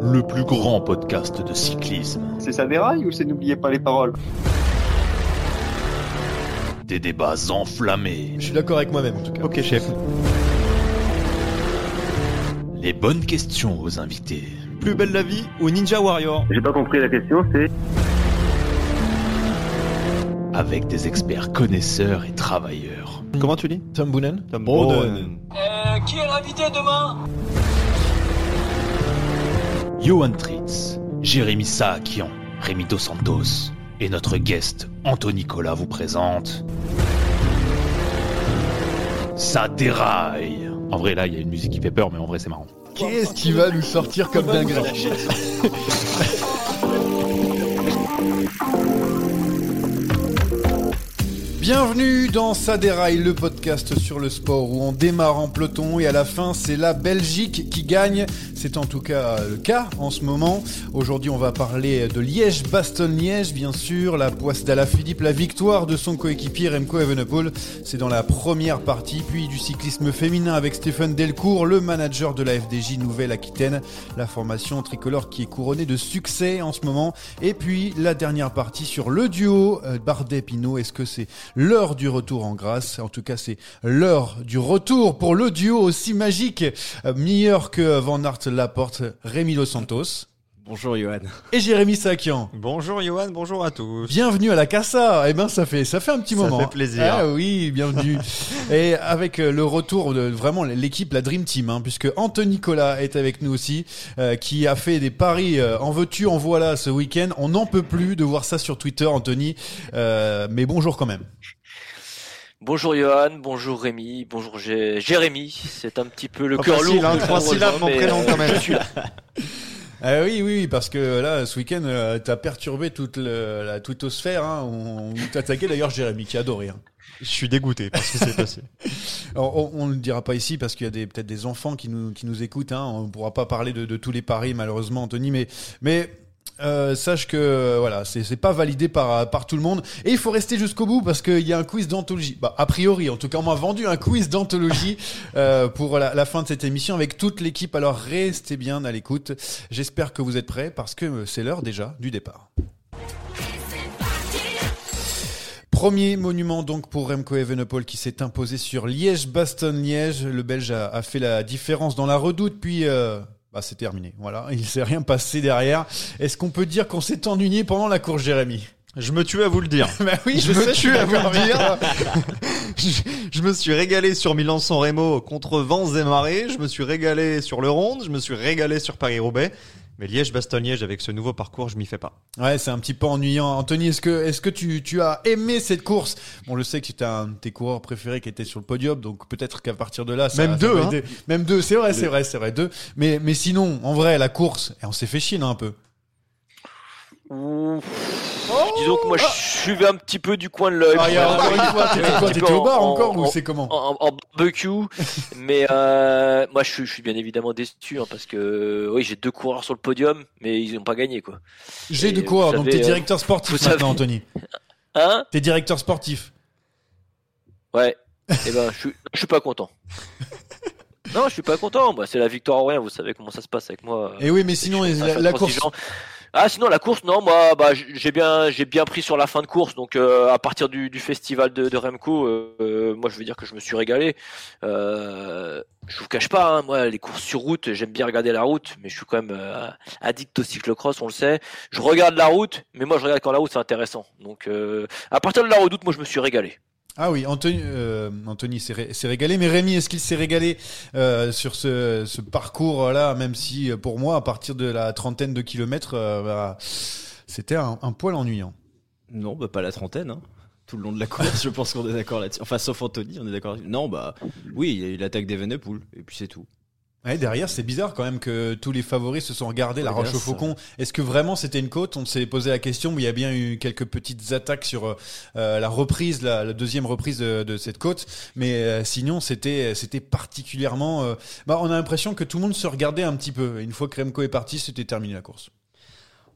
le plus grand podcast de cyclisme. C'est ça déraille ou c'est n'oubliez pas les paroles Des débats enflammés. Je suis d'accord avec moi-même en tout cas. Ok, chef. Les bonnes questions aux invités. Plus belle la vie ou Ninja Warrior J'ai pas compris la question, c'est Avec des experts connaisseurs et travailleurs. Comment tu dis? Tom Boonen? Tom Boonen. Boonen. Euh, qui est l'invité demain? Johan Tritz, Jérémy Saakian, Rémi Dos Santos et notre guest Anthony Nicolas vous présente. Ça En vrai, là, il y a une musique qui fait peur, mais en vrai, c'est marrant. Qu'est-ce qui va nous sortir comme dinguerie? Bienvenue dans Ça le podcast sur le sport où on démarre en peloton et à la fin c'est la Belgique qui gagne. C'est en tout cas le cas en ce moment. Aujourd'hui on va parler de Liège-Bastogne-Liège bien sûr, la poisse d'Alaphilippe, la victoire de son coéquipier Remco Evenepoel. C'est dans la première partie, puis du cyclisme féminin avec Stéphane Delcourt, le manager de la FDJ Nouvelle-Aquitaine, la formation tricolore qui est couronnée de succès en ce moment. Et puis la dernière partie sur le duo euh, Bardet-Pinot. Est-ce que c'est l'heure du retour en grâce? En tout cas, c'est l'heure du retour pour le duo aussi magique, euh, meilleur que Van Aert Laporte, Rémi Los Santos Bonjour Johan. et Jérémy Sakian. Bonjour Johan, bonjour à tous. Bienvenue à la Casa. Eh ben, ça fait ça fait un petit Ça moment. fait plaisir. Ah oui, bienvenue. et avec euh, le retour de vraiment l'équipe, la Dream Team, hein, puisque Anthony Nicolas est avec nous aussi, euh, qui a fait des paris euh, en veux-tu, en voilà ce week-end. On n'en peut plus de voir ça sur Twitter, Anthony. Euh, mais bonjour quand même. Bonjour Johan, bonjour Rémi, bonjour Jé- Jérémy. C'est un petit peu le cœur lourd. hein, trois syllabes, mon prénom, quand même. Je suis là. Ah oui, oui, parce que là, ce week-end, euh, t'as perturbé toute le- la twittosphère. Hein, on, on t'attaquait d'ailleurs Jérémy, qui a adoré. Hein. Je suis dégoûté parce que c'est passé. Alors, on, on ne le dira pas ici parce qu'il y a peut-être des enfants qui nous, qui nous écoutent. Hein. On ne pourra pas parler de, de tous les paris, malheureusement, Anthony. Mais, mais euh, sache que euh, voilà, c'est pas validé par, par tout le monde. Et il faut rester jusqu'au bout parce qu'il y a un quiz d'anthologie. Bah, a priori, en tout cas, on m'a vendu un quiz d'anthologie euh, pour la, la fin de cette émission avec toute l'équipe. Alors, restez bien à l'écoute. J'espère que vous êtes prêts parce que c'est l'heure déjà du départ. Premier monument donc pour Remco Evenepoel qui s'est imposé sur Liège-Bastogne-Liège. Le Belge a, a fait la différence dans la redoute, puis euh, bah, c'est terminé. Voilà, il s'est rien passé derrière. Est-ce qu'on peut dire qu'on s'est ennuyé pendant la course, Jérémy? Je me tue à vous le dire. Bah oui, Je me sais, tue à vous le dire. je me suis régalé sur Milan-San Remo contre vents et marées. Je me suis régalé sur le Ronde. Je me suis régalé sur Paris-Roubaix. Mais Liège-Bastogne-Liège avec ce nouveau parcours, je m'y fais pas. Ouais, c'est un petit peu ennuyant. Anthony, est-ce que, est-ce que tu, tu as aimé cette course? Bon, je sais que tu as un de tes coureurs préférés qui était sur le podium, donc peut-être qu'à partir de là, ça, Même ça deux, hein. Même deux, c'est vrai, c'est vrai, c'est vrai, deux. Mais, mais sinon, en vrai, la course, et on s'est fait chier, non, un peu? Ouh. Disons que moi je suivais un petit peu du coin de l'œil. Ah, t'étais au bar en- encore ou en- c'est comment en, en barbecue, mais euh, moi je suis, je suis bien évidemment déçu hein, parce que oui j'ai deux coureurs sur le podium, mais ils n'ont pas gagné quoi. J'ai Et de quoi, vous donc t'es euh, directeur sportif vous maintenant, savez- Anthony. Hein T'es directeur sportif. Ouais. Eh ben je suis, je suis pas content. Non, je suis pas content. Moi, c'est la victoire ou rien. Vous savez comment ça se passe avec moi. Et oui, mais sinon, la, course. Ah, sinon la course, non, moi, bah, j'ai bien, j'ai bien pris sur la fin de course. Donc, euh, à partir du, festival de, Remco, euh, euh, moi, je veux dire que je me suis régalé. Euh, je vous cache pas, hein, moi, les courses sur route, j'aime bien regarder la route, mais je suis quand même addict au cyclocross, on le sait. Je regarde la route, mais moi, je regarde quand la route c'est intéressant. Donc, à partir de la redoute, moi, je me suis régalé. Ah oui, Anthony, euh, Anthony s'est ré- s'est régalé, mais Rémi, est-ce qu'il s'est régalé euh, sur ce, parcours-là, même si euh, pour moi, à partir de la trentaine de kilomètres, bah, c'était un, poil ennuyant? Non, bah pas la trentaine. Hein. Tout le long de la course, je pense qu'on est d'accord là-dessus. Enfin, sauf Anthony, on est d'accord. Non, bah oui, il y a eu l'attaque et puis c'est tout. Ouais, derrière, c'est bizarre quand même que tous les favoris se sont regardés la roche au faucon. Est-ce que vraiment c'était une côte? On s'est posé la question, mais il y a bien eu quelques petites attaques sur euh, la reprise, la, la deuxième reprise de, de cette côte. Mais euh, sinon, c'était c'était particulièrement. euh, bah, on a l'impression que tout le monde se regardait un petit peu. Une fois que Remco est parti, c'était terminé la course.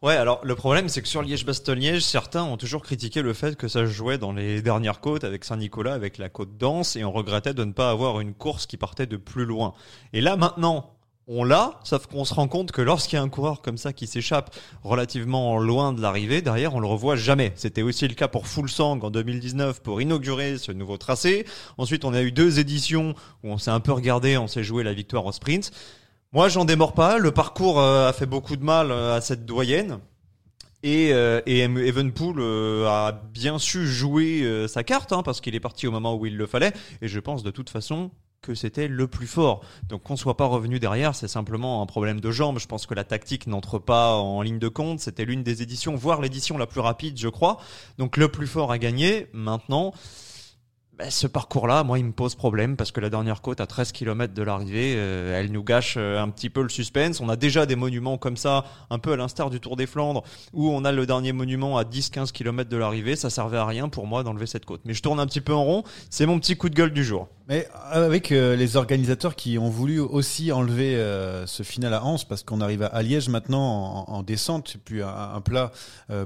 Ouais, alors le problème, c'est que sur Liège-Bastogne-Liège, certains ont toujours critiqué le fait que ça se jouait dans les dernières côtes avec Saint-Nicolas, avec la côte dense, et on regrettait de ne pas avoir une course qui partait de plus loin. Et là, maintenant, on l'a, sauf qu'on se rend compte que lorsqu'il y a un coureur comme ça qui s'échappe relativement loin de l'arrivée, derrière on le revoit jamais. C'était aussi le cas pour Fullsang en 2019 pour inaugurer ce nouveau tracé. Ensuite on a eu deux éditions où on s'est un peu regardé, on s'est joué la victoire au sprint. Moi j'en démords pas, le parcours euh, a fait beaucoup de mal euh, à cette doyenne. Et, euh, et Evenpool euh, a bien su jouer sa carte, hein, parce qu'il est parti au moment où il le fallait. Et je pense de toute façon que c'était le plus fort. Donc qu'on soit pas revenu derrière, c'est simplement un problème de jambes. Je pense que la tactique n'entre pas en ligne de compte. C'était l'une des éditions, voire l'édition la plus rapide, je crois. Donc le plus fort a gagné. Maintenant, bah, ce parcours-là, moi, il me pose problème parce que la dernière côte à 13 km de l'arrivée, euh, elle nous gâche euh, un petit peu le suspense. On a déjà des monuments comme ça, un peu à l'instar du Tour des Flandres, où on a le dernier monument à 10-15 km de l'arrivée. Ça servait à rien pour moi d'enlever cette côte. Mais je tourne un petit peu en rond. C'est mon petit coup de gueule du jour. Mais avec euh, les organisateurs qui ont voulu aussi enlever ce final à Anse, parce qu'on arrive à, Liège maintenant en, en descente, puis un, un plat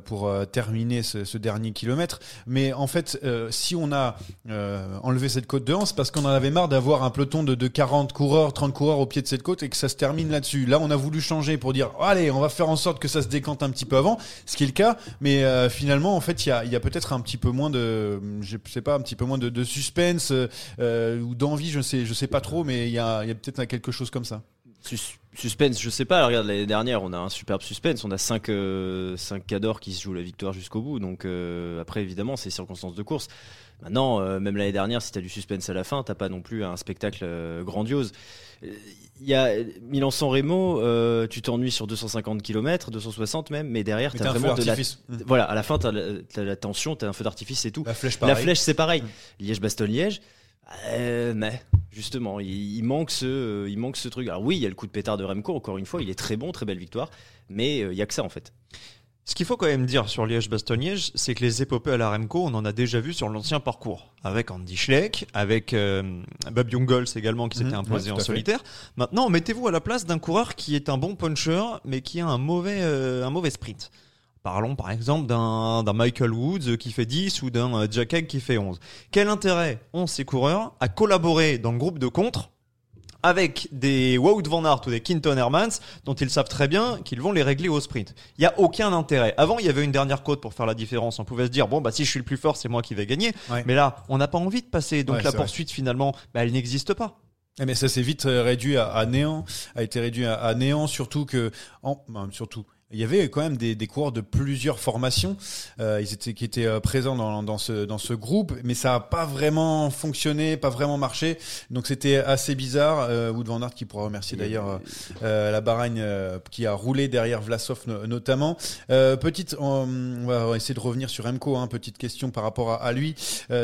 pour terminer ce, dernier kilomètre. Mais en fait, si on a euh, enlevé cette côte de Anse, parce qu'on en avait marre d'avoir un peloton de, de 40 coureurs, 30 coureurs au pied de cette côte et que ça se termine là-dessus. Là, on a voulu changer pour dire, allez, on va faire en sorte que ça se décante un petit peu avant, ce qui est le cas. Mais euh, finalement, en fait, il y a, peut-être un petit peu moins de, je sais pas, un petit peu moins de, suspense. euh, ou d'envie, je sais, je sais pas trop, mais il y a, peut-être quelque chose comme ça. Sus- suspense, je sais pas. Regarde, l'année dernière, on a un superbe suspense. On a 5 cinq, cinq cadors qui se jouent la victoire jusqu'au bout. Donc, euh, après, évidemment, c'est circonstances de course. Maintenant, euh, même l'année dernière, si t'as du suspense à la fin, t'as pas non plus un spectacle euh, grandiose. Euh, Il y a Milan-San Remo, euh, tu t'ennuies sur 250 km, 260 même, mais derrière, t'as un feu vraiment de la. Mmh. Voilà, à la fin, t'as la, t'as la tension, t'as un feu d'artifice et tout. La flèche, La pareil. flèche, c'est pareil. Mm. Liège-Bastogne-Liège, euh, mais justement, il, il manque ce, euh, il manque ce truc. Alors oui, il y a le coup de pétard de Remco. Encore une fois, il est très bon, très belle victoire, mais euh, il y a que ça en fait. Ce qu'il faut quand même dire sur Liège-Bastogne-Liège, c'est que les épopées à la Remco, on en a déjà vu sur l'ancien parcours. Avec Andy Schleck, avec euh, Bob Jungels également qui s'était Mhm, imposé ouais, tout en solitaire. Maintenant, mettez-vous à la place d'un coureur qui est un bon puncher, mais qui a un mauvais, euh, un mauvais sprint. Parlons par exemple d'un d'un Michael Woods qui fait 10 ou d'un euh, Jack Egg qui fait 11. Quel intérêt ont ces coureurs à collaborer dans le groupe de contre avec des Wout van Aert ou des Quinton Hermans dont ils savent très bien qu'ils vont les régler au sprint. Il n'y a aucun intérêt. Avant, il y avait une dernière côte pour faire la différence. On pouvait se dire, bon, bah, si je suis le plus fort, c'est moi qui vais gagner. Ouais. Mais là, on n'a pas envie de passer. Donc Ouais, la vrai. poursuite, finalement, bah, elle n'existe pas. Eh, Mais ça s'est vite euh, réduit à, à néant, a été réduit à, à néant, surtout que, en, ben, surtout, il y avait quand même des, coureurs de plusieurs formations, euh, ils étaient qui étaient euh, présents dans, dans ce dans ce groupe, mais ça a pas vraiment fonctionné, pas vraiment marché, donc c'était assez bizarre. Euh, Wood van Aert qui pourra remercier d'ailleurs euh, euh, la Baragne euh, qui a roulé derrière Vlasov no- notamment. Petite, on, va essayer de revenir sur Remco. Hein, petite question par rapport à, lui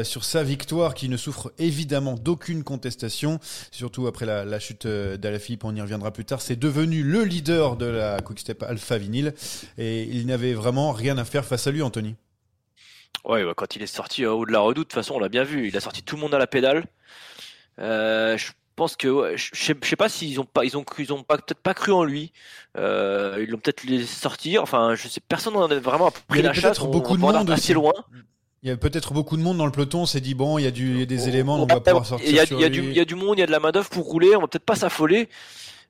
sur sa victoire qui ne souffre évidemment d'aucune contestation, surtout après la, la chute d'Alaphilippe. On y reviendra plus tard. C'est devenu le leader de la Quickstep Alpha Et il n'avait vraiment rien à faire face à lui, Anthony. Ouais, bah, quand il est sorti euh, haut de la redoute, de toute façon, on l'a bien vu. Il a sorti tout le monde à la pédale. Euh, je pense que, ouais, je sais, je sais pas s'ils ont pas, ils ont ils ont pas, peut-être pas cru en lui. Euh, ils l'ont peut-être laissé sortir. Enfin, je sais, personne n'en a vraiment Il y pris avait la chasse. On, beaucoup de on monde assez aussi. loin. Il y a peut-être beaucoup de monde dans le peloton. On s'est dit bon, il y a du, il y a des éléments, on va pouvoir sortir Il y a, sur il y a lui. du, il y a du monde, il y a de la main d'œuvre pour rouler. On va peut-être pas s'affoler.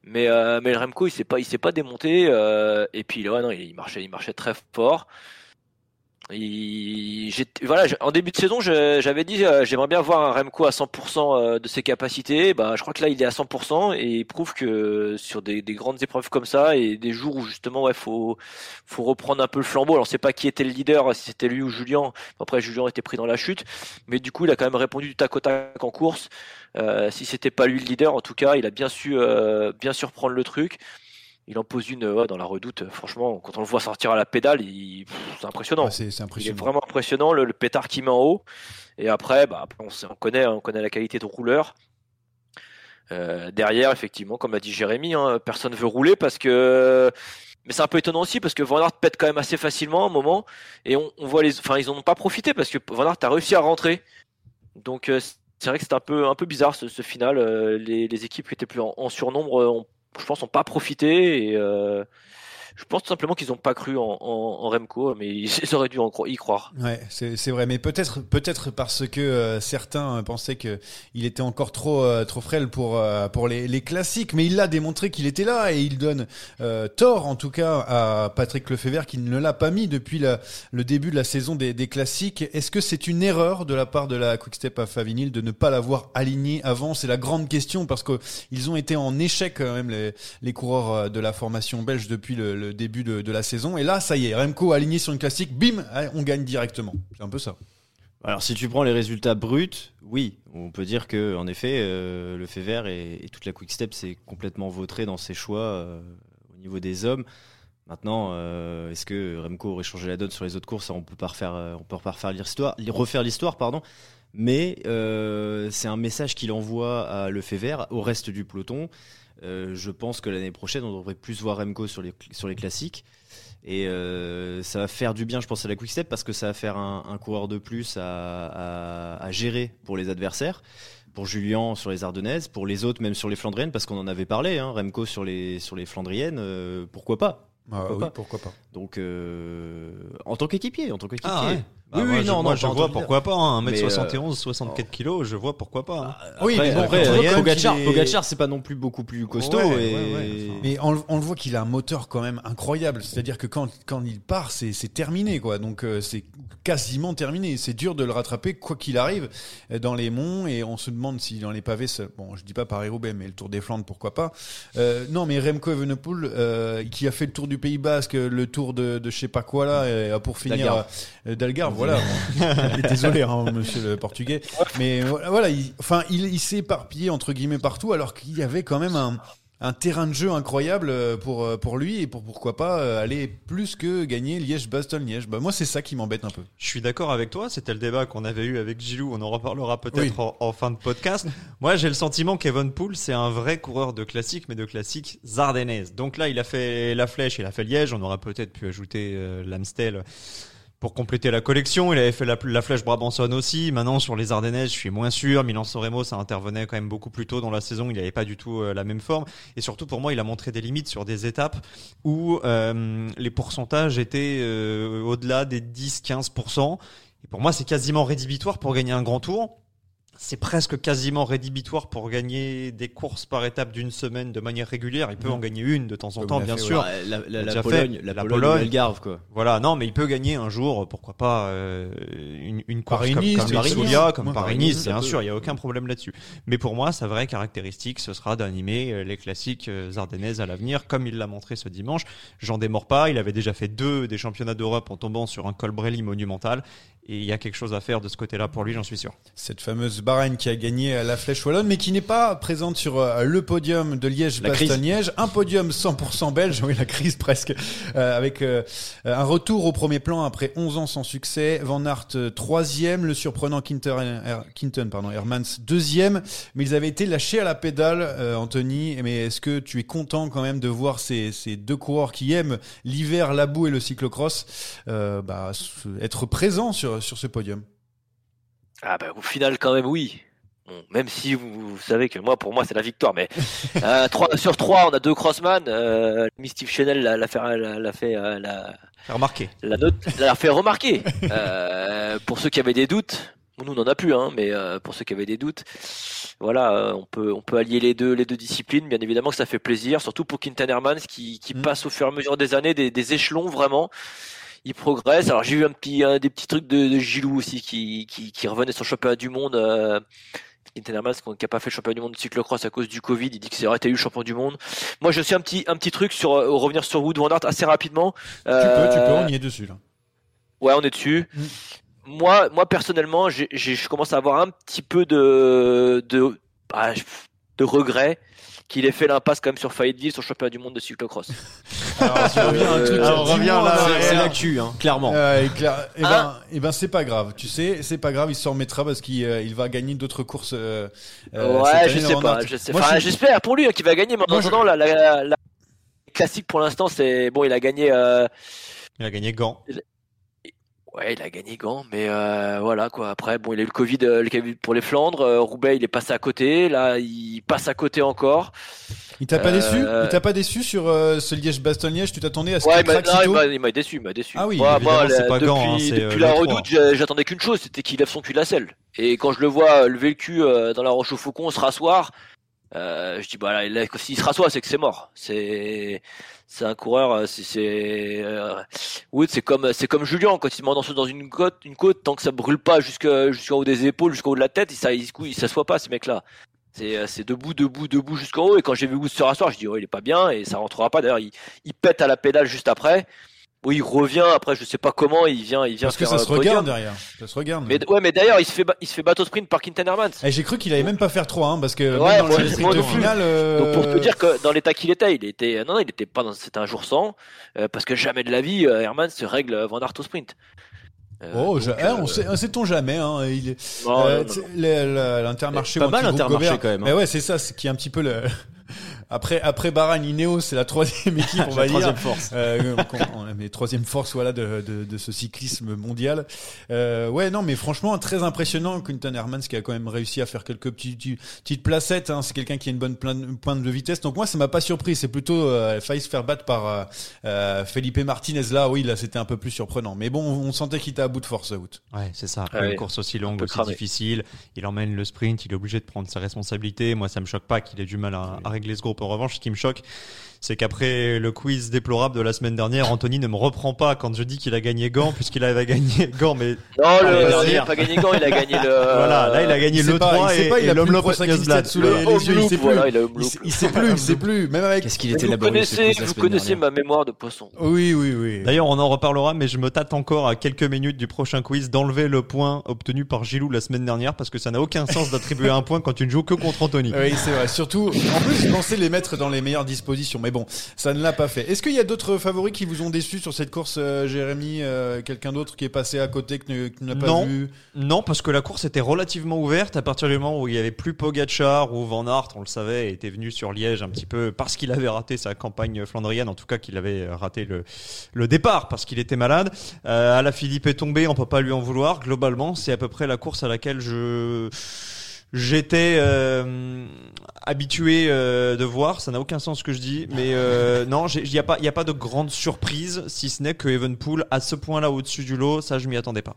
Mais, euh, mais le Remco, il s'est pas, il s'est pas démonté. euh, et puis, ouais, non, il marchait, il marchait très fort. Il, voilà, en début de saison, j'avais dit, euh, j'aimerais bien voir un Remco à 100% euh, de ses capacités. Bah, je crois que là, il est à 100% et il prouve que sur des, des grandes épreuves comme ça et des jours où justement, ouais, faut, faut reprendre un peu le flambeau. Alors, on sait pas qui était le leader, si c'était lui ou Julien. Après, Julien était pris dans la chute, mais du coup, il a quand même répondu du tac au tac en course. Euh, si c'était pas lui le leader, en tout cas, il a bien su, euh, bien surprendre le truc. Il en pose une ouais, dans la redoute. Franchement, quand on le voit sortir à la pédale, il... c'est impressionnant. Ouais, c'est c'est Il est impressionnant. vraiment impressionnant le, le pétard qu'il met en haut. Et après, bah, on, connaît, on connaît la qualité de rouleur. Euh, derrière, effectivement, comme a dit Jérémy, hein, personne veut rouler parce que. Mais c'est un peu étonnant aussi parce que Van Aert pète quand même assez facilement à un moment et on, on voit les. Enfin, ils en ont pas profité parce que Van Aert a réussi à rentrer. Donc euh, c'est vrai que c'est un peu un peu bizarre ce, ce final. Euh, les, les équipes qui étaient plus en, en surnombre, ont, je pense, n'ont pas profité et. Euh, Je pense simplement qu'ils n'ont pas cru en, Remco, mais ils auraient dû y croire. Ouais, c'est vrai, mais peut-être peut-être parce que euh, certains pensaient que il était encore trop euh, trop frêle pour euh, pour les, les, classiques, mais il l'a démontré qu'il était là et il donne tort en tout cas à Patrick Lefebvre qui ne l'a pas mis depuis le début de la saison des, des classiques. Est-ce que c'est une erreur de la part de la Quickstep à Favinil de ne pas l'avoir aligné avant? C'est la grande question parce que ils ont été en échec quand même les, les coureurs de la formation belge depuis le début de, la saison. Et là, ça y est, Remco aligné sur une classique, bim, on gagne directement. C'est un peu ça. Alors si tu prends les résultats bruts, oui, on peut dire que en effet, euh, le fait vert et, toute la Quick Step s'est complètement vautré dans ses choix euh, au niveau des hommes. Maintenant, euh, est-ce que Remco aurait changé la donne sur les autres courses? On peut pas refaire, on peut pas refaire l'histoire, refaire l'histoire, pardon. Mais c'est un message qu'il envoie à le vert, au reste du peloton. Je pense que l'année prochaine, on devrait plus voir Remco sur les sur les classiques. Et euh, ça va faire du bien, je pense, à la Quick Step parce que ça va faire un, un coureur de plus à, à, à, gérer pour les adversaires. Pour Julien sur les Ardennaises, pour les autres même sur les Flandriennes, parce qu'on en avait parlé, hein, Remco sur les, sur les Flandriennes, euh, pourquoi pas? Ah pourquoi, oui, pas? pourquoi pas Donc, euh, en tant qu'équipier, en tant qu'équipier. Ah, ouais. Bah, oui, oui, non, moi, je vois pourquoi pas. Hein, 1m71, 64 kg, je vois pourquoi pas. Hein. Ah, oui, mais après, après Pogacar, est... Pogacar c'est pas non plus beaucoup plus costaud. Ouais, et... ouais, mais on, on, le voit qu'il a un moteur quand même incroyable. C'est-à-dire que quand, quand il part, c'est terminé, quoi. Donc euh, c'est quasiment terminé. C'est dur de le rattraper quoi qu'il arrive euh, dans les monts. Et on se demande si dans les pavés, bon, je dis pas Paris-Roubaix, mais le Tour des Flandres, pourquoi pas. Euh, non, mais Remco Evenepoel, euh, qui a fait le Tour du Pays Basque, le Tour de, de je sais pas quoi là, et pour finir d'Algarve, voilà. Désolé, hein, monsieur le portugais. Mais voilà, il, enfin, il, il s'est éparpillé entre guillemets partout, alors qu'il y avait quand même un, un terrain de jeu incroyable euh, pour euh, pour lui et pour pourquoi pas euh, aller plus que gagner Liège-Bastogne-Liège. Bah moi c'est ça qui m'embête un peu. Je suis d'accord avec toi, c'était le débat qu'on avait eu avec Gilou, on en reparlera peut-être en, fin de podcast. moi j'ai le sentiment qu'Evan Poole c'est un vrai coureur de classique mais de classique zardennaise. Donc là il a fait la flèche, il a fait Liège, on aurait peut-être pu ajouter l'Amstel pour compléter la collection. Il avait fait la, flèche Brabanson aussi. Maintenant, sur les Ardennaises, je suis moins sûr. Milan Soremo, ça intervenait quand même beaucoup plus tôt dans la saison. Il n'avait pas du tout euh, la même forme. Et surtout, pour moi, il a montré des limites sur des étapes où euh, les pourcentages étaient euh, au-delà des 10-15%. Et pour moi, c'est quasiment rédhibitoire pour gagner un grand tour c'est presque quasiment rédhibitoire pour gagner des courses par étape d'une semaine de manière régulière. Il peut mmh. en gagner une de temps en temps, bien sûr. La, la, la, Pologne, la, Pologne, Algarve, quoi. Voilà, non, mais il peut gagner un jour, pourquoi pas, euh, une, une course comme, comme Paris-Nice, comme Paris-Nice, bien sûr, il n'y a aucun problème là-dessus. Mais pour moi, sa vraie caractéristique, ce sera d'animer euh, les classiques euh, ardennaises à l'avenir, comme il l'a montré ce dimanche. J'en démords pas, il avait déjà fait deux des championnats d'Europe en tombant sur un Colbrelli monumental. Et il y a quelque chose à faire de ce côté-là pour lui, j'en suis sûr. Cette fameuse Bahreïn qui a gagné la Flèche Wallonne, mais qui n'est pas présente sur euh, le podium de Liège-Bastogne-Liège. Un podium 100% belge, oui, la crise presque, euh, avec euh, un retour au premier plan après 11 ans sans succès. Van Aert troisième, le surprenant Quinton, pardon, Hermans deuxième, mais ils avaient été lâchés à la pédale, Anthony. Mais est-ce que tu es content quand même de voir ces, ces deux coureurs qui aiment l'hiver, la boue et le cyclocross bah, être présents sur sur, ce podium Ah bah au final quand même oui. même si vous, savez que moi pour moi c'est la victoire, mais euh, 3, sur 3 on a deux crossman. Euh, Steve Chanel l'a fait, l'a fait, euh, la, remarquer. La note, l'a fait remarquer. euh, pour ceux qui avaient des doutes, nous on en a plus, hein, mais euh, pour ceux qui avaient des doutes, voilà, euh, on peut on peut allier les deux les deux disciplines. Bien évidemment que ça fait plaisir, surtout pour Quinten Hermans qui, qui mm. passe au fur et à mesure des années des, des échelons vraiment il progresse. Alors j'ai vu un petit, des petits trucs de, de Gilou aussi qui, qui, qui revenait sur le championnat du monde. Euh, qui n'a pas fait le championnat du monde de cyclocross à cause du Covid. Il dit que c'est aurait été eu champion du monde. Moi, je suis un petit, un petit truc sur euh, revenir sur Wood Van Aert assez rapidement. Tu peux, tu peux, on y est dessus là. Ouais, on est dessus. Mm. Moi, moi personnellement, j'ai, je commence à avoir un petit peu de, de, bah, de regret qu'il ait fait l'impasse quand même sur Fayetteville sur le championnat du monde de cyclocross. Alors, on revient là, c'est l'actu, hein, clairement. Euh, et, ben, hein et ben c'est pas grave, tu sais, c'est pas grave, il s'en remettra parce qu'il euh, il va gagner d'autres courses. Euh, euh ouais, je sais pas, je sais. Enfin, j'espère pour lui hein, qu'il va gagner, mais en attendant, la, la, la, classique pour l'instant, c'est bon, il a gagné. Il a gagné Gant. Ouais, il a gagné Gand, mais euh, voilà quoi. Après, bon, il a eu le Covid, euh, le Covid pour les Flandres. euh, Roubaix, il est passé à côté. Là, il passe à côté encore. Il t'a pas Euh, déçu Il t'a pas déçu sur euh, ce Liège-Bastogne-Liège? Tu t'attendais à ce Ouais, qu'il il m'a déçu, il m'a déçu. Ah oui, moi, la- pas depuis, Gand, hein, depuis euh, la redoute, j'a- j'attendais qu'une chose, c'était qu'il lève son cul de la selle. Et quand je le vois lever le cul euh, dans la roche au faucon, se rasseoir, euh, je dis bah là, là, s'il se rassoit, c'est que c'est mort. C'est c'est un coureur, euh, c'est c'est euh, Wood, c'est comme c'est comme Julien quand il se met dans, dans une côte, une côte, tant que ça brûle pas jusque jusqu'en haut des épaules, jusqu'en haut de la tête, il il, s'assoit pas ces mecs-là. C'est euh, c'est debout, debout, debout jusqu'en haut. Et quand j'ai vu Wood se rasseoir, je dis oh il est pas bien et ça rentrera pas. D'ailleurs il, il pète à la pédale juste après. Oui, il revient après, je sais pas comment, il vient, il vient Parce que faire ça se regarde podium. derrière. Ça se regarde. Mais ouais, mais d'ailleurs, il se fait, il se fait bateau sprint par Quinten Hermans. Eh, J'ai cru qu'il allait même pas faire 3 hein, parce que Ouais, même dans moi, le sprint plus. final. euh, Donc pour te dire que dans l'état qu'il était, il était, non, non, il était pas dans, c'était un jour sans, euh, parce que jamais de la vie, euh, Hermans se règle Van Aert au sprint. Euh, Oh, donc, eh, euh, on sait, sait-on jamais. Hein, il est, non, euh, non, non, tu sais, non. le- le- L'intermarché. Pas mal anti-groupe Intermarché Gobert. quand même, hein. Mais ouais, c'est ça, c'est qui est un petit peu le. Après, après Bahrain, Ineos, c'est la troisième équipe, on va La dire. troisième force. Euh, mais troisième force voilà de, de, de ce cyclisme mondial. Euh, ouais non mais franchement très impressionnant Quinton Hermans qui a quand même réussi à faire quelques petits, petits- petites placettes. Hein. C'est quelqu'un qui a une bonne plein- pointe de vitesse. Donc moi ça m'a pas surpris. C'est plutôt euh, il a failli se faire battre par euh, Felipe Martinez là. Oui là c'était un peu plus surprenant. Mais bon on sentait qu'il était à bout de force Wout. Ouais, c'est ça. Après Ouais. une course aussi longue, aussi cramé. difficile, il emmène le sprint, il est obligé de prendre sa responsabilité. Moi, ça me choque pas qu'il ait du mal à, à régler ce groupe. En revanche, ce qui me choque, c'est qu'après le quiz déplorable de la semaine dernière, Anthony ne me reprend pas quand je dis qu'il a gagné Gand, puisqu'il avait gagné Gand, mais Non, le, l'année il dernière. a pas gagné Gand, il a gagné le. voilà, là il a gagné le pas, 3 il sait et, pas, il et a l'homme le Procycliste sous le les, les yeux, il sait plus. il sait, plus, il sait plus. Même avec. Qu'est-ce qu'il était Vous connaissez, la vous semaine connaissez ma mémoire de poisson. Oui oui oui. D'ailleurs, on en reparlera, mais je me tâte encore à quelques minutes du prochain quiz d'enlever le point obtenu par Gilou la semaine dernière parce que ça n'a aucun sens d'attribuer un point quand tu ne joues que contre Anthony. Oui, c'est vrai. Surtout, en plus, je pensais les mettre dans les meilleures dispositions, mais bon, ça ne l'a pas fait. Est-ce qu'il y a d'autres favoris qui vous ont déçu sur cette course, euh, Jérémy euh, Quelqu'un d'autre qui est passé à côté que ne- que n'as pas Non. vu Non, parce que la course était relativement ouverte à partir du moment où il y avait plus Pogacar ou Van Aert, on le savait, était venu sur Liège un petit peu parce qu'il avait raté sa campagne flandrienne, en tout cas qu'il avait raté le, le départ parce qu'il était malade. Euh, à la Philippe est tombé, on peut pas lui en vouloir. Globalement, c'est à peu près la course à laquelle je j'étais euh, habitué euh, de voir. Ça n'a aucun sens ce que je dis, mais euh, non, il n'y a pas il a pas de grande surprise si ce n'est que Evenpool à ce point-là au-dessus du lot, ça je m'y attendais pas.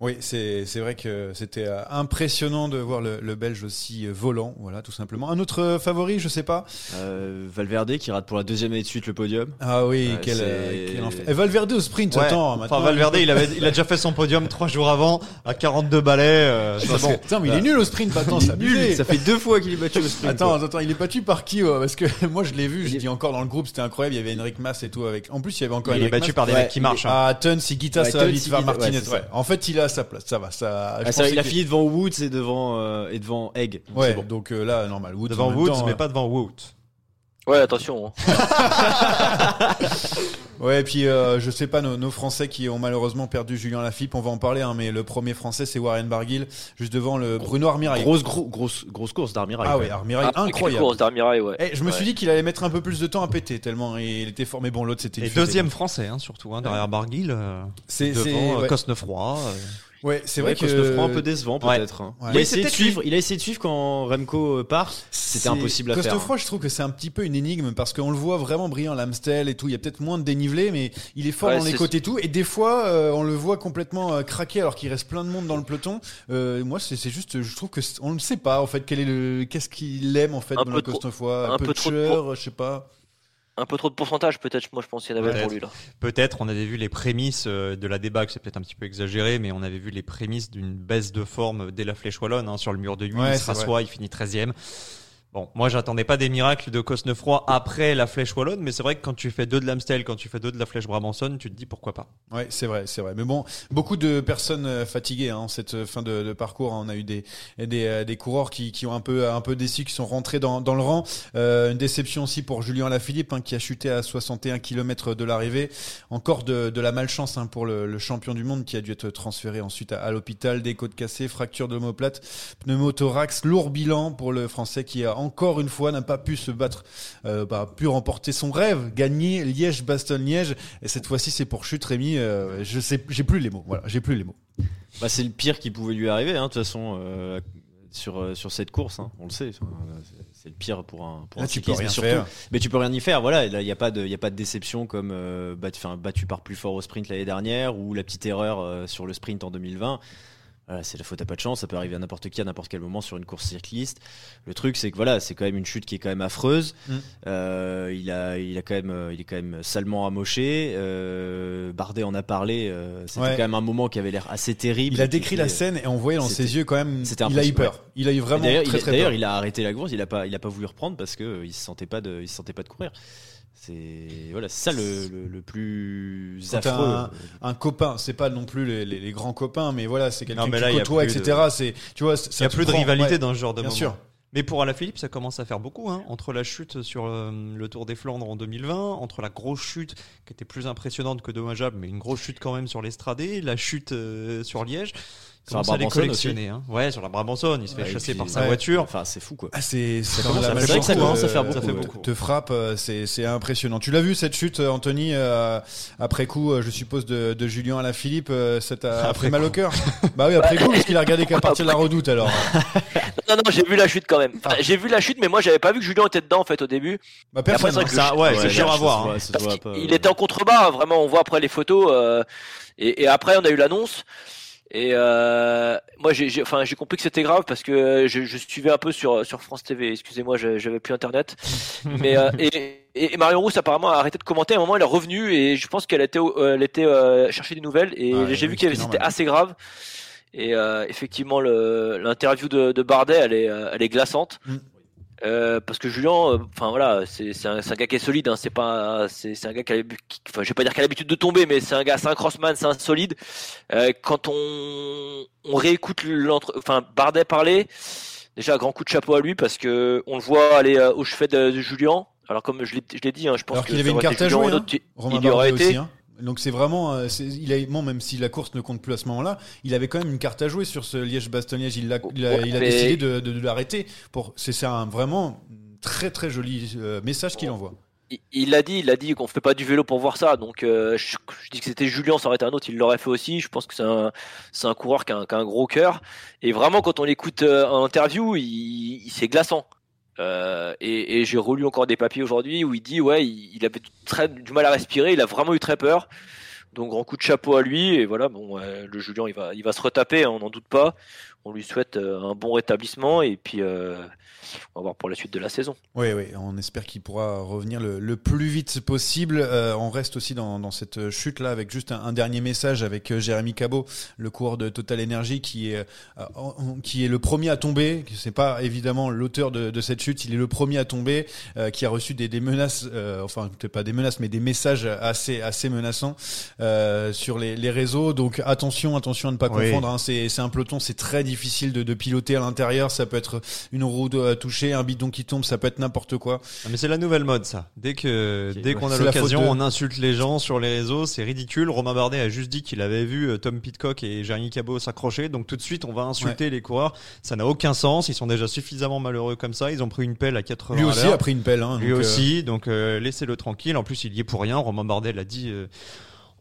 Oui, c'est c'est vrai que c'était euh, impressionnant de voir le, le Belge aussi euh, volant, voilà, tout simplement. Un autre euh, favori, je sais pas. Euh, Valverde qui rate pour la deuxième année de suite le podium. Ah oui, quel, euh, c'est- quel enfer. Et Valverde au sprint, Ouais. attends. Enfin, maintenant, Valverde, il, avait, il a déjà fait son podium trois jours avant à 42 balais. euh, bon. que- Putain, mais il est nul au sprint maintenant, c'est abusé. Ça fait deux fois qu'il est battu au sprint. Attends, quoi. attends, attends, il est battu par qui ouais, Parce que moi je l'ai vu, je dis encore dans le groupe, c'était incroyable, il y avait Enric Mas et tout avec. En plus, il y avait encore Il est battu Mas. par des Ouais, mecs qui marchent. hein. Ah, Tun, Sigita, ça faire Martinez. ça. En fait, il à sa place, ça va. Ça, je Ah, ça, il a que- fini devant Woods et devant, euh, et devant Egg. Donc Ouais, c'est bon. donc euh, là, normal. Woods, Devant Woods, temps, mais euh, pas devant Wout. Ouais, attention. hein. Ouais, et puis euh, je sais pas, nos, nos Français qui ont malheureusement perdu Julien Lafippe, on va en parler, hein, mais le premier Français c'est Warren Barguil, juste devant le Bruno Armirail. Grosse, gros- grosse, grosse course d'Armirail. Ah ouais. Armirail, Ah, incroyable. course d'Armirail, ouais. Eh, je me Ouais. suis dit qu'il allait mettre un peu plus de temps à péter, tellement il était fort, mais bon, l'autre c'était Et deuxième français, hein, surtout, hein, derrière Barguil. euh, C'est c'est- devant euh, ouais. Cosnefroy. euh. Ouais, c'est Ouais, vrai que Cosnefroy un peu décevant Ouais. peut-être. hein. Ouais. Il, a essayé de suivre, il a essayé de suivre quand Remco euh, part. C'était impossible à faire. Costefroy, je trouve que c'est un petit peu une énigme parce qu'on le voit vraiment brillant à l'Amstel et tout. Il y a peut-être moins de dénivelé, mais il est fort Ouais, dans les côtés et tout. Et des fois, euh, on le voit complètement euh, craquer alors qu'il reste plein de monde dans le peloton. Euh, moi, c'est juste, je trouve que on ne sait pas en fait quel est le, qu'est-ce qu'il aime en fait, Un Benoît peu Costefroy. un peu trop de je sais pas. Un peu trop de pourcentage, peut-être, moi je pense qu'il y en avait Peut-être. pour lui là. Peut-être, on avait vu les prémices euh, de la débâcle, c'est peut-être un petit peu exagéré, mais on avait vu les prémices d'une baisse de forme dès la flèche wallonne. hein, sur le mur de 8, Ouais, il se rassoit, il finit 13e. Bon, moi j'attendais pas des miracles de Cosnefroy après la flèche wallonne, mais c'est vrai que quand tu fais deux de l'Amstel, quand tu fais deux de la flèche Brabançonne, tu te dis pourquoi pas. Ouais, c'est vrai, c'est vrai. Mais bon, beaucoup de personnes euh, fatiguées hein, en cette euh, fin de, de parcours. On a eu des des, euh, des coureurs qui, qui ont un peu un peu déçu, qui sont rentrés dans, dans le rang. Euh, une déception aussi pour Julien Lafilippe hein, qui a chuté à 61 km de l'arrivée. Encore de, de la malchance hein, pour le, le champion du monde qui a dû être transféré ensuite à, à l'hôpital, des côtes cassées, fracture de l'omoplate, pneumothorax, lourd bilan pour le Français qui a encore une fois n'a pas pu se battre, euh, pas pu remporter son rêve, gagner Liège-Bastogne-Liège. Et cette fois-ci, c'est pour chute, Rémi. euh, je sais, j'ai plus les mots. Voilà, j'ai plus les mots. Bah, c'est le pire qui pouvait lui arriver, hein, de toute façon, euh, sur, sur cette course. hein, on le sait. C'est- le pire pour un, pour Là, un Ah, tu peux rien mais surtout- faire. Mais tu peux rien y faire, voilà. il n'y a pas de, il a pas de déception comme euh, battu, par plus fort au sprint l'année dernière ou la petite erreur sur le sprint en 2020. Voilà, c'est la faute à pas de chance, ça peut arriver à n'importe qui à n'importe quel moment sur une course cycliste. Le truc, c'est que voilà, c'est quand même une chute qui est quand même affreuse. Mm. Euh, il a, il a quand même, euh, il est quand même salement amoché. Euh, Bardet en a parlé. euh, C'était Ouais. quand même un moment qui avait l'air assez terrible. Il a décrit la scène et on voyait dans ses yeux quand même. c'était Il a eu peur. Il a eu vraiment D'ailleurs, très il, très d'ailleurs, peur. il a arrêté la course. Il a pas, il a pas voulu reprendre parce que euh, il se sentait pas de, il se sentait pas de courir. C'est voilà, ça le, le, le plus Quand affreux. Un copain, c'est pas non plus les, les- les grands copains, mais voilà, c'est quelqu'un que tu y côtoies, de- etc. C'est, tu vois, Il n'y a plus de rivalité dans ce genre de Bien moment. sûr. Mais pour Alaphilippe, ça commence à faire beaucoup. Hein, entre la chute sur euh, le Tour des Flandres en 2020, entre la grosse chute qui était plus impressionnante que dommageable, mais une grosse chute quand même sur l'Estradé, la chute euh, sur Liège. Sur la Commence les Brabançonne collectionner. Hein. Ouais, sur la Brabançonne, il se fait Ouais, chasser puis- par sa ouais. voiture. Enfin, c'est fou quoi. Ah, c'est, ça commence à- magie c'est vrai que ça te- commence à faire euh, beaucoup, te-. Te frappe, euh, c'est, c'est impressionnant. Tu l'as vu cette chute, euh, Anthony, euh, après coup, euh, je suppose, de, de Julien à la Philippe, ça t'a Après fait mal au cœur? Bah oui, après coup, parce qu'il a regardé qu'à partir de la redoute alors. Non, non, j'ai vu la chute quand même. Enfin, j'ai vu la chute, mais moi j'avais pas vu que Julien était dedans en fait au début. Bah personne. après, hein. Ça, ouais, c'est là, à ça voir. hein. ça il était en contrebas, vraiment, on voit après les photos. euh, et, et après, on a eu l'annonce. Et euh, moi, j'ai, j'ai- enfin, j'ai compris que c'était grave parce que je, je suivais un peu sur sur France TV. Excusez-moi, j'avais plus internet. Mais euh, et, et Marion Rousse apparemment a arrêté de commenter. À un moment, elle est revenue et je pense qu'elle était, euh, elle était euh, chercher des nouvelles. Et j'ai vu que c'est c'était assez grave. Et euh, effectivement, le, l'interview de, de Bardet, elle est, euh, elle est glaçante. Mm. Euh, parce que Julien, euh, enfin voilà, c'est un, un gars qui est solide. Hein, c'est pas, c'est un gars qui a, qui- je vais pas dire qu'il a l'habitude de tomber, mais c'est un gars, c'est un crossman, c'est un solide. Euh, quand on, on réécoute l'entre, enfin Bardet parler, déjà grand coup de chapeau à lui parce que on le voit aller euh, au chevet de, de Julien. Alors comme je l'ai dit, hein, je pense qu'il avait ça une carte à jouer, hein. il- y aurait été. aussi. Donc c'est vraiment, euh, il a, bon, même si la course ne compte plus à ce moment-là, il avait quand même une carte à jouer sur ce Liège-Bastogne-Liège. Il, l'a- il a, il décidé de, de- de l'arrêter. Pour, c'est, c'est un vraiment très très joli euh, message qu'il envoie. il- l'a dit, il a dit qu'on fait pas du vélo pour voir ça. Donc euh, je, je dis que c'était Julien, ça aurait été un autre, il l'aurait fait aussi. Je pense que c'est un, c'est un coureur qui a un, qui a un gros cœur. Et vraiment, quand on l'écoute en interview, il, il- c'est glaçant. Euh, et j'ai relu encore des papiers aujourd'hui où il dit ouais, il, avait du mal à respirer, il a vraiment eu très peur. Donc grand coup de chapeau à lui et voilà bon le Julien il va il va se retaper hein, on n'en doute pas on lui souhaite euh, un bon rétablissement et puis euh, on va voir pour la suite de la saison Oui, oui, on espère qu'il pourra revenir le, le plus vite possible. Euh, on reste aussi dans, dans cette chute-là avec juste un, un dernier message avec Jérémy Cabot, le coureur de Total Energy, qui est, euh, qui est le premier à tomber. C'est pas évidemment l'auteur de, de cette chute, il est le premier à tomber, euh, qui a reçu des, des menaces, euh, enfin peut-être pas des menaces, mais des messages assez, assez menaçants euh, sur les, les réseaux. Donc attention, attention à ne pas Oui. confondre. hein. C'est c'est un peloton, c'est très difficile de, de piloter à l'intérieur. Ça peut être une roue de- touchée, un bidon qui tombe, ça peut être n'importe quoi. Ah, Mais c'est la nouvelle mode, ça. Dès que, dès ouais. qu'on a l'occasion, de- on insulte les gens sur les réseaux, c'est ridicule. Romain Bardet a juste dit qu'il avait vu euh, Tom Pitcock et Jérémy Cabot s'accrocher, donc tout de suite, on va insulter les coureurs. Ça n'a aucun sens. Ils sont déjà suffisamment malheureux comme ça. Ils ont pris une pelle à 80 Lui à aussi a pris une pelle. Hein, Lui donc, euh, aussi, donc euh, laissez-le tranquille. En plus, il y est pour rien. Romain Bardet l'a dit. euh,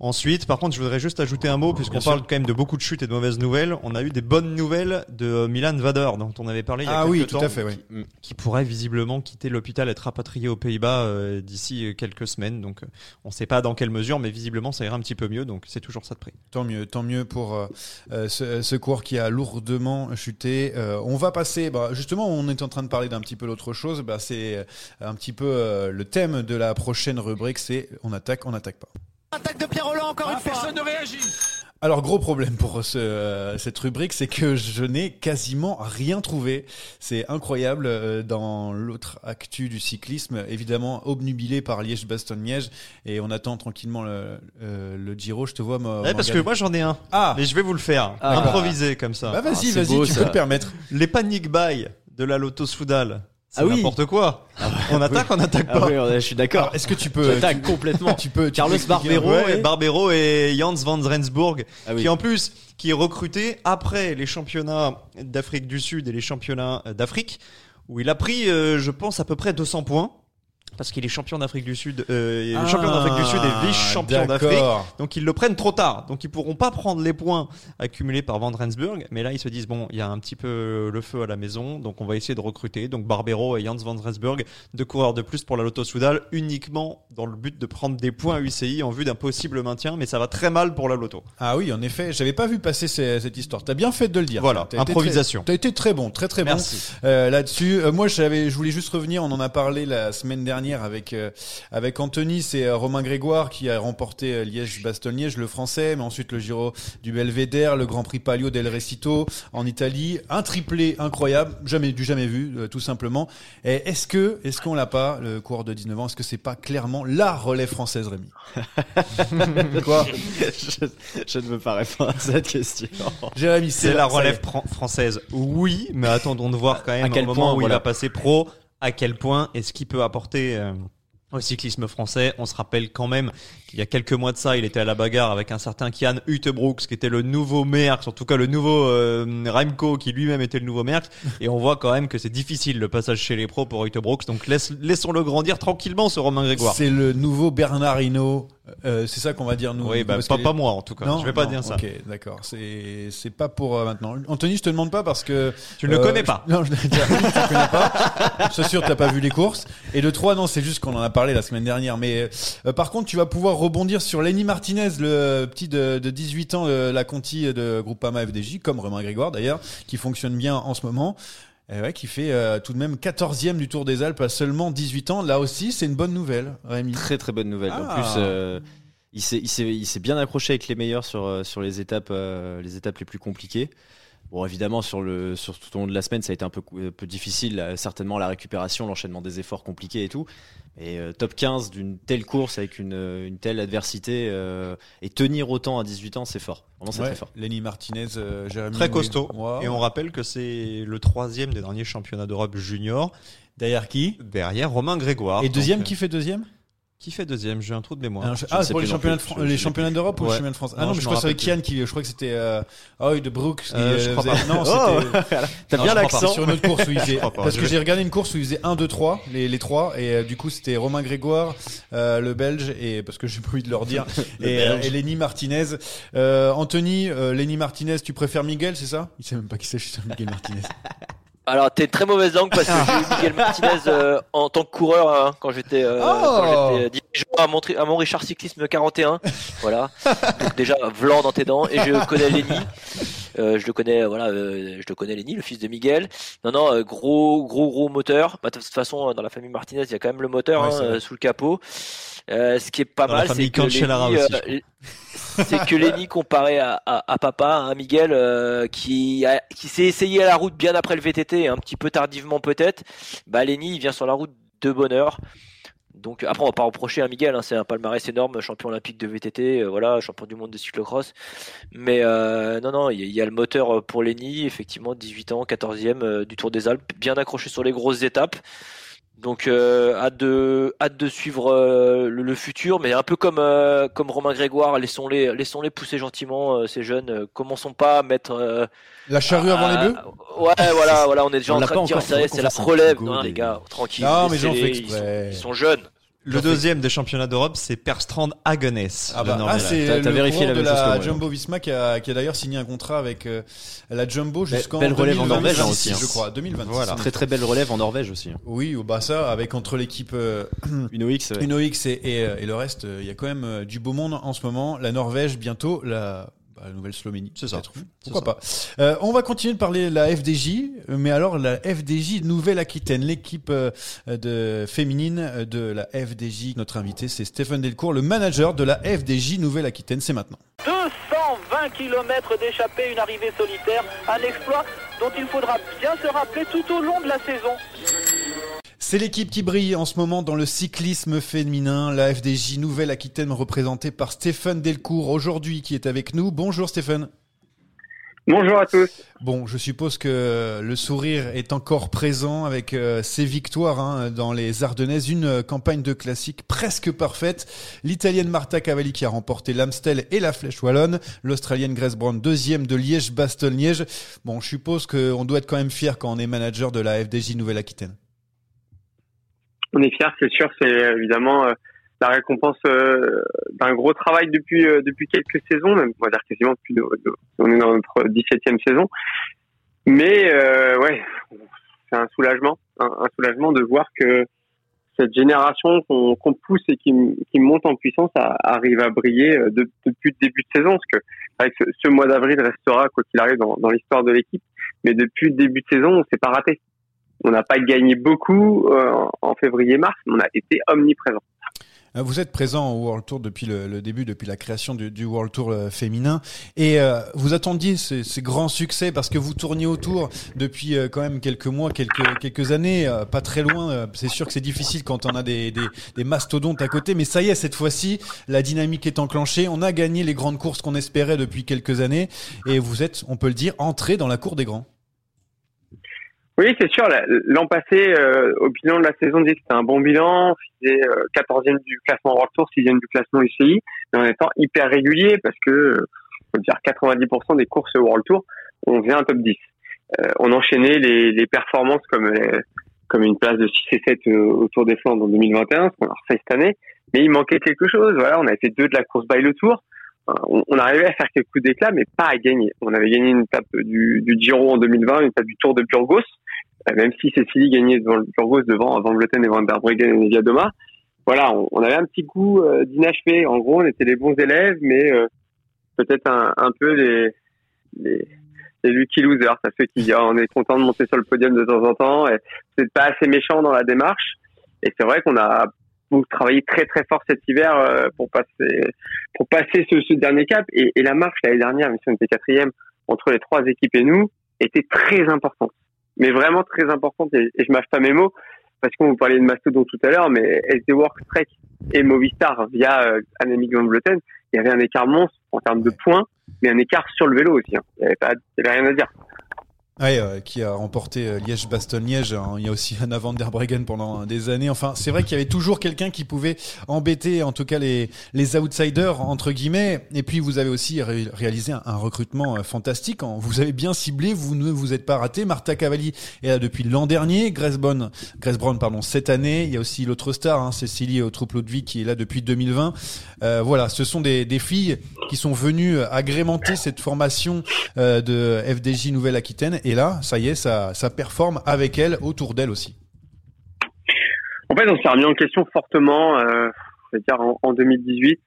Ensuite, par contre, je voudrais juste ajouter un mot, puisqu'on parle quand même de beaucoup de chutes et de mauvaises nouvelles. On a eu des bonnes nouvelles de euh, Milan Vader, dont on avait parlé il y a Ah quelques oui, temps, tout à fait, oui. Mm. qui pourrait visiblement quitter l'hôpital, être rapatrié aux Pays-Bas euh, d'ici euh, quelques semaines. Donc, on ne sait pas dans quelle mesure, mais visiblement, ça ira un petit peu mieux. Donc, c'est toujours ça de prix. Tant mieux, tant mieux pour euh, ce, ce cours qui a lourdement chuté. Euh, on va passer, bah, justement, on est en train de parler d'un petit peu l'autre chose. Bah, c'est un petit peu le thème de la prochaine rubrique, c'est on attaque, on n'attaque pas. Attaque de Pierre Roland encore une fois. Personne ne réagit. Alors gros problème pour ce, euh, cette rubrique, c'est que je n'ai quasiment rien trouvé. C'est incroyable. euh, dans l'autre actu du cyclisme, évidemment obnubilé par Liège-Bastogne-Liège, et on attend tranquillement le, euh, le Giro. Je te vois, moi. Ouais, parce que moi, j'en ai un. ah, Mais je vais vous le faire. Ah. Improviser comme ça. bah vas-y, Ah, vas-y, tu ça. peux te permettre. Les panic buy de la Lotto Soudal. C'est Ah oui. n'importe quoi. on attaque, on n'attaque Ah pas. oui, je suis d'accord. Est-ce que tu peux, J'attaque complètement. tu peux, tu Carlos peux Barbero, Ouais, ouais. Barbero et Jans van Rensburg, Ah oui. qui en plus, qui est recruté après les championnats d'Afrique du Sud et les championnats d'Afrique, où il a pris, euh, je pense, à peu près 200 points. Parce qu'il est champion d'Afrique du Sud, euh, est champion d'Afrique du Sud et vice-champion d'Afrique. Ah. Donc ils le prennent trop tard. Donc ils pourront pas prendre les points accumulés par Van Rensburg. Mais là ils se disent bon, il y a un petit peu le feu à la maison, donc on va essayer de recruter. Donc Barbero et Jans Van Rensburg, deux coureurs de plus pour la Lotto Soudal, uniquement dans le but de prendre des points à UCI en vue d'un possible maintien. Mais ça va très mal pour la Lotto. Ah oui, en effet, j'avais pas vu passer ces- cette histoire. T'as bien fait de le dire. Voilà, été improvisation. T'as été très bon, très très Merci. bon euh, là-dessus. Euh, moi, j'avais, je voulais juste revenir. On en a parlé la semaine dernière avec euh, avec Anthony. C'est euh, Romain Grégoire qui a remporté euh, Liège-Bastogne-Liège, le français, mais ensuite le Giro du Belvédère, le Grand Prix Palio del Recito en Italie. Un triplé incroyable, jamais du jamais vu, euh, tout simplement. Et est-ce que, est-ce qu'on l'a pas, le coureur de 19 ans, est-ce que c'est pas clairement la relève française, Rémi? Quoi? Je, je ne veux pas répondre à cette question. Jérémy, C'est la relève fran- française, oui, mais attendons de voir quand même À quel moment point, où il va passer pro, à quel point est-ce qu'il peut apporter euh, au cyclisme français. On se rappelle quand même qu'il y a quelques mois de ça, il était à la bagarre avec un certain Kian Hutebrooks, qui était le nouveau Merckx, en tout cas le nouveau euh, Remco, qui lui-même était le nouveau Merckx. Et on voit quand même que c'est difficile le passage chez les pros pour Hutebrooks. Donc laisse- laissons-le grandir tranquillement, ce Romain Grégoire. C'est le nouveau Bernard Hinault. Euh, c'est ça qu'on va dire nous. Oui, bah, pas, pas moi en tout cas. Non, je vais pas non, dire ça. Ok, d'accord. C'est c'est pas pour euh, maintenant. Anthony, je te demande pas parce que Tu ne le euh, connais pas. je- Non, je tu le connais pas. Je suis sûr, t'as pas vu les courses. Et de 3 non, c'est juste qu'on en a parlé la semaine dernière. Mais euh, par contre, tu vas pouvoir rebondir sur Lenny Martinez, le petit de, de 18 ans, euh, la Conti de Groupama FDJ, comme Romain Grégoire d'ailleurs, qui fonctionne bien en ce moment. Et ouais, qui fait euh, tout de même 14e du Tour des Alpes à seulement 18 ans. Là aussi, c'est une bonne nouvelle, Rémi. Très très bonne nouvelle. En Ah. plus, euh, il s'est bien accroché avec les meilleurs sur euh, sur les étapes euh, les étapes les plus compliquées. Bon, évidemment, sur le sur tout au long de la semaine, ça a été un peu peu difficile, certainement la récupération, l'enchaînement des efforts compliqués et tout. Et euh, top 15 d'une telle course avec une, euh, une telle adversité euh, et tenir autant à 18 ans, c'est fort. Vraiment, c'est Ouais, très fort. Lenny Martinez, euh, Jérémy. Très costaud. Et on rappelle que c'est le troisième des derniers championnats d'Europe junior, Derrière qui? Derrière Romain Grégoire. Et deuxième, Donc, qui fait deuxième? Qui fait deuxième? J'ai un trou de mémoire. Ah, je- Ah, c'est pour les plus championnats, de plus. Fran- Je- je les sais championnats d'Europe ou les championnats de France? Ah Non, non, mais je crois que avec Kian qui, je crois que c'était, euh, oui, de Brooks. qui, Euh, je crois faisait- pas. Non, Oh, c'était T'as bien l'accent. sur une autre course où il faisait, parce que j'ai regardé une course où il faisait 1, 2, 3, les, les trois, et euh, du coup c'était Romain Grégoire, euh, le Belge, et parce que j'ai pas envie de leur dire, Le et, euh, et Lenny Martinez. Euh, Anthony, euh, Lenny Martinez, tu préfères Miguel, c'est ça? Il sait même pas qui c'est, je suis Miguel Martinez. Alors, t'es très mauvaise langue parce que j'ai eu Miguel Martinez euh, en tant que coureur hein, quand j'étais euh, Oh j'étais dirigeant à mon, à mon Richard Cyclisme 41. voilà. Donc déjà, vlan dans tes dents. Et je connais Lenny. Euh, je le connais, voilà, euh, je le connais Lenny, le fils de Miguel. Non, non, euh, gros, gros, gros moteur. Bah, de toute façon, dans la famille Martinez, il y a quand même le moteur Ouais, hein, euh, sous le capot. Euh, ce qui est pas Dans mal, c'est que Lenny, euh, c'est que Lenny comparé à, à, à papa, hein, Miguel, euh, qui, a- qui s'est essayé à la route bien après le VTT, un petit peu tardivement peut-être, bah Lenny il vient sur la route de bonne heure. Donc après on va pas reprocher à Miguel, hein, c'est un palmarès énorme, champion olympique de VTT, euh, voilà, champion du monde de cyclocross. Mais euh, non non, il y, a- il y a le moteur pour Lenny, effectivement 18 ans, 14e euh, du Tour des Alpes, bien accroché sur les grosses étapes. Donc euh, hâte de hâte de suivre euh, le, le futur, mais un peu comme euh, comme Romain Grégoire, laissons-les laissons-les pousser gentiment euh, ces jeunes. euh, commençons pas à mettre euh, La charrue avant les bœufs Ouais, voilà, voilà, on est déjà On en train de dire c'est la relève, non, les gars, tranquille. Non, mais sont-. Ils sont jeunes. Le deuxième des championnats d'Europe, c'est Perstrand Hagenes. Ah, bah, ah, c'est T'as- le vérifié la de la Jumbo Visma qui a, qui a d'ailleurs signé un contrat avec euh, la Jumbo jusqu'en belle relève en 2026, Norvège, hein, aussi, hein. je crois, 2026. Voilà. Très très belle relève en Norvège aussi. hein. Oui, ou bah ça, avec entre l'équipe euh, Une OX. ouais. Uno X et, et, euh, et le reste, euh, il y a quand même euh, du beau monde en ce moment. La Norvège, bientôt la, la nouvelle Slovénie. C'est ça. Pourquoi pas. Euh, on va continuer de parler de la FDJ, mais alors la FDJ Nouvelle-Aquitaine, l'équipe euh, de féminine euh, de la FDJ. Notre invité, c'est Stéphane Delcourt, le manager de la FDJ Nouvelle-Aquitaine. C'est maintenant. 220 km d'échappée, une arrivée solitaire, un exploit dont il faudra bien se rappeler tout au long de la saison. C'est l'équipe qui brille en ce moment dans le cyclisme féminin, la FDJ Nouvelle-Aquitaine représentée par Stéphane Delcourt aujourd'hui qui est avec nous. Bonjour Stéphane. Bonjour à tous. Bon, je suppose que le sourire est encore présent avec euh, ces victoires hein, dans les Ardennaises, une euh, campagne de classique presque parfaite. L'Italienne Marta Cavalli qui a remporté l'Amstel et la Flèche Wallonne, l'Australienne Grace Brown deuxième de Liège-Bastogne-Liège. Bon, je suppose qu'on doit être quand même fier quand on est manager de la FDJ Nouvelle-Aquitaine. On est fier, c'est sûr, c'est évidemment euh, la récompense euh, d'un gros travail depuis euh, depuis quelques saisons, même on va dire quasiment depuis on est dans notre 17e saison. Mais euh, ouais, c'est un soulagement, un, soulagement de voir que cette génération qu'on pousse et qui, qui, monte en puissance arrive à briller depuis le début de saison. Parce que avec ce, mois d'avril restera quoi qu'il arrive dans, dans l'histoire de l'équipe, mais depuis le début de saison, on s'est pas raté. On n'a pas gagné beaucoup en février-mars, mais on a été omniprésent. Euh, vous êtes présent au World Tour depuis le, début, depuis la création du, World Tour euh, féminin, et euh, vous attendiez ces, grands succès parce que vous tourniez autour depuis quand même quelques mois, quelques quelques années, pas très loin. c'est sûr que c'est difficile quand on a des, des, des, mastodontes à côté, mais ça y est, cette fois-ci, la dynamique est enclenchée. On a gagné les grandes courses qu'on espérait depuis quelques années, et vous êtes, on peut le dire, entré dans la cour des grands. Oui, c'est sûr. L'an passé, euh, au bilan de la saison, on disait que c'était un bon bilan. On faisait 14e du classement World Tour, 6e du classement UCI, mais en étant hyper régulier parce que, faut dire, 90% des courses World Tour, on faisait un top 10. Euh, on enchaînait les, les performances comme euh, comme une place de 6 et 7 au Tour des Flandres en 2021, ce qu'on a refait cette année. Mais il manquait quelque chose. Voilà, on avait fait deux de la course by le Tour. On, on, arrivait à faire quelques coups d'éclat, mais pas à gagner. On avait gagné une étape du, du Giro en 2020, une étape du Tour de Burgos. Euh, même si Cécilie gagnait devant le Burgos devant Van Vleuten et Van der Breggen et Viadoma, voilà, on, avait un petit goût euh, d'inachevé. En gros, on était les bons élèves, mais euh, peut-être un, un, peu les, les, les lucky losers, ça fait qu'il on est content de monter sur le podium de temps en temps, et c'est pas assez méchant dans la démarche. Et c'est vrai qu'on a travaillé très très fort cet hiver pour passer pour passer ce, ce dernier cap. Et, et la marche l'année dernière, même si on était quatrième entre les trois équipes et nous, était très importante mais vraiment très importante, et, je mâche pas mes mots, parce qu'on vous parlait de Mastodon tout à l'heure, mais SD Works, Trek et Movistar via euh, Annemiek van Vleuten, il y avait un écart monstre en termes de points, mais un écart sur le vélo aussi. Hein. Il n'y avait rien à dire. Ouais, euh, qui a remporté euh, Liège-Bastogne-Liège. Hein. Il y a aussi Anna van der Breggen pendant des années. Enfin, c'est vrai qu'il y avait toujours quelqu'un qui pouvait embêter, en tout cas les, les outsiders entre guillemets. Et puis vous avez aussi réalisé un, recrutement euh, fantastique. Vous avez bien ciblé, vous ne vous êtes pas raté. Marta Cavalli est là depuis l'an dernier. Grace Brown, Grace Brown, pardon, cette année. Il y a aussi l'autre star, hein, Cécilie Troupe-Lodvig, qui est là depuis 2020. Euh, voilà, ce sont des, des, filles qui sont venues agrémenter cette formation de FDJ Nouvelle-Aquitaine et là, ça y est, ça, ça performe avec elle, autour d'elle aussi. En fait, on s'est remis en question fortement, euh, dire en, 2018.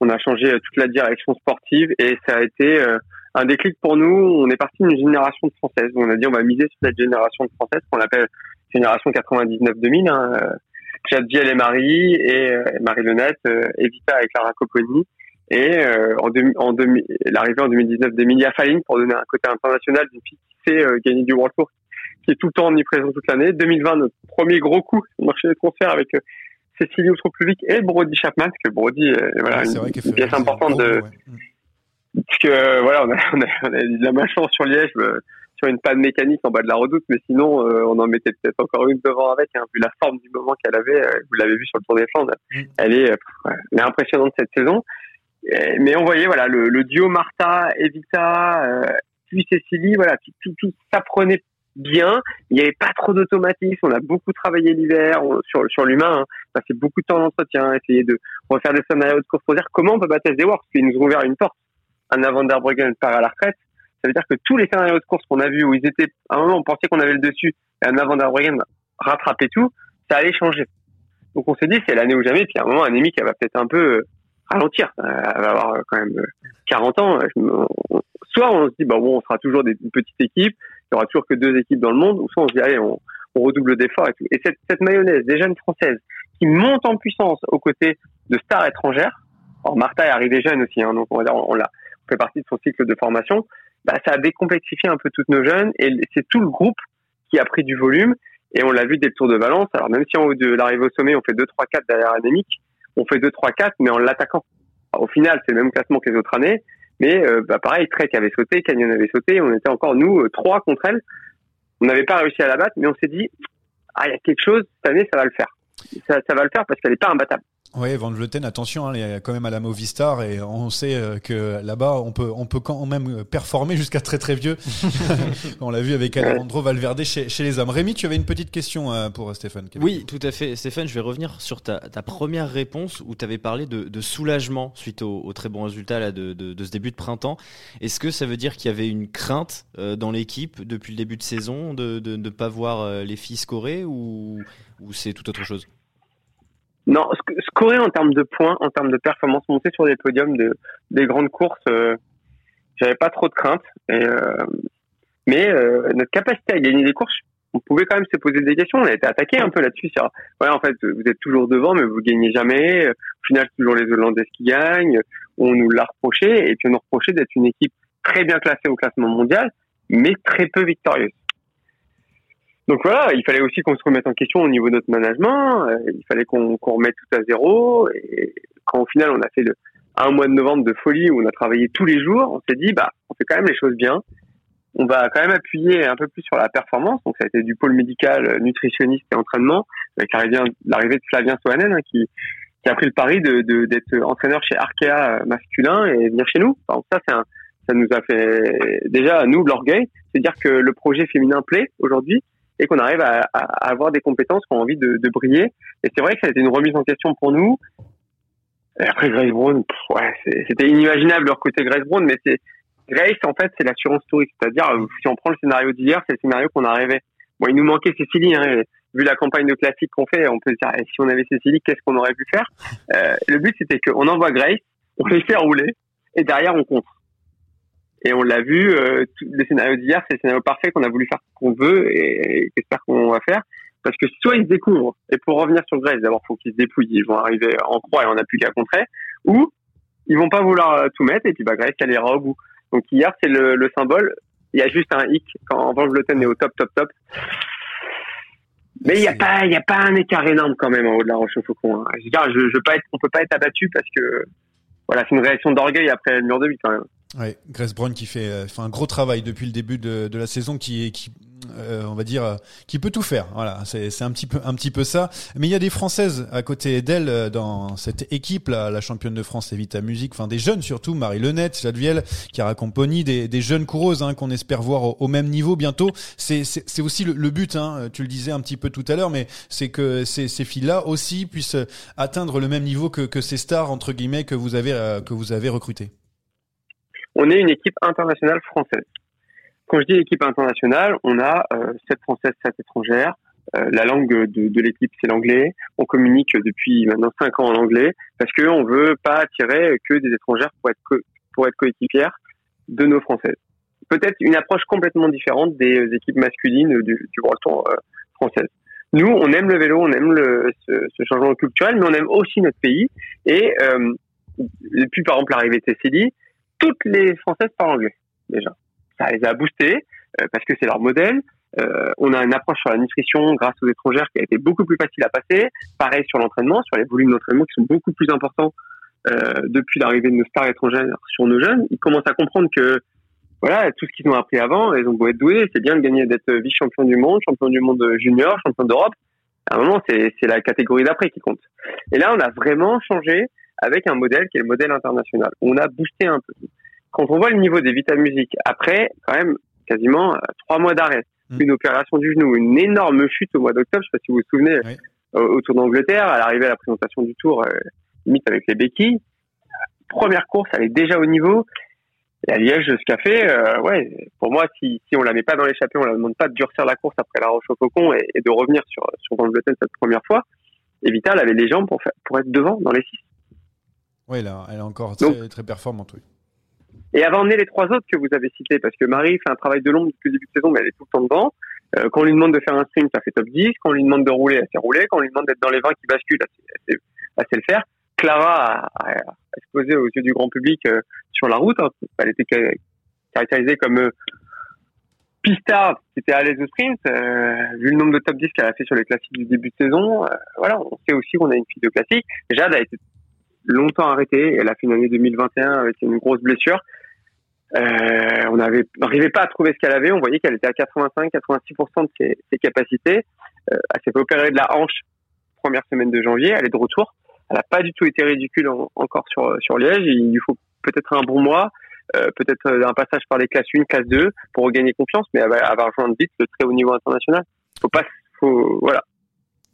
On a changé euh, toute la direction sportive et ça a été euh, un déclic pour nous. On est parti d'une génération de Françaises. On a dit on va miser sur cette génération de Françaises qu'on appelle génération 99-2000. Hein, Jadjiel et Marie et Marie Lenette, Evita et Clara Copponi et en, en l'arrivée en 2019 d'Emilia Falling pour donner un côté international d'une fille euh, gagner du World Tour, qui est tout le temps omniprésent toute l'année. 2020, notre premier gros coup sur le marché des transferts avec euh, Cécilie Outre-Public et Brody Chapman, parce que Brody est voilà, une, pièce importante de... Parce que voilà, on a, on, a, on a, eu de la malchance sur Liège, euh, sur une panne mécanique en bas de la redoute, mais sinon on en mettait peut-être encore une devant avec, hein, vu la forme du moment qu'elle avait. vous l'avez vu sur le Tour des Flandres, mm. elle, est, elle est impressionnante cette saison. mais on voyait voilà le, le duo Martha, Evita, puis Cécilie, voilà, tout, tout s'apprenait bien. Il n'y avait pas trop d'automatisme. On a beaucoup travaillé l'hiver sur, sur l'humain. Hein. Passé beaucoup de temps d'entretien, essayer de refaire des scénarios de course pour dire comment on peut battre SD Works. Ils nous ont ouvert une porte. Un avant d'Arbregen part à la retraite. Ça veut dire que tous les scénarios de course qu'on a vus où ils étaient, à un moment, on pensait qu'on avait le dessus et un avant d'Arbregen rattrapait tout, ça allait changer. Donc on s'est dit, c'est l'année ou jamais. Puis à un moment, Anémique, elle va peut-être un peu euh, ralentir. Elle va avoir quand même 40 ans soit on se dit bah bon on sera toujours des petites équipes, il y aura toujours que deux équipes dans le monde, ou soit on se dit allez on, on redouble d'efforts et tout. Et cette, cette mayonnaise des jeunes françaises qui montent en puissance aux côtés de stars étrangères. Alors Martha est arrivée jeune aussi, hein, donc on va dire on, l'a fait partie de son cycle de formation. Bah, ça a décomplexifié un peu toutes nos jeunes et c'est tout le groupe qui a pris du volume et on l'a vu dès le Tour de Valence. Alors même si haut de l'arrivée au sommet on fait 2-3-4 derrière Anémique, on fait 2-3-4 mais en l'attaquant. Au final c'est le même classement que les autres années, Mais euh, bah, pareil, Trek avait sauté, Canyon avait sauté, on était encore nous euh, trois contre elle. On n'avait pas réussi à la battre, mais on s'est dit ah il y a quelque chose cette année, ça va le faire. Ça va le faire parce qu'elle n'est pas imbattable. Oui, Van Vleuten, attention, hein, il est quand même à la Movistar et on sait euh, que là-bas, on peut, on peut quand même performer jusqu'à très très vieux. on l'a vu avec Alejandro Valverde chez, chez, les hommes. Rémi, tu avais une petite question euh, pour Stéphane. Oui, tout à fait. Stéphane, je vais revenir sur ta, ta première réponse où tu avais parlé de, de soulagement suite au, au, très bon résultat là, de, de, de, ce début de printemps. Est-ce que ça veut dire qu'il y avait une crainte euh, dans l'équipe depuis le début de saison de ne pas voir les filles scorer ou, ou c'est tout autre chose? Non, scorer en termes de points, en termes de performance, monter sur des podiums de des grandes courses, euh, j'avais pas trop de crainte. Et, euh, mais euh, notre capacité à gagner des courses, on pouvait quand même se poser des questions. On a été attaqué un peu là-dessus. Sur, ouais, en fait, vous êtes toujours devant, mais vous gagnez jamais. Au final, c'est toujours les Hollandaises qui gagnent. On nous l'a reproché, et puis on nous reprochait d'être une équipe très bien classée au classement mondial, mais très peu victorieuse. Donc voilà, il fallait aussi qu'on se remette en question au niveau de notre management. Euh, il fallait qu'on remette tout à zéro. Et quand au final on a fait le, un mois de novembre de folie où on a travaillé tous les jours, on s'est dit bah on fait quand même les choses bien. On va quand même appuyer un peu plus sur la performance. Donc ça a été du pôle médical, nutritionniste et entraînement avec l'arrivée de Flavien Soanen hein, qui, qui a pris le pari d'être entraîneur chez Arkea euh, masculin et venir chez nous. Donc ça c'est ça nous a fait déjà nous l'orgueil, c'est dire que le projet féminin plaît aujourd'hui et qu'on arrive à, à, avoir des compétences qui ont envie de, de briller. Et c'est vrai que ça a été une remise en question pour nous. Et après Grace Brown, ouais, c'était inimaginable leur côté Grace Brown, mais c'est Grace en fait c'est l'assurance touriste, c'est-à-dire euh, si on prend le scénario d'hier, c'est le scénario qu'on a. Bon, il nous manquait Cécilie, hein, vu la campagne de classique qu'on fait, on peut dire eh, si on avait Cécilie, qu'est-ce qu'on aurait pu faire? Euh, Le but c'était qu'on envoie Grace, on fait faire rouler, et derrière on contre. Et on l'a vu, euh, le scénario d'hier, c'est le scénario parfait qu'on a voulu faire ce qu'on veut et, j'espère qu'on va faire. Parce que soit ils se découvrent, et pour revenir sur Grèce, d'abord, faut qu'ils se dépouillent, ils vont arriver en croix et on n'a plus qu'à contrer, ou ils vont pas vouloir euh, tout mettre et puis bah Grèce, elle ira au bout. Donc hier, c'est le, le, symbole. Il y a juste un hic quand Van Vleuten est au top, top, top. Mais il n'y a pas, il y a pas un écart énorme quand même en haut de la Roche au Faucon. Hein. Je veux dire, je pas être, on peut pas être abattu parce que voilà, c'est une réaction d'orgueil après le mur de 8 quand même. Ouais, Grace Brown qui fait, euh, un gros travail depuis le début de, de la saison, qui, qui euh, on va dire, euh, qui peut tout faire. Voilà, c'est un petit peu, un petit peu ça. Mais il y a des Françaises à côté d'elle dans cette équipe, là, la championne de France Evita Musique, enfin des jeunes surtout, Marie Lenette, Jadviel, Chiara Componi, des, des jeunes coureuses hein, qu'on espère voir au, même niveau bientôt. C'est aussi le, le but, hein, tu le disais un petit peu tout à l'heure, mais c'est que ces, ces filles-là aussi puissent atteindre le même niveau que, que ces stars entre guillemets que vous avez que vous avez recrutées on est une équipe internationale française. Quand je dis équipe internationale, on a euh, 7 françaises, 7 étrangères. Euh, la langue de, de l'équipe, c'est l'anglais. On communique depuis maintenant 5 ans en anglais parce qu'on ne veut pas attirer que des étrangères pour être, pour être coéquipières de nos françaises. Peut-être une approche complètement différente des équipes masculines du, du World euh, française. Nous, on aime le vélo, on aime le, ce, ce, changement culturel, mais on aime aussi notre pays. Et euh, depuis, par exemple, l'arrivée de Cécilie, toutes les Françaises parlent anglais déjà. Ça les a boostés euh, parce que c'est leur modèle. Euh, on a une approche sur la nutrition grâce aux étrangères qui a été beaucoup plus facile à passer. Pareil sur l'entraînement, sur les volumes d'entraînement qui sont beaucoup plus importants euh, depuis l'arrivée de nos stars étrangères sur nos jeunes. Ils commencent à comprendre que voilà, tout ce qu'ils ont appris avant, ils ont beau être doués, c'est bien de gagner d'être vice-champion du monde, champion du monde junior, champion d'Europe. À un moment, c'est la catégorie d'après qui compte. Et là, on a vraiment changé avec un modèle qui est le modèle international. On a boosté un peu. Quand on voit le niveau des Vita Music, après, quand même, quasiment euh, trois mois d'arrêt, mm. une opération du genou, une énorme chute au mois d'octobre, je sais pas si vous vous souvenez, au, Tour d'Angleterre, à l'arrivée à la présentation du Tour, euh, limite avec les béquilles. Première course, elle est déjà au niveau. Et à Liège, ce qu'a fait, euh, ouais, pour moi, si, si on la met pas dans l'échappée, on la demande pas de durcir la course après la Roche au Faucon et, de revenir sur, sur Angleterre cette première fois. Et Vital avait les jambes pour, faire, pour être devant dans les six. Oui, là, elle est encore très, très performante, oui. Et avant emmené les trois autres que vous avez cités, parce que Marie fait un travail de long depuis le début de saison, mais elle est tout le temps dedans. Euh, quand on lui demande de faire un sprint, ça fait top 10. Quand on lui demande de rouler, elle sait rouler. Quand on lui demande d'être dans les 20 qui basculent, elle sait, elle sait le faire. Clara a, a, explosé aux yeux du grand public euh, sur la route. Hein. Elle était caractérisée comme euh, pistard qui était à l'aise au sprint. Euh, vu le nombre de top 10 qu'elle a fait sur les classiques du début de saison, voilà, on sait aussi qu'on a une fille de classique. Jade a été longtemps arrêtée. Elle a fait une année 2021 avec une grosse blessure. Euh, on n'arrivait pas à trouver ce qu'elle avait. On voyait qu'elle était à 85-86% de ses, capacités. Euh, elle s'est fait opérer de la hanche première semaine de janvier. Elle est de retour. Elle n'a pas du tout été ridicule en- encore sur sur Liège. Il lui faut peut-être un bon mois, euh, peut-être un passage par les classes 1, classe 2 pour regagner confiance, mais elle va, elle va rejoindre vite le très haut niveau international. Faut pas, faut voilà.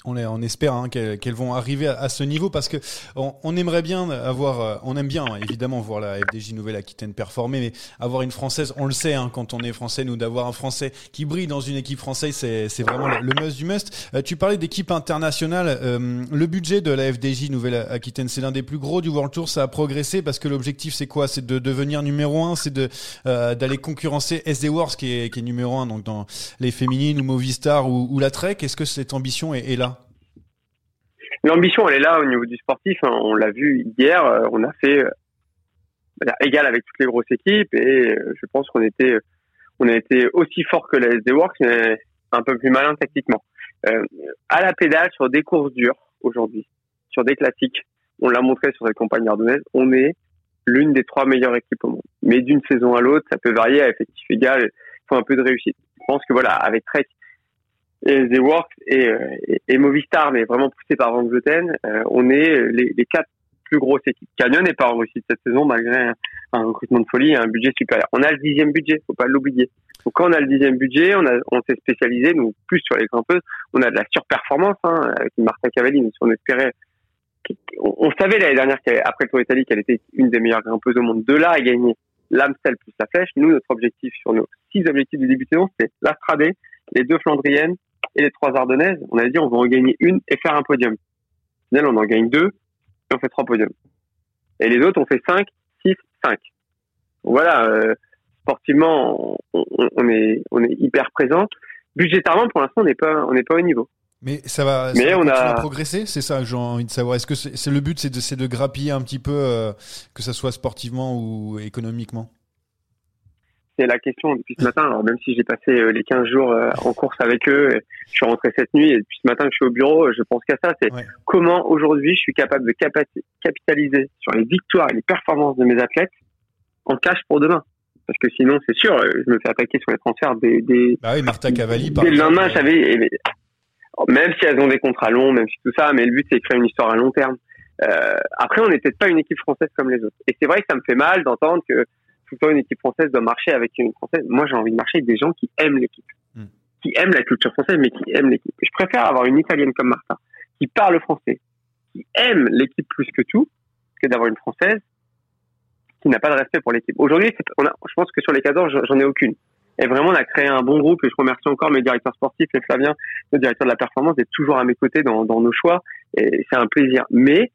On, espère hein, qu'elles vont arriver à, ce niveau parce que on, aimerait bien avoir, euh, on aime bien évidemment voir la FDJ Nouvelle-Aquitaine performer, mais avoir une française, on le sait hein, quand on est français, nous d'avoir un français qui brille dans une équipe française, c'est vraiment le, must du must. Euh, tu parlais d'équipe internationale, euh, le budget de la FDJ Nouvelle-Aquitaine, c'est l'un des plus gros du World Tour, ça a progressé parce que l'objectif c'est quoi? C'est de devenir numéro un, c'est de d'aller concurrencer SD Wars qui est, qui est numéro un donc dans les féminines ou Movistar ou, la Trek. Est-ce que cette ambition est là? L'ambition, elle est là au niveau du sportif. hein. On l'a vu hier. euh, On a fait euh, dire, égal avec toutes les grosses équipes et euh, je pense qu'on était, on a été aussi fort que la SD Works, mais un peu plus malin tactiquement. Euh, à la pédale sur des courses dures aujourd'hui, sur des classiques, on l'a montré sur cette campagne ardennaise, on est l'une des trois meilleures équipes au monde. Mais d'une saison à l'autre, ça peut varier à effectif égal. Il faut un peu de réussite. Je pense que voilà, avec Trek The Works et, euh, et, et Movistar, mais vraiment poussé par Van Vleuten, euh, on est les, les quatre plus grosses équipes. Canyon n'est pas en réussite cette saison malgré un, recrutement de folie et un budget supérieur. On a le dixième budget, faut pas l'oublier. Donc quand on a le dixième budget, on, on s'est spécialisé, nous plus sur les grimpeuses, on a de la surperformance hein, avec Marta Cavalli, si on espérait on, savait l'année dernière qu'après le Tour Italie qu'elle était une des meilleures grimpeuses au monde. De là à gagner l'Amstel plus la flèche, nous notre objectif sur nos six objectifs du début de saison, c'est l'Astradé, les deux Flandriennes et les trois Ardennaises. On a dit on va en gagner une et faire un podium. Au final, on en gagne deux et on fait trois podiums. Et les autres, on fait cinq, six, cinq. Voilà, euh, sportivement, on, on, est on est hyper présent. Budgétairement, pour l'instant, on n'est pas on n'est pas au niveau. Mais ça va, Mais ça va on a- c'est ça j'ai envie de savoir. Est-ce que c'est le but, c'est de, de grappiller un petit peu, euh, que ça soit sportivement ou économiquement? C'est la question depuis ce matin. Alors même si j'ai passé euh, les 15 jours euh, en course avec eux, et je suis rentré cette nuit et depuis ce matin que je suis au bureau, euh, je pense qu'à ça. C'est Ouais. comment aujourd'hui je suis capable de capitaliser sur les victoires et les performances de mes athlètes en cash pour demain. Parce que sinon, c'est sûr, euh, je me fais attaquer sur les transferts des, des, Bah oui, Marta Cavalli, par dès le lendemain, euh, j'avais, et- même si elles ont des contrats longs, même si tout ça, mais le but c'est de créer une histoire à long terme. Euh, après, on n'est peut-être pas une équipe française comme les autres. Et c'est vrai que ça me fait mal d'entendre que tout le temps une équipe française doit marcher avec une française. Moi, j'ai envie de marcher avec des gens qui aiment l'équipe, Hmm. qui aiment la culture française, mais qui aiment l'équipe. Je préfère avoir une italienne comme Martha, qui parle français, qui aime l'équipe plus que tout, que d'avoir une française qui n'a pas de respect pour l'équipe. Aujourd'hui, c'est- on a, je pense que sur les 14, j'en- ai aucune. Et vraiment, on a créé un bon groupe et je remercie encore mes directeurs sportifs et Flavien, le directeur de la performance, d'être toujours à mes côtés dans, dans nos choix. Et c'est un plaisir. Mais,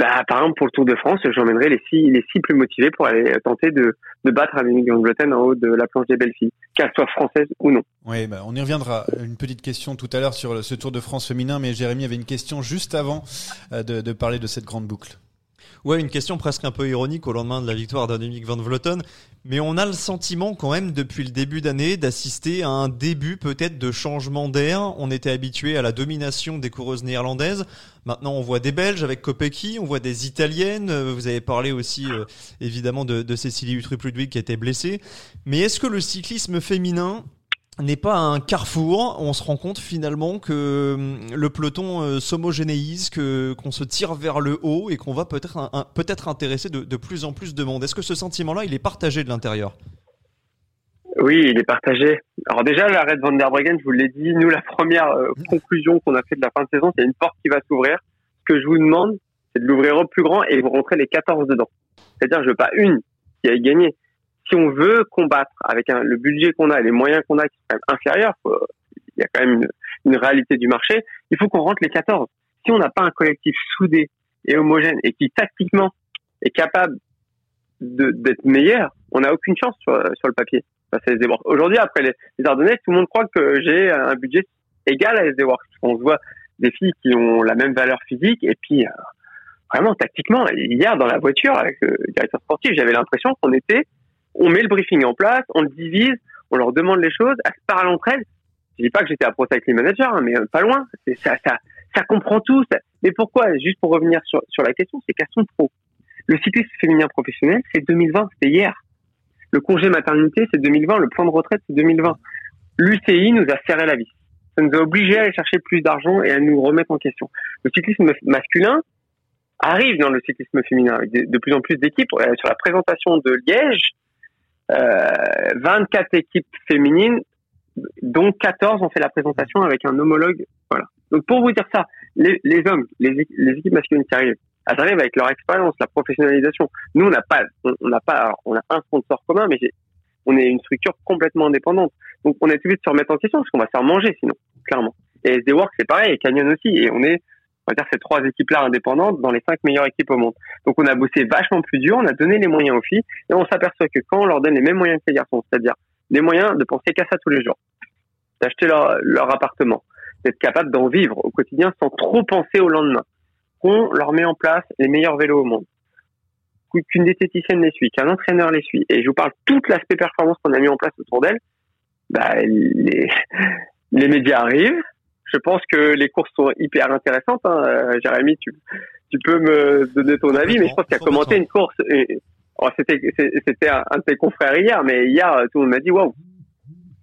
bah, par exemple, pour le Tour de France, j'emmènerai les six, les six plus motivés pour aller tenter de, de battre Amélie Gangloten en haut de la planche des belles filles, qu'elles soient françaises ou non. Oui, bah, on y reviendra. Une petite question tout à l'heure sur ce Tour de France féminin, mais Jérémy avait une question juste avant euh, de parler de cette grande boucle. Ouais, une question presque un peu ironique au lendemain de la victoire d'Annemiek van Vleuten, mais on a le sentiment quand même depuis le début d'année d'assister à un début peut-être de changement d'air. On était habitué à la domination des coureuses néerlandaises. Maintenant, on voit des Belges avec Kopecky, on voit des Italiennes. Euh, Vous avez parlé aussi euh, évidemment de, de Cécilie Utrup-Ludwig qui était blessée. Mais est-ce que le cyclisme féminin n'est pas un carrefour. On se rend compte finalement que hum, le peloton euh, s'homogénéise, que qu'on se tire vers le haut et qu'on va peut-être peut-être intéresser de, de plus en plus de monde. Est-ce que ce sentiment-là, il est partagé de l'intérieur? Oui, il est partagé. Alors déjà, l'arrêt de Van der Breggen, je vous l'ai dit, nous, la première euh, conclusion qu'on a fait de la fin de saison, c'est une porte qui va s'ouvrir. Ce que je vous demande, c'est de l'ouvrir au plus grand et vous rentrez les 14 dedans. C'est-à-dire, je veux pas une qui aille gagner. Si on veut combattre avec le budget qu'on a les moyens qu'on a qui sont quand même inférieurs, il y a quand même une, réalité du marché, il faut qu'on rentre les 14. Si on n'a pas un collectif soudé et homogène et qui tactiquement est capable d'être meilleur, on n'a aucune chance sur, le papier. Works. Aujourd'hui, après les, les tout le monde croit que j'ai un budget égal à SD Works. On voit des filles qui ont la même valeur physique et puis euh, vraiment tactiquement. Hier, dans la voiture avec le directeur sportif, j'avais l'impression qu'on était, on met le briefing en place, on le divise, on leur demande les choses, elles se parlent entre elles. Je dis pas que j'étais à Pro Cycling Manager, hein, mais euh, pas loin. C'est ça, ça, ça comprend tout. ça- Mais pourquoi Juste pour revenir sur, sur la question, c'est qu'elles sont pro. Le cyclisme féminin professionnel, c'est 2020, c'était hier. Le congé maternité, c'est 2020. Le plan de retraite, c'est 2020. L'UCI nous a serré la vis. Ça nous a obligés à aller chercher plus d'argent et à nous remettre en question. Le cyclisme masculin arrive dans le cyclisme féminin avec de, plus en plus d'équipes. Euh, sur la présentation de Liège, 24 équipes féminines, dont 14 ont fait la présentation avec un homologue. Voilà. Donc pour vous dire ça, les, hommes, les, les, équipes masculines qui arrivent, elles arrivent avec leur expérience, la professionnalisation. Nous, on n'a pas, on n'a pas, on a un sponsor commun, mais on est une structure complètement indépendante. Donc on est obligé de se remettre en question parce qu'on va se faire manger sinon, clairement. Et SD Work c'est pareil, et Canyon aussi, et on est on va dire ces trois équipes-là indépendantes dans les cinq meilleures équipes au monde. Donc on a bossé vachement plus dur, on a donné les moyens aux filles, et on s'aperçoit que quand on leur donne les mêmes moyens que les garçons, c'est-à-dire les moyens de penser qu'à ça tous les jours, d'acheter leur, leur appartement, d'être capable d'en vivre au quotidien sans trop penser au lendemain, qu'on leur met en place les meilleurs vélos au monde, qu'une diététicienne les suit, qu'un entraîneur les suit, et je vous parle tout l'aspect performance qu'on a mis en place autour d'elle, bah, les, les médias arrivent, je pense que les courses sont hyper intéressantes. Hein. Euh, Jérémy, tu, tu peux me donner ton avis, mais je pense qu'il a commenté une course. Et, oh, c'était c'était un, de tes confrères hier, mais hier tout le monde m'a dit waouh,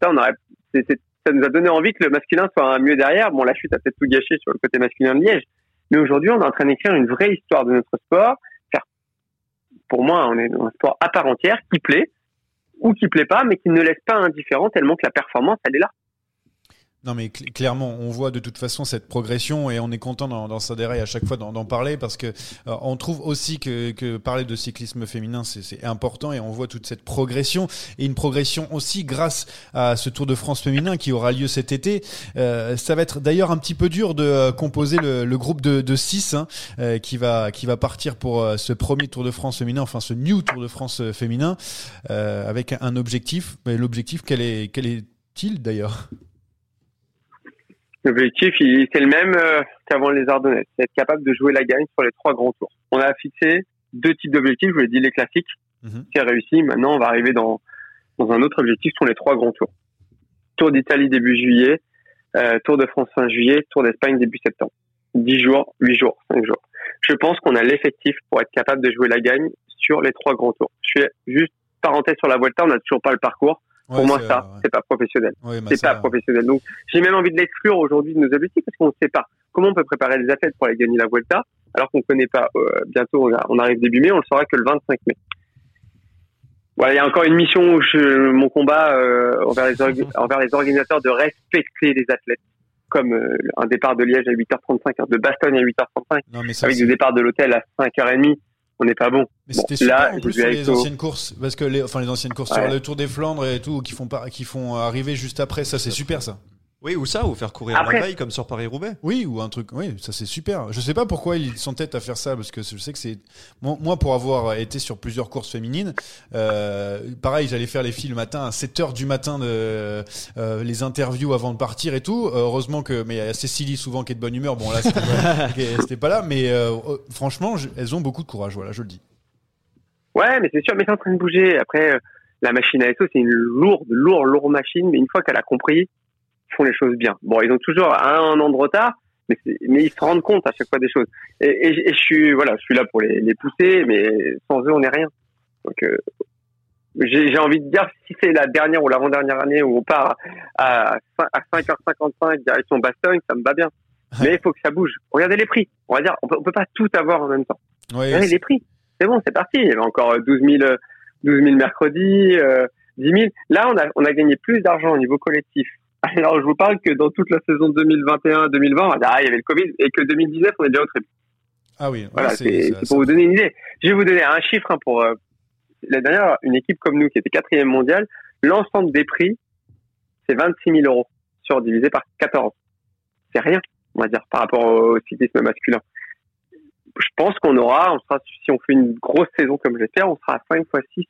ça on aurait, ça nous a donné envie que le masculin soit mieux derrière. Bon, la chute a peut-être tout gâché sur le côté masculin de Liège, mais aujourd'hui on est en train d'écrire une vraie histoire de notre sport. Car pour moi, on est dans un sport à part entière qui plaît ou qui plaît pas, mais qui ne laisse pas indifférent tellement que la performance elle est là. Non mais clairement, on voit de toute façon cette progression et on est content dans, dans à chaque fois d'en parler parce que euh, on trouve aussi que, parler de cyclisme féminin c'est important et on voit toute cette progression et une progression aussi grâce à ce Tour de France féminin qui aura lieu cet été. Euh, ça va être d'ailleurs un petit peu dur de euh, composer le, groupe de, de six hein, qui va qui va partir pour ce premier Tour de France féminin, enfin ce New Tour de France féminin avec un objectif. L'objectif quel est quel est-il d'ailleurs? L'objectif, c'est le même euh, qu'avant les Ardennaises, c'est être capable de jouer la gagne sur les trois grands tours. On a fixé deux types d'objectifs, je vous l'ai dit, les classiques, mhm. c'est réussi. Maintenant, on va arriver dans, dans un autre objectif sur les trois grands tours. Tour d'Italie début juillet, euh, Tour de France fin juillet, Tour d'Espagne début septembre. Dix jours, huit jours, cinq jours. Je pense qu'on a l'effectif pour être capable de jouer la gagne sur les trois grands tours. Je fais juste parenthèse sur la Vuelta, on n'a toujours pas le parcours. Pour moi, ça, c'est pas professionnel. Bah c'est pas professionnel. Donc, j'ai même envie de l'exclure aujourd'hui de nos objectifs parce qu'on ne sait pas comment on peut préparer les athlètes pour aller gagner la Vuelta alors qu'on ne connaît pas. Euh, bientôt, on arrive début mai, on le saura que le 25 mai. Voilà, il y a encore une mission où je, mon combat euh, envers, les envers les organisateurs de respecter les athlètes comme euh, un départ de Liège à 8h35, de Bastogne à 8h35, avec le départ de l'hôtel à 5h30 on n'est pas bon. Mais c'était super en plus sur les anciennes courses, parce que les, enfin les anciennes courses sur le Tour des Flandres et tout, qui font qui font arriver juste après, ça c'est super ça. Oui, ou ça, ou faire courir la veille comme sur Paris-Roubaix. Oui, ou un truc. Oui, ça c'est super. Je sais pas pourquoi ils s'entêtent à faire ça, parce que je sais que c'est. Moi, pour avoir été sur plusieurs courses féminines, euh, pareil, j'allais faire les filles le matin à 7 h du matin, de, euh, les interviews avant de partir et tout. Euh, heureusement que. Mais il y a Cécilie souvent qui est de bonne humeur. Bon, là, c'était pas là, mais franchement, elles ont beaucoup de courage, voilà, je le dis. Ouais, mais c'est sûr, mais c'est en train de bouger. Après, la machine à SO, c'est une lourde, lourde, lourde machine, mais une fois qu'elle a compris font les choses bien. Bon, ils ont toujours un, an de retard, mais, mais ils se rendent compte à chaque fois des choses. Et, et, je suis voilà, je suis là pour les, les pousser, mais sans eux, on n'est rien. Donc euh, j'ai envie de dire si c'est la dernière ou l'avant-dernière année où on part à, à 5h55 direction Bastogne, ça me va bien. Mais il faut que ça bouge. Regardez les prix. On va dire, on peut, on peut pas tout avoir en même temps. Regardez les prix. C'est bon, c'est parti. Il y avait encore 12 000, 12 000 mercredis, euh, 10 000. Là, on a, on a gagné plus d'argent au niveau collectif alors, je vous parle que dans toute la saison 2021-2020, ah, il y avait le Covid et que 2019, on est déjà au triple. Ah oui, voilà, c'est pour vous donner une idée. Je vais vous donner un chiffre hein, pour euh, la dernière, une équipe comme nous qui était quatrième mondiale, l'ensemble des prix, c'est 26 000 euros sur divisé par 14. C'est rien, on va dire, par rapport au cyclisme masculin. Je pense qu'on aura, on sera, si on fait une grosse saison comme j'espère, on sera à 5 fois 6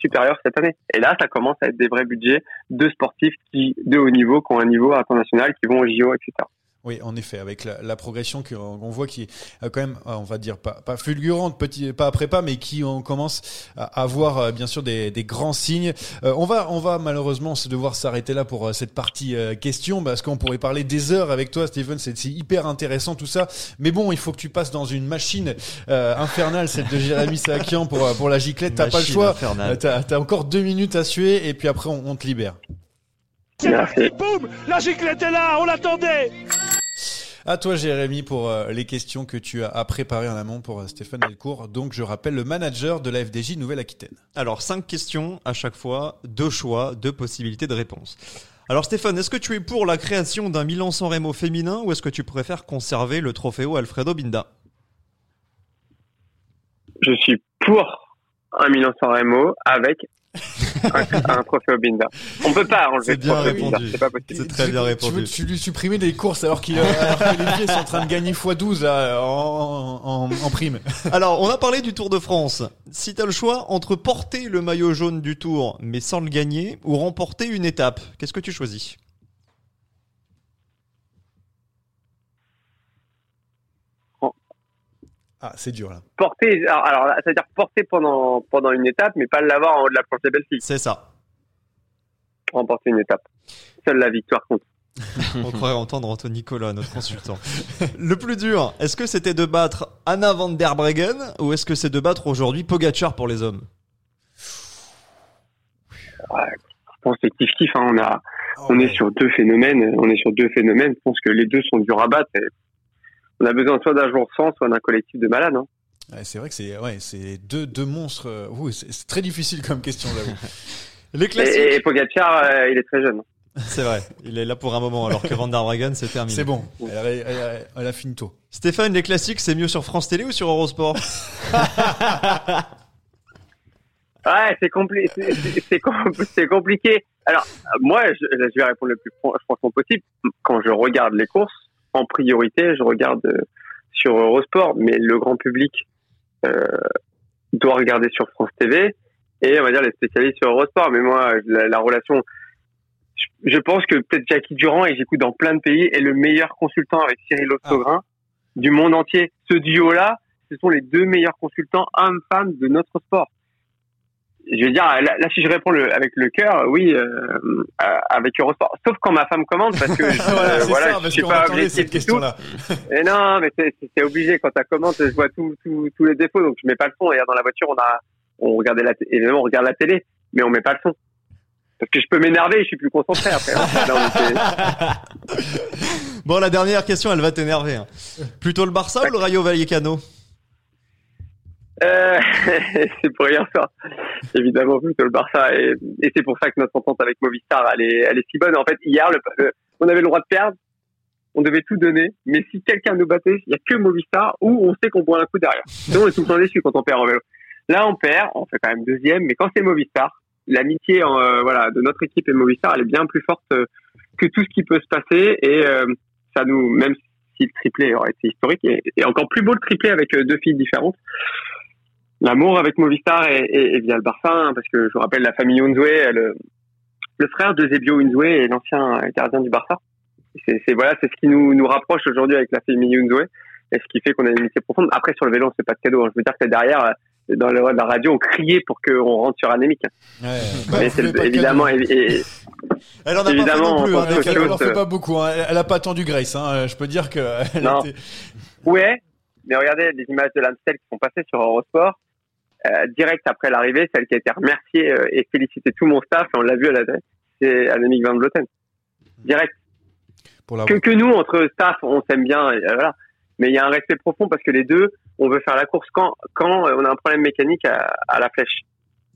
supérieur cette année. Et là, ça commence à être des vrais budgets de sportifs qui, de haut niveau, qui ont un niveau international, qui vont au JO, etc. Oui, en effet, avec la, la progression qu'on voit qui est euh, quand même, euh, on va dire, pas, pas fulgurante, petit, pas après pas, mais qui on commence à avoir euh, bien sûr des, des grands signes. Euh, on va, on va malheureusement se devoir s'arrêter là pour euh, cette partie euh, question, parce qu'on pourrait parler des heures avec toi, Steven. C'est c'est hyper intéressant tout ça. Mais bon, il faut que tu passes dans une machine euh, infernale, celle de Jérémy Sakian pour euh, pour la giclette. T'as pas le choix. Euh, T'as as encore deux minutes à suer, et puis après on, on te libère. Merci. Boum La giclette est là, on l'attendait À toi, Jérémy, pour euh, les questions que tu as à préparer en amont pour euh, Stéphane Delcourt. Donc, je rappelle le manager de la FDJ Nouvelle-Aquitaine. Alors, cinq questions à chaque fois, deux choix, deux possibilités de réponse. Alors Stéphane, est-ce que tu es pour la création d'un Milan San Remo féminin ou est-ce que tu préfères conserver le Trofeo Alfredo Binda? Je suis pour un Milan San Remo avec un, trophée Obinda. On peut pas enlever C'est le bien trophée répondu. c'est pas possible. C'est très bien Tu répondu. veux tu lui supprimer des courses alors, qu'il, alors que les pieds sont en train de gagner x12 là, en, en, en prime. Alors, on a parlé du Tour de France. Si tu as le choix entre porter le maillot jaune du Tour mais sans le gagner ou remporter une étape, qu'est-ce que tu choisis? Ah, c'est dur là. Porter, alors, c'est-à-dire porter pendant, pendant une étape, mais pas l'avoir en haut de la planche des belles filles. C'est ça. Remporter une étape. Seule la victoire compte. On croirait entendre Anthony Nicolas, notre consultant. Le plus dur, est-ce que c'était de battre Anna van der Breggen ou est-ce que c'est de battre aujourd'hui Pogachar pour les hommes? Je pense que c'est kiff-kiff, hein. On a, Oh, on ouais. est sur deux phénomènes, on est sur deux phénomènes. Je pense que les deux sont durs à battre. et on a besoin soit d'un jour sans, soit d'un collectif de malades, hein. Ouais, c'est vrai que c'est ouais, c'est deux, deux monstres. euh, c'est, c'est très difficile comme question, j'avoue. Les Et, classiques et, et Pogacar, euh, il est très jeune. C'est vrai, il est là pour un moment alors que Van der Breggen c'est terminé. c'est bon. Elle a, elle a- elle a fini tôt. Stéphane, les classiques c'est mieux sur France Télé ou sur Eurosport? Ouais, c'est compli- c'est- c'est- c'est com- c'est compliqué. Alors, moi, je, je vais répondre le plus fran- franchement possible. Quand je regarde les courses, en priorité, je regarde euh, sur Eurosport, mais le grand public euh, doit regarder sur France TV et on va dire les spécialistes sur Eurosport. Mais moi, la, la relation, je, je pense que peut-être Jackie Durand, et j'écoute dans plein de pays, est le meilleur consultant avec Cyril Ostogrin du monde entier. Ce duo-là, ce sont les deux meilleurs consultants hommes-femmes de notre sport je veux dire, là, là, si je réponds le, avec le cœur, oui, euh, avec Eurosport. Sauf quand ma femme commande, parce que je, voilà, euh, voilà, ça, je suis pas objectif cette question-là. Et non, mais c'est- obligé quand ta commande, je vois tous tous les défauts, donc je mets pas le son. Et dans la voiture, on a, on regardait la, évidemment, on regarde la télé, mais on met pas le son. Parce que je peux m'énerver, je suis plus concentré après. Non, Bon, la dernière question, elle va t'énerver. hein. Plutôt le Barça ou le Rayo Vallecano? Euh, c'est pour rien faire. Évidemment, plutôt le Barça. Et, et c'est pour ça que notre entente avec Movistar, elle est, elle est si bonne. En fait, hier, le, le- on avait le droit de perdre. On devait tout donner. Mais si quelqu'un nous battait, il y a que Movistar où on sait qu'on boit un coup derrière. Sinon, on est tout le temps déçu quand on perd en vélo. Là, on perd. On fait quand même deuxième. Mais quand c'est Movistar, l'amitié, euh, voilà, de notre équipe et Movistar, elle est bien plus forte euh, que tout ce qui peut se passer. Et euh, ça nous, même si le triplé aurait été historique, et, et encore plus beau le triplé avec euh, deux filles différentes l'amour avec Movistar et, et, et via le Barça, hein, parce que je vous rappelle la famille Unzue, le, le frère de Zebio Unzue est l'ancien gardien du Barça. C'est c'est- voilà, c'est ce qui nous, nous rapproche aujourd'hui avec la famille Unzue et ce qui fait qu'on a une amitié profonde. Après sur le vélo, c'est pas de cadeau. hein. Je veux dire que derrière, euh, dans le, la radio, on criait pour qu'on rentre sur Anémique. Ouais, Mais c'est le- évidemment, et, et- Elle en a Évidemment, pas fait non plus. on hein, Elle cadeaux. en fait euh, pas beaucoup. hein. Elle, elle a pas attendu Grace. Hein. Je peux dire que. elle Non. était- ouais, mais regardez les images de l'Amstel qui sont passées sur Eurosport. Euh, direct après l'arrivée, celle qui a été remerciée euh, et félicité tout mon staff, et on l'a vu à la c'est Annemiek van Vleuten. Direct. Pour la Que, que nous, entre staff, on s'aime bien, et, euh, voilà. Mais il y a un respect profond parce que les deux, on veut faire la course quand, quand on a un problème mécanique à, à la flèche.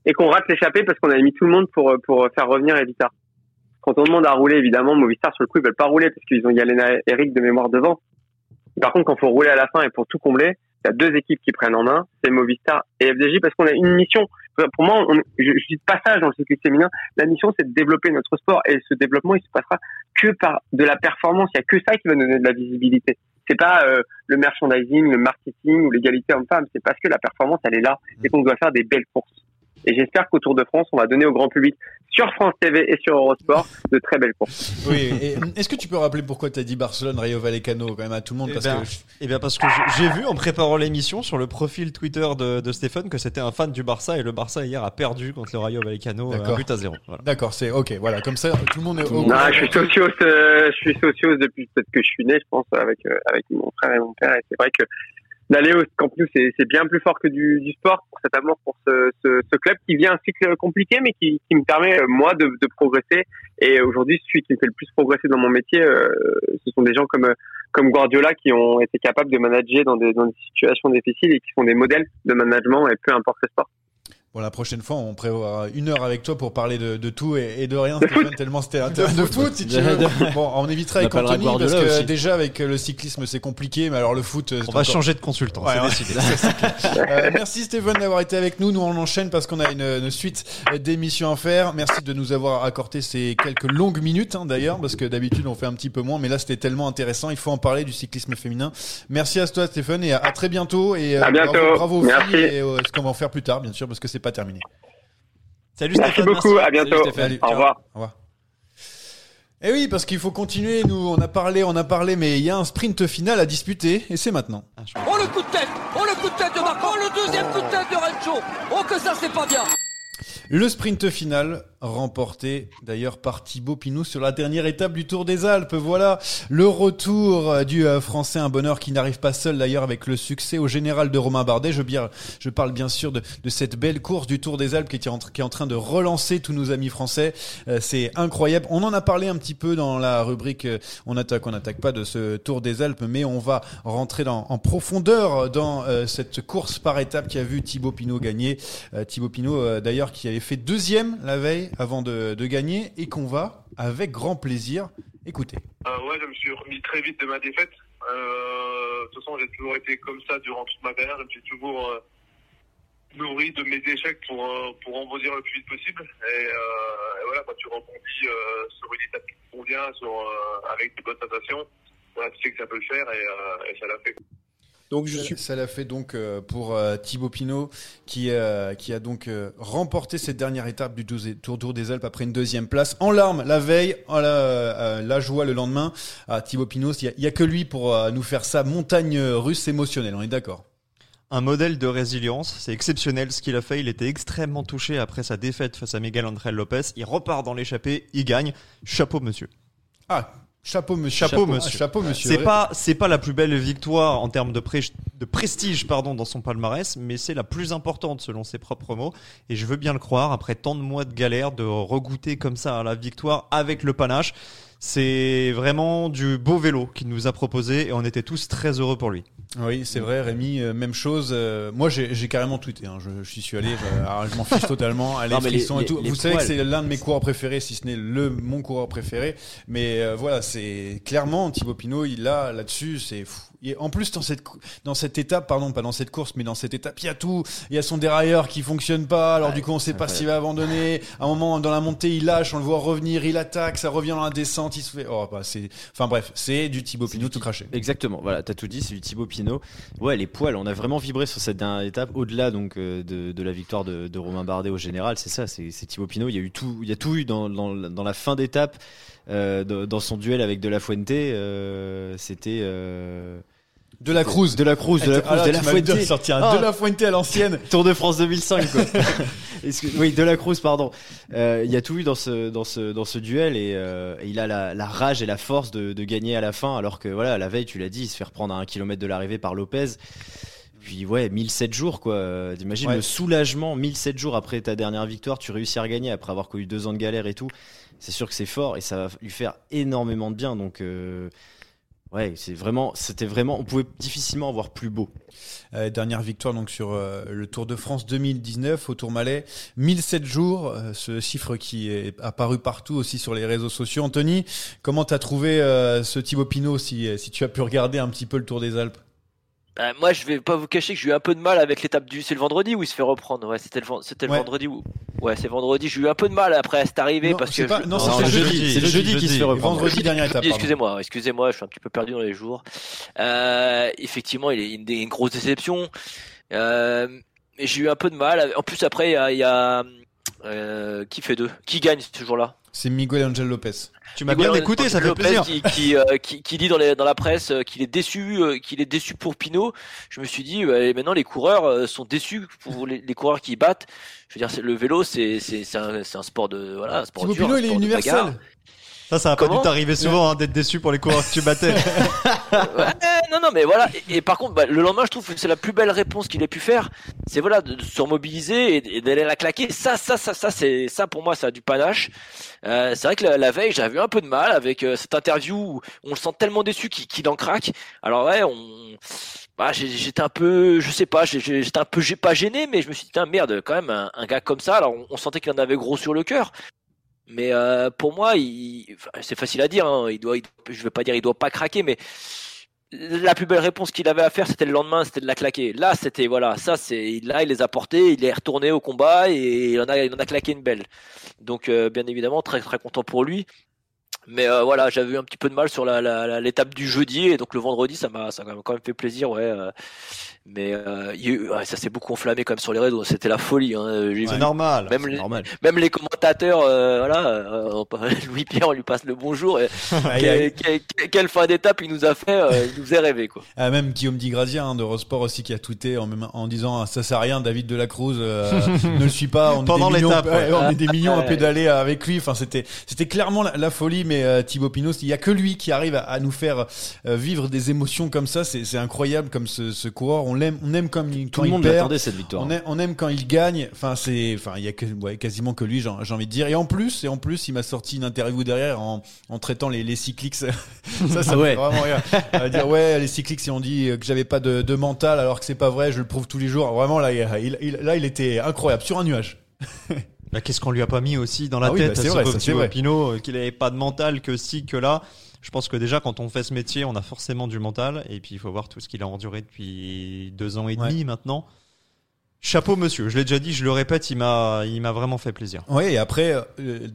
Et qu'on rate l'échappée parce qu'on a mis tout le monde pour, pour faire revenir Evita. Quand on demande à rouler, évidemment, Movistar, sur le coup, ils veulent pas rouler parce qu'ils ont Yalena et Eric de mémoire devant. Par contre, quand faut rouler à la fin et pour tout combler, il y a deux équipes qui prennent en main, c'est Movistar et FDJ parce qu'on a une mission. Pour moi, on, je, je dis de passage dans le cyclisme féminin, la mission c'est de développer notre sport et ce développement il se passera que par de la performance. Il y a que ça qui va nous donner de la visibilité. C'est pas euh, le merchandising, le marketing ou l'égalité homme-femme. C'est parce que la performance elle est là et qu'on doit faire des belles courses. Et j'espère qu'au Tour de France, on va donner au grand public sur France TV et sur Eurosport de très belles courses. Oui, et est-ce que tu peux rappeler pourquoi tu as dit Barcelone, Rayo Vallecano quand même à tout le monde? Eh parce ben, que je- Eh bien parce que j'ai vu en préparant l'émission sur le profil Twitter de, de Stéphane que c'était un fan du Barça et le Barça hier a perdu contre le Rayo Vallecano euh, un D'accord. but à zéro. Voilà. D'accord, c'est ok, voilà, comme ça tout le monde est au Non, courant. je suis socios, euh, je suis socios depuis peut-être que je suis né, je pense, avec euh, avec mon frère et mon père. Et c'est vrai que d'aller au Camp Nou, c'est bien plus fort que du, du sport pour cet amour pour ce, ce, ce club qui vit un cycle compliqué, mais qui, qui me permet euh, moi de, de progresser. Et aujourd'hui, celui qui me fait le plus progresser dans mon métier, euh, ce sont des gens comme comme Guardiola qui ont été capables de manager dans des dans des situations difficiles et qui sont des modèles de management et peu importe le sport. Bon, la prochaine fois, on prévoit une heure avec toi pour parler de, de tout et, et de rien, Stéphane, foot. tellement c'était intéressant. De foot, si tu De- veux. Bon, on évitera On avec Anthony parce que aussi. déjà avec le cyclisme c'est compliqué, mais alors le foot. c'est On va encore- changer de consultant, Ouais, c'est décidé. Euh, merci Stéphane d'avoir été avec nous. Nous on enchaîne parce qu'on a une, une suite d'émissions à faire. Merci de nous avoir accordé ces quelques longues minutes hein, d'ailleurs, parce que d'habitude on fait un petit peu moins, mais là c'était tellement intéressant. Il faut en parler du cyclisme féminin. Merci à toi Stéphane et à, à très bientôt. Et euh, À bientôt. bravo, bravo aux Merci. filles et euh, ce qu'on va en faire plus tard, bien sûr, parce que c'est pas terminé. Salut Merci Stéphane, beaucoup, à bientôt. Salut, Stéphane. Salut, Au revoir. Au revoir. Eh oui, parce qu'il faut continuer. Nous, on a parlé, on a parlé, mais il y a un sprint final à disputer, et c'est maintenant. Ah, Oh le coup de tête Oh le coup de tête de Marco Oh le deuxième coup de tête de Rencho Oh que ça c'est pas bien Le sprint final remporté d'ailleurs par Thibaut Pinot sur la dernière étape du Tour des Alpes. Voilà le retour du euh, Français, un bonheur qui n'arrive pas seul d'ailleurs avec le succès au général de Romain Bardet. Je, parle bien sûr de, cette belle course du Tour des Alpes qui est en, train de relancer tous nos amis français. Euh, C'est incroyable. On en a parlé un petit peu dans la rubrique euh, On attaque, on n'attaque pas de ce Tour des Alpes, mais on va rentrer en profondeur dans cette course par étape qui a vu Thibaut Pinot gagner. Thibaut Pinot d'ailleurs qui avait fait deuxième la veille avant de, gagner et qu'on va avec grand plaisir écouter. Euh, ouais, je me suis remis très vite de ma défaite. Euh, de toute façon, j'ai toujours été comme ça durant toute ma carrière. Je me suis toujours euh, nourri de mes échecs pour, pour en le plus vite possible. Et, voilà, quand tu rebondis sur une étape qui te convient, avec des bonnes sensations, tu sais que ça peut le faire et ça l'a fait. Donc je suis... Ça l'a fait donc euh, pour euh, Thibaut Pinot qui, euh, qui a donc remporté cette dernière étape du 12 Tour, Tour des Alpes après une deuxième place en larmes la veille, en la, la joie le lendemain. À Thibaut Pinot, il y a- il y, a que lui pour nous faire ça montagne russe émotionnelle, on est d'accord? Un modèle de résilience, c'est exceptionnel ce qu'il a fait. Il était extrêmement touché après sa défaite face à Miguel André Lopez. Il repart dans l'échappée, il gagne. Chapeau monsieur. Ah, chapeau monsieur. Chapeau, monsieur. chapeau monsieur. C'est pas c'est pas la plus belle victoire en termes de, pré- de prestige pardon dans son palmarès, mais c'est la plus importante selon ses propres mots. Et je veux bien le croire après tant de mois de galère de regoûter comme ça à la victoire avec le panache. C'est vraiment du beau vélo qu'il nous a proposé et on était tous très heureux pour lui. Oui, c'est vrai, Rémi, euh, même chose. euh, moi, j'ai j'ai carrément tweeté. Hein, je, je suis allé, je, alors, je m'en fiche totalement. Allez, Non, les- et tout. les Vous savez que c'est l'un de mes coureurs préférés, si ce n'est le mon coureur préféré. Mais euh, voilà, c'est clairement Thibaut Pinot. Il a là-dessus, c'est fou. Et en plus, dans cette dans cette étape, pardon, pas dans cette course, mais dans cette étape, il y a tout. Il y a son dérailleur qui fonctionne pas. Alors Ouais, du coup, on sait pas s'il va abandonner. À un moment, dans la montée, il lâche. On le voit revenir. Il attaque. Ça revient dans la descente. Il se fait. Oh, bah, c'est. Enfin bref, c'est du Thibaut Pinot tout craché. Exactement, voilà, t'as tout dit, c'est du Thibaut Pinot. Ouais, les poils, on a vraiment vibré sur cette dernière étape, au-delà donc euh, de, de la victoire de, de Romain Bardet au général, c'est ça, c'est Thibaut Pinot. Il y a eu tout, il y a tout eu dans, dans, dans la fin d'étape, euh, dans dans son duel avec De La Fuente. euh, C'était euh, De la Cruz. De La Cruz, De La Cruz, Ah De La Fuente. sortir un Ah. De La Fuente à l'ancienne. Tour de France 2005 quoi. Oui, De La Cruz, pardon. Euh, Il y a tout eu dans ce dans ce dans ce duel et, euh, il a la, rage et la force de, de gagner à la fin alors que voilà la veille tu l'as dit il se fait reprendre à un kilomètre de l'arrivée par Lopez. Puis ouais 1007 jours quoi. T'imagines Ouais. le soulagement 1007 jours après ta dernière victoire tu réussis à regagner après avoir connu deux ans de galère et tout. C'est sûr que c'est fort et ça va lui faire énormément de bien donc. euh, Ouais, c'est vraiment, c'était vraiment, on pouvait difficilement avoir plus beau. Euh, dernière victoire donc sur euh, le Tour de France 2019 au Tourmalet. 1007 jours, euh, ce chiffre qui est apparu partout aussi sur les réseaux sociaux. Anthony, comment t'as trouvé ce Thibaut Pinot si, si tu as pu regarder un petit peu le Tour des Alpes? Euh, moi, je vais pas vous cacher que j'ai eu un peu de mal avec l'étape du. C'est le vendredi où il se fait reprendre. Ouais, c'était le, ven- c'était le Ouais. vendredi où. Ouais, c'est vendredi. J'ai eu un peu de mal après à cette arrivée Non, parce c'est que. pas- je- non, Non, c'est le jeudi, c'est le jeudi qui se fait reprendre. Vendredi dernière étape. Excusez-moi, excusez-moi, je suis un petit peu perdu dans les jours. Euh, effectivement, il est une, grosse déception. Euh, j'ai eu un peu de mal. En plus, après, il y a, il y a, euh, qui fait deux Qui gagne ce jour-là C'est Miguel Angel Lopez. Tu m'as bien écouté, ça fait Lopez plaisir. Qui, qui, euh, qui- qui dit dans, les- dans la presse euh, qu'il est déçu, euh, qu'il est déçu pour Pinot. Je me suis dit, euh, maintenant les coureurs euh, sont déçus pour les, les coureurs qui battent. Je veux dire, le vélo, c'est un, un sport de voilà, un sport Thibaut dur, Pinot, un il est universel. Ça, ça a pas Comment dû t'arriver souvent hein, d'être déçu pour les coureurs que tu battais. Ouais, non, non, mais voilà. Et, et par contre, bah, le lendemain, je trouve que c'est la plus belle réponse qu'il ait pu faire. C'est voilà, de, de se remobiliser et, et d'aller la claquer. Ça, ça, ça, ça, c'est ça pour moi, ça a du panache. Euh, c'est vrai que la, la veille, j'avais eu un peu de mal avec euh, cette interview où on le sent tellement déçu qu'il qu'il en craque. Alors ouais, on. Bah, j'étais un peu, je sais pas, j'étais un peu, j'ai pas gêné, mais je me suis dit, merde, quand même, un, un gars comme ça, alors on, on sentait qu'il en avait gros sur le cœur. Mais euh, pour moi, il, c'est facile à dire. Hein, il doit, je vais pas dire, il doit pas craquer, mais la plus belle réponse qu'il avait à faire, c'était le lendemain, c'était de la claquer. Là, c'était voilà, ça c'est là, il les a portés, il est retourné au combat et il en a, il en a claqué une belle. Donc, euh, bien évidemment, très très content pour lui. Mais euh, voilà, j'avais eu un petit peu de mal sur la- la- la- l'étape du jeudi et donc le vendredi, ça m'a, ça m'a quand même fait plaisir, ouais. euh, mais euh, a eu- ouais, ça s'est beaucoup enflammé quand même sur les réseaux, c'était la folie. Hein, C'est normal. même les, normal. même les commentateurs, euh, voilà, euh, Louis Pierre, on lui passe le bonjour. Et, quelle, quelle- quelle fin d'étape il nous a fait, euh, il nous faisait rêver quoi. Ah, même Guillaume Digrazia hein, de Eurosport aussi qui a tweeté en, même- en disant ah, ça sert à rien David de la Cruz euh, ne le suit pas on est Pendant des millions, l'étape, ouais. on est des millions à pédaler avec lui enfin c'était c'était clairement la, la folie mais euh, Thibaut Pinot il y a que lui qui arrive à, à nous faire euh, vivre des émotions comme ça c'est incroyable comme ce, ce coureur on l'aime on aime comme il, Tout quand le il monde perd cette victoire. on aime, on aime quand il gagne. Enfin, c'est, enfin, il y a que, ouais, quasiment que lui, j'ai envie de dire. Et en plus, et en plus, il m'a sorti une interview derrière en, en traitant les, les cycliques. ça, ça Ah ouais. vraiment rire. À dire ouais, les cycliques, si on dit que j'avais pas de, de mental, alors que c'est pas vrai, je le prouve tous les jours. Vraiment là, il, il- là, il était incroyable sur un nuage. Bah, Qu'est-ce qu'on lui a pas mis aussi dans la Ah oui, tête bah, à ce. Pinot, euh, qu'il avait pas de mental, que si, que là. Je pense que déjà, quand on fait ce métier, on a forcément du mental. Et puis, il faut voir tout ce qu'il a enduré depuis deux ans et Ouais. demi maintenant. Chapeau, monsieur. Je l'ai déjà dit, je le répète, il m'a, il m'a vraiment fait plaisir. Oui, et après, euh,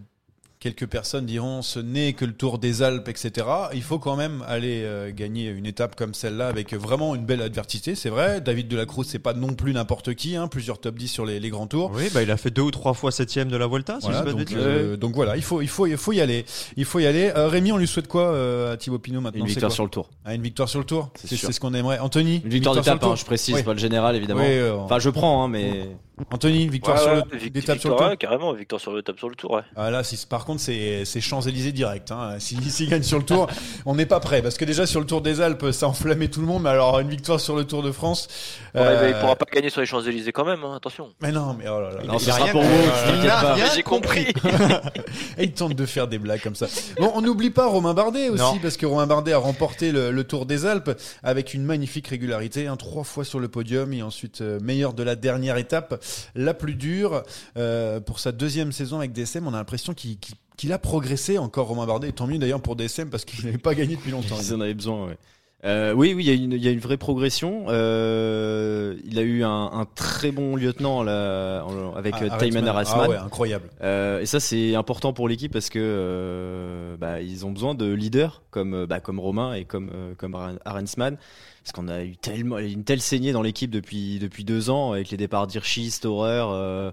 quelques personnes diront ce n'est que le Tour des Alpes, etc. Il faut quand même aller euh, gagner une étape comme celle-là avec vraiment une belle adversité, c'est vrai. David Delacruz, c'est pas non plus n'importe qui, hein, plusieurs top 10 sur les, les grands tours. Oui, bah, il a fait deux ou trois fois septième de la Volta, si Voilà, je donc, euh, donc voilà, il faut, il faut, il faut y aller. Il faut y aller. Euh, Rémi, on lui souhaite quoi euh, à Thibaut Pinot maintenant Une c'est victoire sur le tour. Ah, une victoire sur le tour. C'est C'est sûr. c'est ce qu'on aimerait. Anthony, Une victoire sur d'étape, le tour hein, je précise, Oui. pas le général évidemment. Oui, euh, Enfin, je prends, hein, mais Anthony, victoire Ouais, sur ouais, le vic- d'étape sur le victoire, tour. ouais, carrément, victoire sur le top sur le tour. Ouais. Ah là, si, par contre, c'est c'est Champs-Élysées direct. Hein. S'il s'il gagne sur le tour, on n'est pas prêt. Parce que déjà, sur le Tour des Alpes, ça a enflammé tout le monde. Mais alors, une victoire sur le Tour de France. Ouais, euh, mais il pourra pas gagner sur les Champs Élysées quand même, hein, attention. Mais non, mais oh là là. non, il a sera rien pour compris. vous. Euh, il J'ai compris. Et il tente de faire des blagues comme ça. Bon, on n'oublie pas Romain Bardet aussi, Non. parce que Romain Bardet a remporté le, le Tour des Alpes avec une magnifique régularité, hein, trois fois sur le podium et ensuite euh, meilleur de la dernière étape, la plus dure. Euh, pour sa deuxième saison avec DSM, on a l'impression qu'il a progressé encore Romain Bardet. Et tant mieux d'ailleurs pour DSM parce qu'il n'avait pas gagné depuis longtemps. Ils en avaient besoin, ouais. Euh, oui, oui, il y, a une- il y a une vraie progression. Euh, il a eu un, un très bon lieutenant là, avec Ah. Tayman Arasman. Ah ouais, incroyable. Euh, et ça, c'est important pour l'équipe parce que bah, ils ont besoin de leaders comme, bah, comme Romain et comme, comme Aren- Arensman. Parce qu'on a eu tellement, une telle saignée dans l'équipe depuis, depuis deux ans avec les départs d'Hirschi, Storer euh,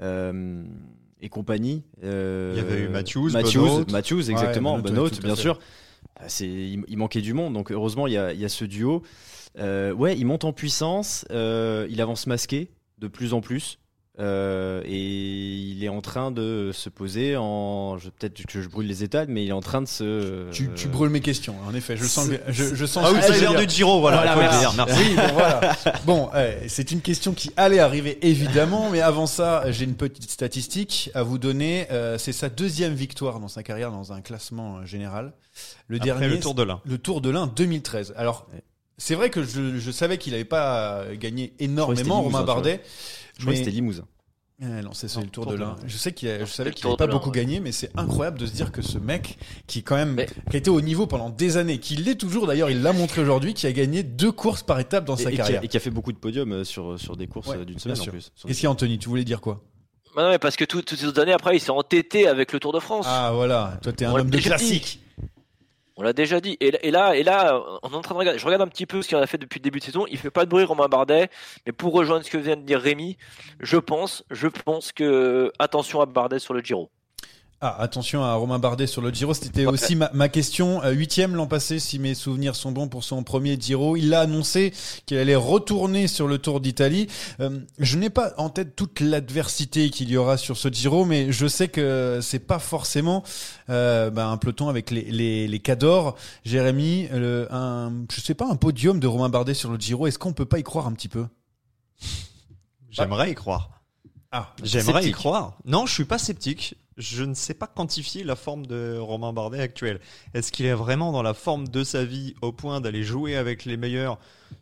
euh, et compagnie. Euh, Il y avait eu Matthews, Matthews, exactement, Benoît, Benoît, bien sûr. C'est, il, il manquait du monde, donc heureusement il y a, il y a ce duo. Ouais, il monte en puissance, il avance masqué de plus en plus. Euh, et il est en train de se poser en. je- Peut-être que je brûle les étals, mais il est en train de se. Tu, tu brûles mes questions, en effet. Je sens, que- je, je sens Ah oui, c'est l'heure du Giro, voilà. Voilà, merci. dire, merci. Oui, bon, voilà. Bon, eh, c'est une question qui allait arriver évidemment, mais avant ça, j'ai une petite statistique à vous donner. Euh, c'est sa deuxième victoire dans sa carrière dans un classement euh, général. Le Après dernier, le Tour de l'Ain. le Tour de l'Ain 2013. Alors, Ouais. c'est vrai que je, je savais qu'il n'avait pas euh, gagné énormément, Romain vois. Je crois mais- que c'était Limousin. Eh non, c'est le Tour de l'Ain. Je sais qu'il a- je savais qu'il n'avait pas beaucoup gagné, mais c'est incroyable de se dire que ce mec, qui quand même, Mais- qui a été au niveau pendant des années, qui l'est toujours d'ailleurs, il l'a montré aujourd'hui, qui a gagné deux courses par étape dans Et, sa et qui a, carrière. et qui a fait beaucoup de podiums euh, sur, sur des courses Ouais, euh, d'une semaine en plus. Qu'est-ce qu'il y a, Anthony? Tu voulais dire quoi? Bah non, mais parce que tout- toutes ces autres années après, il s'est entêté avec le Tour de France. Ah voilà, toi t'es un On homme de dit. On l'a déjà dit. Et, et là, et là, on est en train de regarder. Je regarde un petit peu ce qu'il en a fait depuis le début de saison. Il fait pas de bruit, Romain Bardet. Mais pour rejoindre ce que vient de dire Rémi, je pense, je pense que attention à Bardet sur le Giro. Ah, attention à Romain Bardet sur le Giro. C'était aussi ma, ma question. Euh, Huitième l'an passé, si mes souvenirs sont bons pour son premier Giro. Il a annoncé qu'il allait retourner sur le Tour d'Italie. Euh, je n'ai pas en tête toute l'adversité qu'il y aura sur ce Giro, mais je sais que c'est pas forcément euh, ben, un peloton avec les, les, les Cadors. Jérémy, le, un, je sais pas, un podium de Romain Bardet sur le Giro. Est-ce qu'on peut pas y croire un petit peu? J'aimerais y croire. Ah, J'aimerais y croire. Non, je suis pas sceptique. Je ne sais pas quantifier la forme de Romain Bardet actuel. Est-ce qu'il est vraiment dans la forme de sa vie au point d'aller jouer avec les meilleurs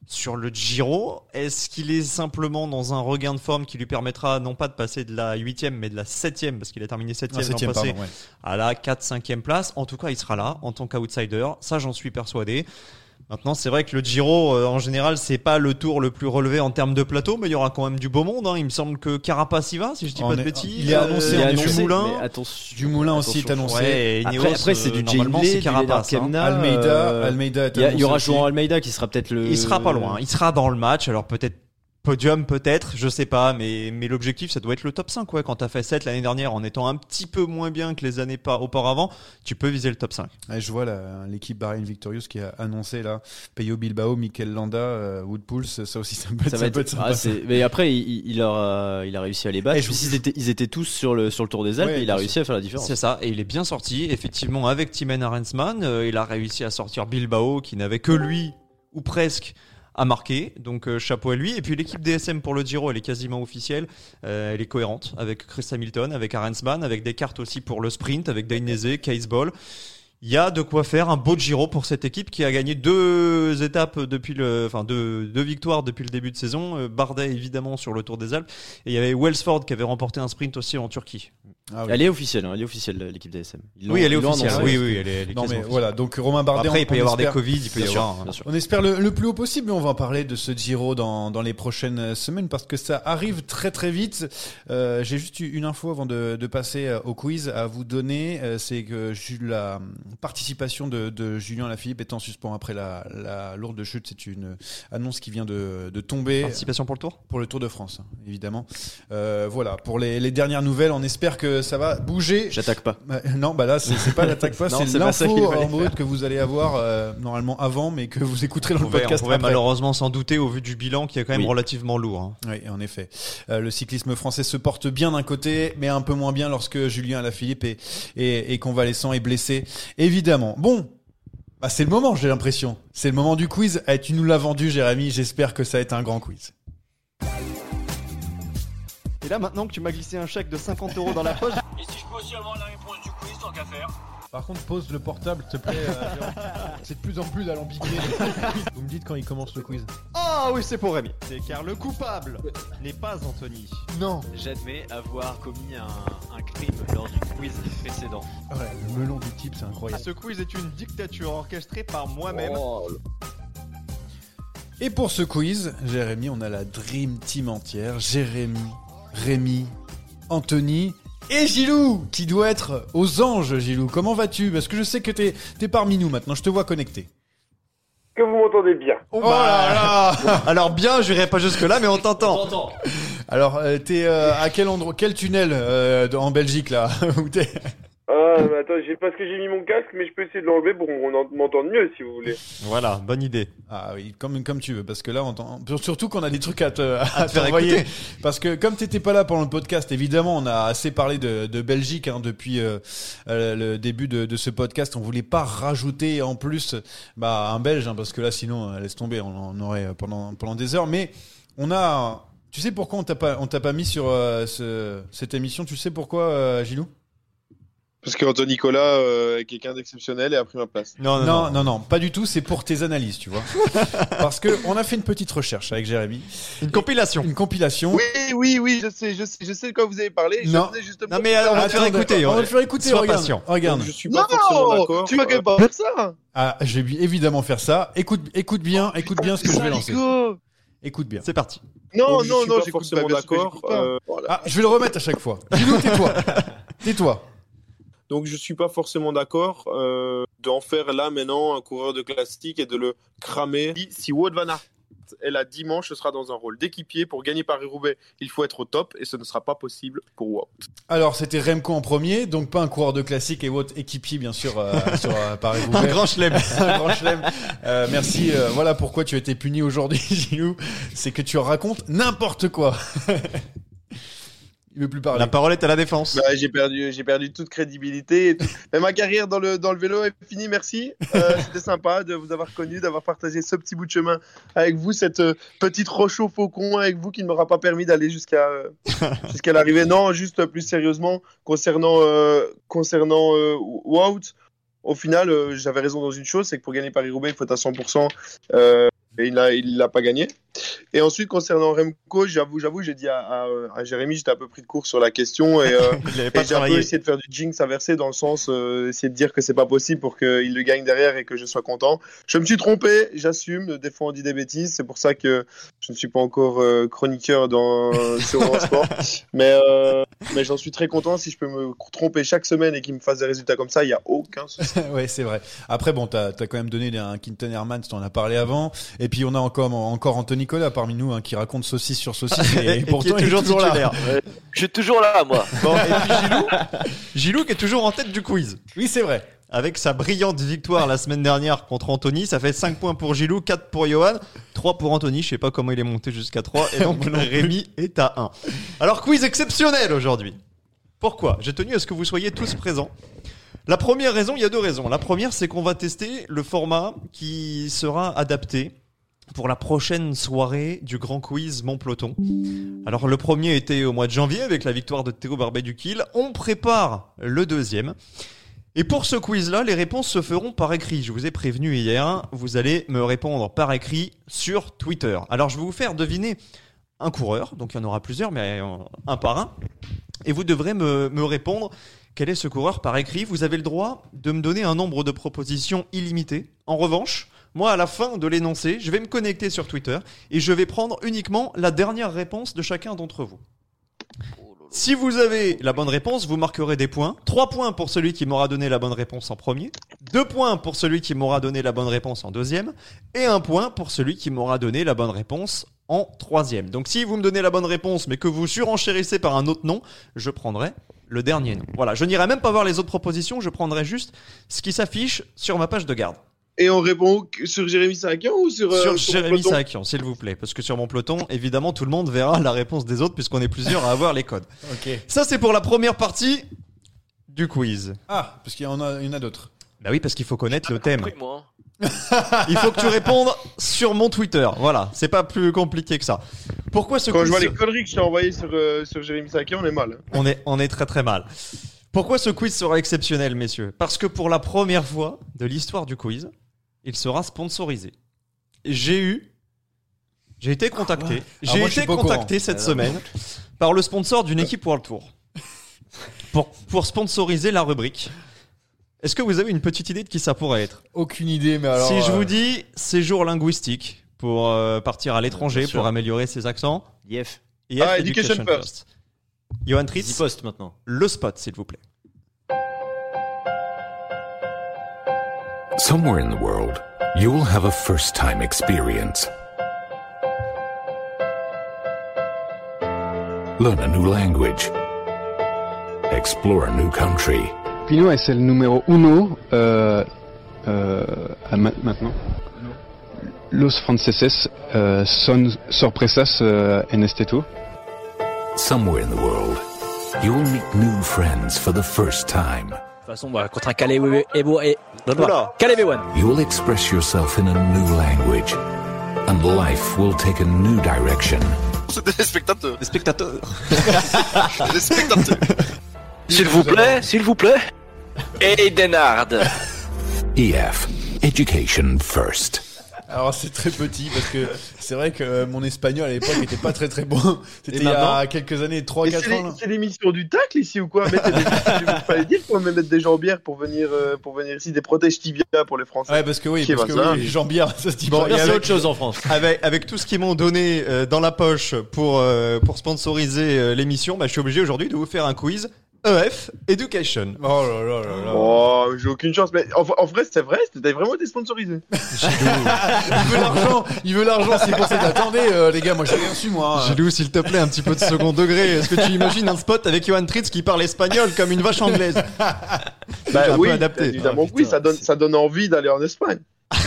sur le Giro? Est-ce qu'il est simplement dans un regain de forme qui lui permettra non pas de passer de la huitième mais de la septième parce qu'il a terminé un septième l'an passé pardon, ouais. à la 4-5e place? En tout cas, il sera là en tant qu'outsider. Ça, j'en suis persuadé. Maintenant, c'est vrai que le Giro, euh, en général, c'est pas le tour le plus relevé en termes de plateau, mais il y aura quand même du beau monde. hein. Il me semble que Carapace y va, si je dis On pas de bêtises. il est annoncé, Il en est annoncé, Dumoulin. mais attention. Dumoulin aussi est annoncé. Ouais, Après, après c'est euh, du normalement, c'est du Carapace. hein. Almeida, euh, Almeida est Il y, il aura aussi. Almeida qui sera peut-être le. Il sera pas loin. Il sera dans le match. Alors peut-être podium, peut-être, je sais pas, mais, mais l'objectif, ça doit être le top 5. Ouais. Quand t'as fait 7 l'année dernière en étant un petit peu moins bien que les années pas auparavant, tu peux viser le top 5. Ouais, je vois l'équipe Bahrain Victorious qui a annoncé là, Peyo Bilbao, Mikel Landa, euh, Wood Pulse, ça aussi ça peut être, Ça ça va peut être, être sympa. ah, mais après, il, il, a réussi à les battre. Et je- Puis ils, étaient, ils étaient tous sur le, sur le Tour des Alpes Ouais, et il a réussi à faire la différence. C'est ça, et il est bien sorti. Effectivement, avec Timen Arensman, euh, il a réussi à sortir Bilbao, qui n'avait que lui, ou presque, à marquer. Donc euh, chapeau à lui. Et puis l'équipe DSM pour le Giro, elle est quasiment officielle. Euh, elle est cohérente avec Chris Hamilton, avec Arensman, avec des cartes aussi pour le sprint, avec Dainese, Case Ball. Il y a de quoi faire un beau Giro pour cette équipe qui a gagné deux étapes depuis le, enfin deux, deux victoires depuis le début de saison. Euh, Bardet évidemment sur le Tour des Alpes et il y avait Wellsford qui avait remporté un sprint aussi en Turquie. Ah oui. Elle est officielle, hein, elle est officielle l'équipe DSM. Ils l'ont- Oui, elle est officielle. Oui, oui, elle est, elle est Non mais quasiment voilà, donc Romain Bardet. Après, on- il peut y avoir des espère- Covid, il peut y sûr, avoir. hein. bien sûr. On espère le, le plus haut possible, mais on va en parler de ce Giro dans, dans les prochaines semaines parce que ça arrive très très vite. Euh, J'ai juste eu une info avant de, de passer euh, au quiz à vous donner, c'est que ju- la participation de, de Julien Lafilippe est en suspens après la, la lourde chute. C'est une annonce qui vient de, de tomber Participation pour le tour? Pour le Tour de France, évidemment. Euh, voilà, pour les, les dernières nouvelles, on espère que ça va bouger. J'attaque pas. Bah, non, bah là, c'est c'est pas l'attaque pas, c'est l'info en brut que vous allez avoir euh, normalement avant, mais que vous écouterez dans On le pouvait, on podcast pouvait après. malheureusement s'en douter au vu du bilan qui est quand même Oui. relativement lourd. hein. Oui, en effet. Euh, le cyclisme français se porte bien d'un côté, mais un peu moins bien lorsque Julien Alaphilippe est, est, est convalescent et blessé, évidemment. Bon, bah, c'est le moment, j'ai l'impression. C'est le moment du quiz. Eh, tu nous l'as vendu, Jérémy. J'espère que ça va être un grand quiz. Et là, maintenant que tu m'as glissé un chèque de 50 euros dans la poche, Et si je peux aussi avoir la réponse du quiz, tant qu'à faire Par contre, pose le portable, s'il te plaît. euh, c'est de plus en plus alambiqué. Vous me dites quand il commence le quiz. Ah oui, c'est pour Rémi. C'est car le coupable n'est pas Anthony. Non. J'admets avoir commis un, un crime lors du quiz précédent. Ouais, le melon du type, c'est incroyable. Ce quiz est une dictature orchestrée par moi-même. Et pour ce quiz, Jérémy, on a la Dream Team entière. Jérémy, Rémi, Anthony et Gilou, qui doit être aux anges, Gilou. Comment vas-tu? Parce que je sais que t'es es parmi nous maintenant, je te vois connecté. Que vous m'entendez bien. Oh là là Alors bien, je n'irai pas jusque là, mais on t'entend. Alors, euh, t'es euh, à quel endroit, quel tunnel euh, en Belgique là où t'es? Ah, mais attends, j'ai parce que j'ai mis mon casque, mais je peux essayer de l'enlever pour qu'on en- m'entende mieux si vous voulez. Voilà, bonne idée. Ah oui, comme, comme tu veux, parce que là, on t'en- surtout qu'on a des trucs à te, à te faire t'envoyer. écouter. Parce que comme t'étais pas là pendant le podcast, évidemment, on a assez parlé de, de Belgique hein, depuis euh, euh, le début de, de ce podcast. On voulait pas rajouter en plus bah, un Belge, hein, parce que là, sinon, euh, laisse tomber, on en aurait euh, pendant, pendant des heures. Mais on a... Tu sais pourquoi on t'a pas, on t'a pas mis sur euh, ce- cette émission? Tu sais pourquoi, euh, Gilou? Parce qu'Anthony Nicolas euh, est quelqu'un d'exceptionnel et a pris ma place. Non, non, non, non. non, non, pas du tout. C'est pour tes analyses, tu vois. Parce que on a fait une petite recherche avec Jérémy, Une compilation. une compilation. Oui, oui, oui, je sais, je sais, je sais de quoi vous avez parlé. Je Non. venais justement Non mais on va faire te faire écouter. On va te faire écouter. Sois regarde, patient. regarde. Donc, je suis pas forcément Non, d'accord. tu vas quand même pas faire ça. Ah, je vais évidemment faire ça. Écoute, écoute bien, écoute bien ce que je vais lancer. Écoute bien. C'est parti. Non, Donc, je non, suis non, pas j'écoute forcément pas, bien sûr que d'accord. je vais le remettre à chaque fois. Dis-nous, tais-toi. Tais-toi. Donc je suis pas forcément d'accord. Euh, d'en faire là maintenant un coureur de classique et de le cramer. Si Wout van Aert est là dimanche, ce sera dans un rôle d'équipier. Pour gagner Paris-Roubaix, il faut être au top et ce ne sera pas possible pour Wout. Alors, c'était Remco en premier, donc pas un coureur de classique et votre équipier, bien sûr, euh, sur euh, Paris Un grand chelem. un grand chelem. Euh, merci. euh, voilà pourquoi tu as été puni aujourd'hui, Gilou. C'est que tu racontes n'importe quoi. Il veut plus parler. La parole est à la défense. Bah, j'ai perdu, j'ai perdu toute crédibilité. Et tout. Mais ma carrière dans le, dans le vélo est finie, merci. Euh, C'était sympa de vous avoir connu, d'avoir partagé ce petit bout de chemin avec vous, cette euh, petite roche au faucon avec vous qui ne m'aura pas permis d'aller jusqu'à euh, jusqu'à l'arrivée. Non, juste plus sérieusement, concernant, euh, concernant euh, Wout, au final, euh, j'avais raison dans une chose, c'est que pour gagner Paris-Roubaix, il faut être à 100%. Et il l'a il l'a pas gagné. Et ensuite, concernant Remco, j'avoue, j'avoue, j'ai dit à, à, à Jérémy, j'étais un peu pris de court sur la question et, euh, et j'ai un peu essayé de faire du jinx inversé dans le sens, euh, essayer de dire que c'est pas possible pour qu'il le gagne derrière et que je sois content. Je me suis trompé, j'assume, des fois on dit des bêtises, c'est pour ça que je ne suis pas encore euh, chroniqueur dans, sur Eurosport. mais euh, mais j'en suis très content si je peux me tromper chaque semaine et qu'il me fasse des résultats comme ça, il y a aucun souci. ouais, c'est vrai. Après, bon, t'as as quand même donné un Quinton Hermans, t'en as parlé avant. Et puis, on a encore, encore Anthony Nicolas parmi nous hein, qui raconte saucisse sur saucisse. Et, Et qui pourtant, est il toujours là. titulaire. Je suis toujours là, moi. Bon, et puis Gilou, Gilou qui est toujours en tête du quiz. Oui, c'est vrai. Avec sa brillante victoire la semaine dernière contre Anthony, ça fait 5 points pour Gilou, 4 pour Johan, 3 pour Anthony, je sais pas comment il est monté jusqu'à 3, et donc Rémi est à 1. Alors quiz exceptionnel aujourd'hui. Pourquoi? J'ai tenu à ce que vous soyez tous présents. La première raison, il y a deux raisons. La première, c'est qu'on va tester le format qui sera adapté pour la prochaine soirée du grand quiz Mon Peloton. Alors le premier était au mois de janvier avec la victoire de Théo Barbet-Duquil. On prépare le deuxième. Et pour ce quiz-là, les réponses se feront par écrit. Je vous ai prévenu hier, vous allez me répondre par écrit sur Twitter. Alors je vais vous faire deviner un coureur, donc il y en aura plusieurs, mais euh, un par un. Et vous devrez me, répondre quel est ce coureur par écrit. Vous avez le droit de me donner un nombre de propositions illimité. En revanche, moi, à la fin de l'énoncé, je vais me connecter sur Twitter et je vais prendre uniquement la dernière réponse de chacun d'entre vous. Si vous avez la bonne réponse, vous marquerez des points. 3 points pour celui qui m'aura donné la bonne réponse en premier. 2 points pour celui qui m'aura donné la bonne réponse en deuxième. Et 1 point pour celui qui m'aura donné la bonne réponse en troisième. Donc si vous me donnez la bonne réponse mais que vous surenchérissez par un autre nom, je prendrai le dernier nom. Voilà, je n'irai même pas voir les autres propositions, je prendrai juste ce qui s'affiche sur ma page de garde. Et on répond sur Jérémy Sarakian ou sur, euh, sur sur Jérémy Sarakian, s'il vous plaît. Parce que sur mon peloton, évidemment, tout le monde verra la réponse des autres puisqu'on est plusieurs à avoir les codes. Ok. Ça, c'est pour la première partie du quiz. Ah, parce qu'il y en a, il y en a d'autres. Bah oui, parce qu'il faut connaître le thème. Compris, moi. Il faut que tu répondes sur mon Twitter. Voilà, c'est pas plus compliqué que ça. Pourquoi ce Quand je vois les conneries que je t'ai envoyées sur, euh, sur Jérémy Sarakian, on est mal. on est, on est très très mal. Pourquoi ce quiz sera exceptionnel, messieurs? Parce que pour la première fois de l'histoire du quiz, il sera sponsorisé. J'ai eu, j'ai été contacté, Alors j'ai suis été contacté courant. cette Alors. semaine par le sponsor d'une équipe World Tour pour, pour sponsoriser la rubrique. Est-ce que vous avez une petite idée de qui ça pourrait être? Aucune idée, mais alors. Si je euh, vous dis séjour linguistique pour euh, partir à l'étranger, pour améliorer ses accents. IF Ah, Education First. Johan Easy Tritz, Post maintenant. le spot, s'il vous plaît. Somewhere in the world, you will have a first time experience. Learn a new language. Explore a new country. Pinot es el número uno eh, a maintenant. Los franceses eh, son sorpresas en este tour. Somewhere in the world, you will meet new friends for the first time. De toute façon, bah, contre un Calais Ebo Calais One. You will express yourself in a new language, and life will take a new direction. C'est des spectateurs. Des spectateurs. des spectateurs. S'il vous plaît, s'il vous plaît. Et Denard. EF, Education First. Alors c'est très petit parce que c'est vrai que euh, mon espagnol à l'époque était pas très très bon. C'était il y a quelques années, Mais 3-4 C'est ans. les- c'est l'émission du tacle ici ou quoi? Mettez des, Il fallait dire qu'on va mettre des jambières pour venir, euh, pour venir ici, des protèges tibia pour les Français. Ouais, parce que oui, parce que ça oui, jambière, ça se dit Bon, pas. et C'est avec- autre chose en France. Avec, avec tout ce qu'ils m'ont donné euh, dans la poche pour, euh, pour sponsoriser l'émission, bah, je suis obligé aujourd'hui de vous faire un quiz EF Education. Oh là là là là. Oh, j'ai aucune chance. Mais en, en vrai, c'était vrai, c'était vraiment été sponsorisé. Il veut l'argent, il veut l'argent, c'est pour ça. Attendez, euh, les gars, moi j'ai rien su, moi. Gilou, s'il te plaît, un petit peu de second degré. Est-ce que tu imagines un spot avec Johan Tritz qui parle espagnol comme une vache anglaise? Bah un peu oui, adapté. évidemment Ah, oui, ça donne, ça donne envie d'aller en Espagne.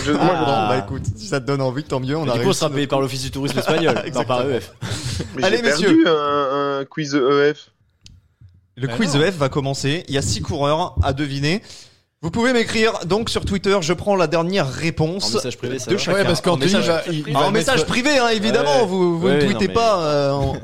Je, moi, je- Ah, bah écoute, si ça te donne envie, tant mieux. On a du coup, on sera payé par l'Office du tourisme espagnol, non par. EF. mais Allez, j'ai messieurs. perdu un, un quiz EF. Le Mais quiz. EF va commencer. Il y a six coureurs à deviner. Vous pouvez m'écrire donc sur Twitter. Je prends la dernière réponse En message privé, ça de va chacun. Ouais, parce En qu'Anthony message- va, il, il va en mettre- message privé, hein, évidemment. Ouais. Vous, vous Ouais, ne non, tweetez mais- pas euh, en,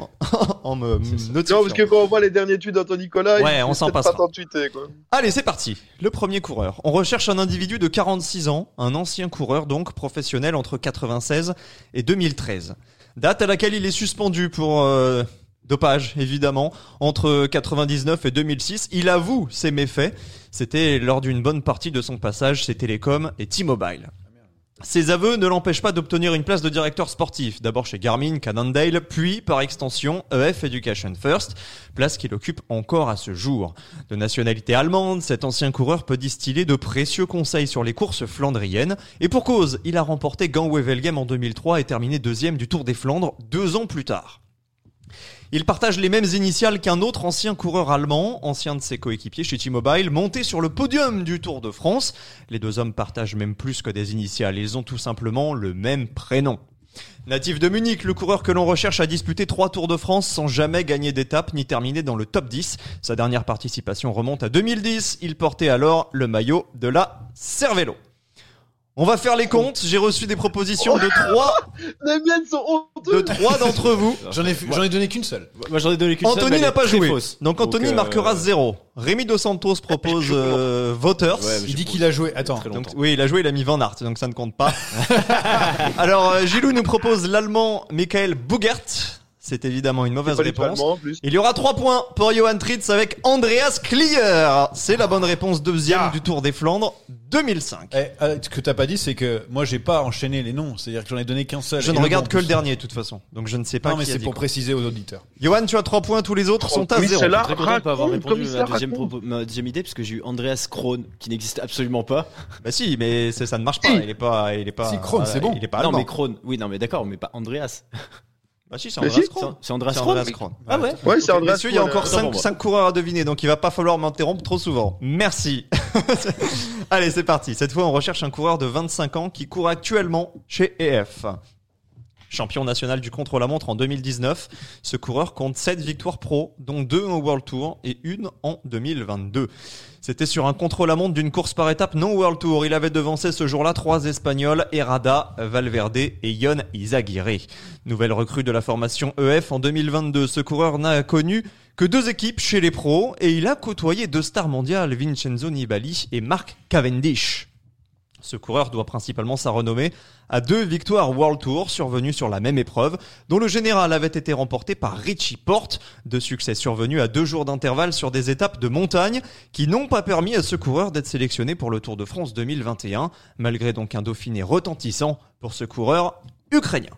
en me notifiant. Non, parce que quand on voit les derniers tweets d'Anthony Nicolas, Ouais, il on s'en passera. pas tweeter, quoi. Allez, c'est parti. Le premier coureur. On recherche un individu de 46 ans, un ancien coureur donc professionnel entre 96 et 2013. Date à laquelle il est suspendu pour euh, dopage, évidemment, entre 99 et 2006. Il avoue ses méfaits. C'était lors d'une bonne partie de son passage chez Télécom et T-Mobile. Ces aveux ne l'empêchent pas d'obtenir une place de directeur sportif, d'abord chez Garmin, Cannondale, puis par extension EF Education First, place qu'il occupe encore à ce jour. De nationalité allemande, cet ancien coureur peut distiller de précieux conseils sur les courses flandriennes, et pour cause, il a remporté Gand-Wevelgem en 2003 et terminé deuxième du Tour des Flandres deux ans plus tard. Il partage les mêmes initiales qu'un autre ancien coureur allemand, ancien de ses coéquipiers chez T-Mobile, monté sur le podium du Tour de France. Les deux hommes partagent même plus que des initiales, ils ont tout simplement le même prénom. Natif de Munich, le coureur que l'on recherche a disputé trois Tours de France sans jamais gagner d'étape ni terminer dans le top 10. Sa dernière participation remonte à 2010. Il portait alors le maillot de la Cervelo. On va faire les comptes. J'ai reçu des propositions de trois, Les miennes sont honteux. de trois d'entre vous. J'en ai, fait- j'en ai donné qu'une seule. Moi j'en ai donné qu'une seule, Anthony n'a pas joué. fausse. Donc Anthony euh, marquera zéro. Rémi Dos Santos propose euh, Voters. Ouais, Il dit qu'il a joué. Attends. Donc, oui, il a joué, il a mis Van Aert, donc ça ne compte pas. Alors, euh, Gilou nous propose l'allemand Michael Bougert. C'est évidemment une mauvaise réponse. allemand, en plus. Il y aura trois points pour Johan Tritz avec Andreas Klier. C'est la bonne réponse deuxième Ah. du Tour des Flandres 2005. Eh, euh, ce que t'as pas dit, c'est que moi j'ai pas enchaîné les noms. C'est-à-dire que j'en ai donné qu'un seul. Je ne regarde que le dernier de toute façon. Donc je ne sais pas Non, mais qui c'est pour quoi. préciser aux auditeurs. Johan, tu as trois points, tous les autres sont à Oui, zéro. c'est là. Très content de pas avoir répondu à deuxième, ma deuxième idée parce que j'ai eu Andreas Krohn qui n'existe absolument pas. Bah si, mais ça ne marche pas. Il est pas, il est pas. Si, Krohn, c'est bon. Il est pas non mais Krohn, oui non mais d'accord mais pas Andreas. Bah si, c'est Mais Andreas si. Krohn. C'est Andreas. Andreas. Ah ouais. Ouais, c'est Andreas il y a encore euh, 5 pour moi. coureurs à deviner, donc il va pas falloir m'interrompre trop souvent. Merci. Allez, c'est parti. Cette fois, on recherche un coureur de 25 ans qui court actuellement chez EF. Champion national du contre-la-montre en 2019, ce coureur compte 7 victoires pro, dont 2 au World Tour et une en 2022. C'était sur un contre-la-montre d'une course par étape non World Tour. Il avait devancé ce jour-là trois Espagnols, Herrada, Valverde et Yon Izaguirre. Nouvelle recrue de la formation EF en 2022, ce coureur n'a connu que deux équipes chez les pros et il a côtoyé deux stars mondiales, Vincenzo Nibali et Mark Cavendish. Ce coureur doit principalement sa renommée à deux victoires World Tour survenues sur la même épreuve, dont le général avait été remporté par Richie Porte, deux succès survenus à deux jours d'intervalle sur des étapes de montagne qui n'ont pas permis à ce coureur d'être sélectionné pour le Tour de France 2021, malgré donc un Dauphiné retentissant pour ce coureur ukrainien.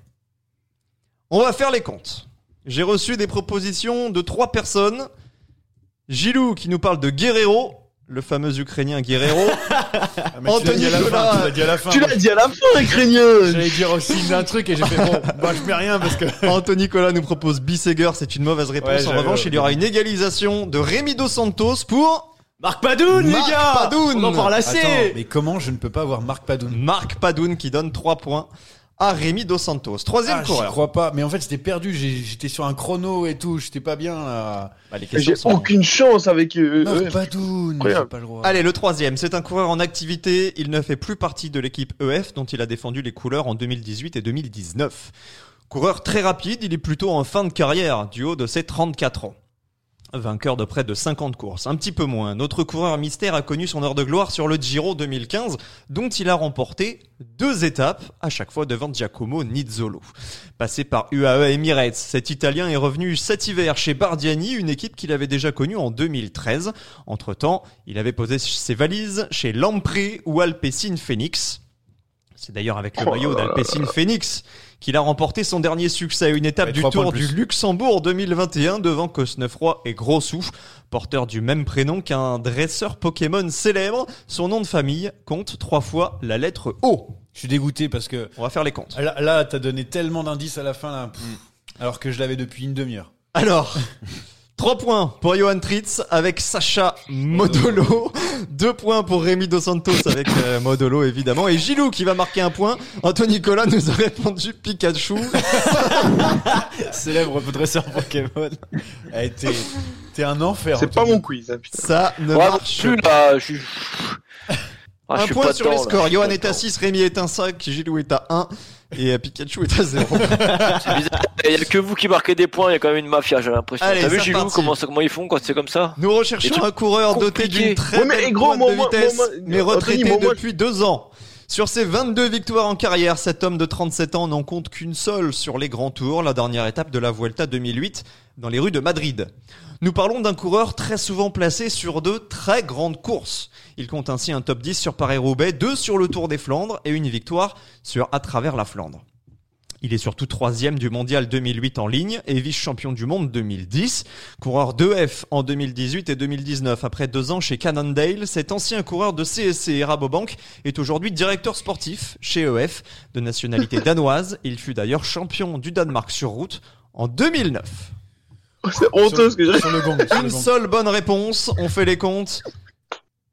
On va faire les comptes. J'ai reçu des propositions de trois personnes. Gilou qui nous parle de Guerrero, le fameux Ukrainien Guerrero. Ah, mais tu l'as Anthony dit à la fin, Nicolas. tu l'as dit à la fin. Tu l'as dit à la fin, Ukrainien J'allais dire aussi un truc et j'ai fait bon, bah je mets rien parce que. Anthony Nicolas nous propose Bisseger, c'est une mauvaise réponse. Ouais, en revanche, il y aura une égalisation de Rémi Dos Santos pour Marc Padoun les Marc gars. Padoun. On en parle Attends, mais comment je ne peux pas avoir Marc Padoun? Marc Padoun qui donne 3 points à Rémi Dos Santos. Troisième Ah, coureur. crois pas. Mais en fait, j'étais perdu. J'ai- J'étais sur un chrono et tout. J'étais pas bien là. Bah, les J'ai aucune chance avec eux. Padoun. J'ai Incroyable. pas le droit. Allez, le troisième, c'est un coureur en activité. Il ne fait plus partie de l'équipe EF dont il a défendu les couleurs en 2018 et 2019. Coureur très rapide, il est plutôt en fin de carrière du haut de ses 34 ans. Vainqueur de près de 50 courses, un petit peu moins. Notre coureur mystère a connu son heure de gloire sur le Giro 2015, dont il a remporté deux étapes, à chaque fois devant Giacomo Nizzolo. Passé par UAE Emirates, cet Italien est revenu cet hiver chez Bardiani, une équipe qu'il avait déjà connue en 2013. Entre-temps, il avait posé ses valises chez Lampre ou Alpecin Phoenix. C'est d'ailleurs avec le maillot d'Alpecin Phoenix qu'il a remporté son dernier succès à une étape Ouais, du Tour du. Luxembourg 2021 devant Cosnefroy et Grossou, porteur du même prénom qu'un dresseur Pokémon célèbre. Son nom de famille compte trois fois la lettre O. Je suis dégoûté parce que On va faire les comptes. là, là t'as donné tellement d'indices à la fin, là, pff, alors que je l'avais depuis une demi-heure. Alors, 3 points pour Johan Tritz avec Sacha Modolo. 2 points pour Rémi Dos Santos avec euh, Modolo évidemment. Et Gilou qui va marquer un point. Anthony Nicolas nous a répondu Pikachu. Célèbre dresseur Pokémon. Eh, t'es, t'es un enfer. C'est pas mon quiz. hein, putain. Ça ne Ouais, marche plus là, je suis. Ah, je un suis point pas sur dedans, les scores. Johan est à dedans. 6, Rémi est à 5, Gilou est à 1 et euh, Pikachu est à 0. C'est bizarre. Il y a que vous qui marquez des points, il y a quand même une mafia, j'ai l'impression. Allez, T'as vu Gilou comment, ça- comment ils font quand c'est comme ça Nous recherchons un coureur doté compliqués. d'une très Ouais, mais, belle gros, pointe moi, de moi, vitesse, moi, mais Anthony, retraité moi, moi, depuis deux ans. Sur ses 22 victoires en carrière, cet homme de 37 ans n'en compte qu'une seule sur les grands tours, la dernière étape de la Vuelta 2008 dans les rues de Madrid. Nous parlons d'un coureur très souvent placé sur de très grandes courses. Il compte ainsi un top 10 sur Paris-Roubaix, deux sur le Tour des Flandres et une victoire sur À travers la Flandre. Il est surtout troisième du mondial 2008 en ligne et vice-champion du monde 2010. Coureur 2F en 2018 et 2019. Après deux ans chez Cannondale, cet ancien coureur de CSC et Rabobank est aujourd'hui directeur sportif chez EF de nationalité danoise. Il fut d'ailleurs champion du Danemark sur route en 2009. C'est honteux ce que j'ai. Sur le gong. sur le Une gong. seule bonne réponse, on fait les comptes.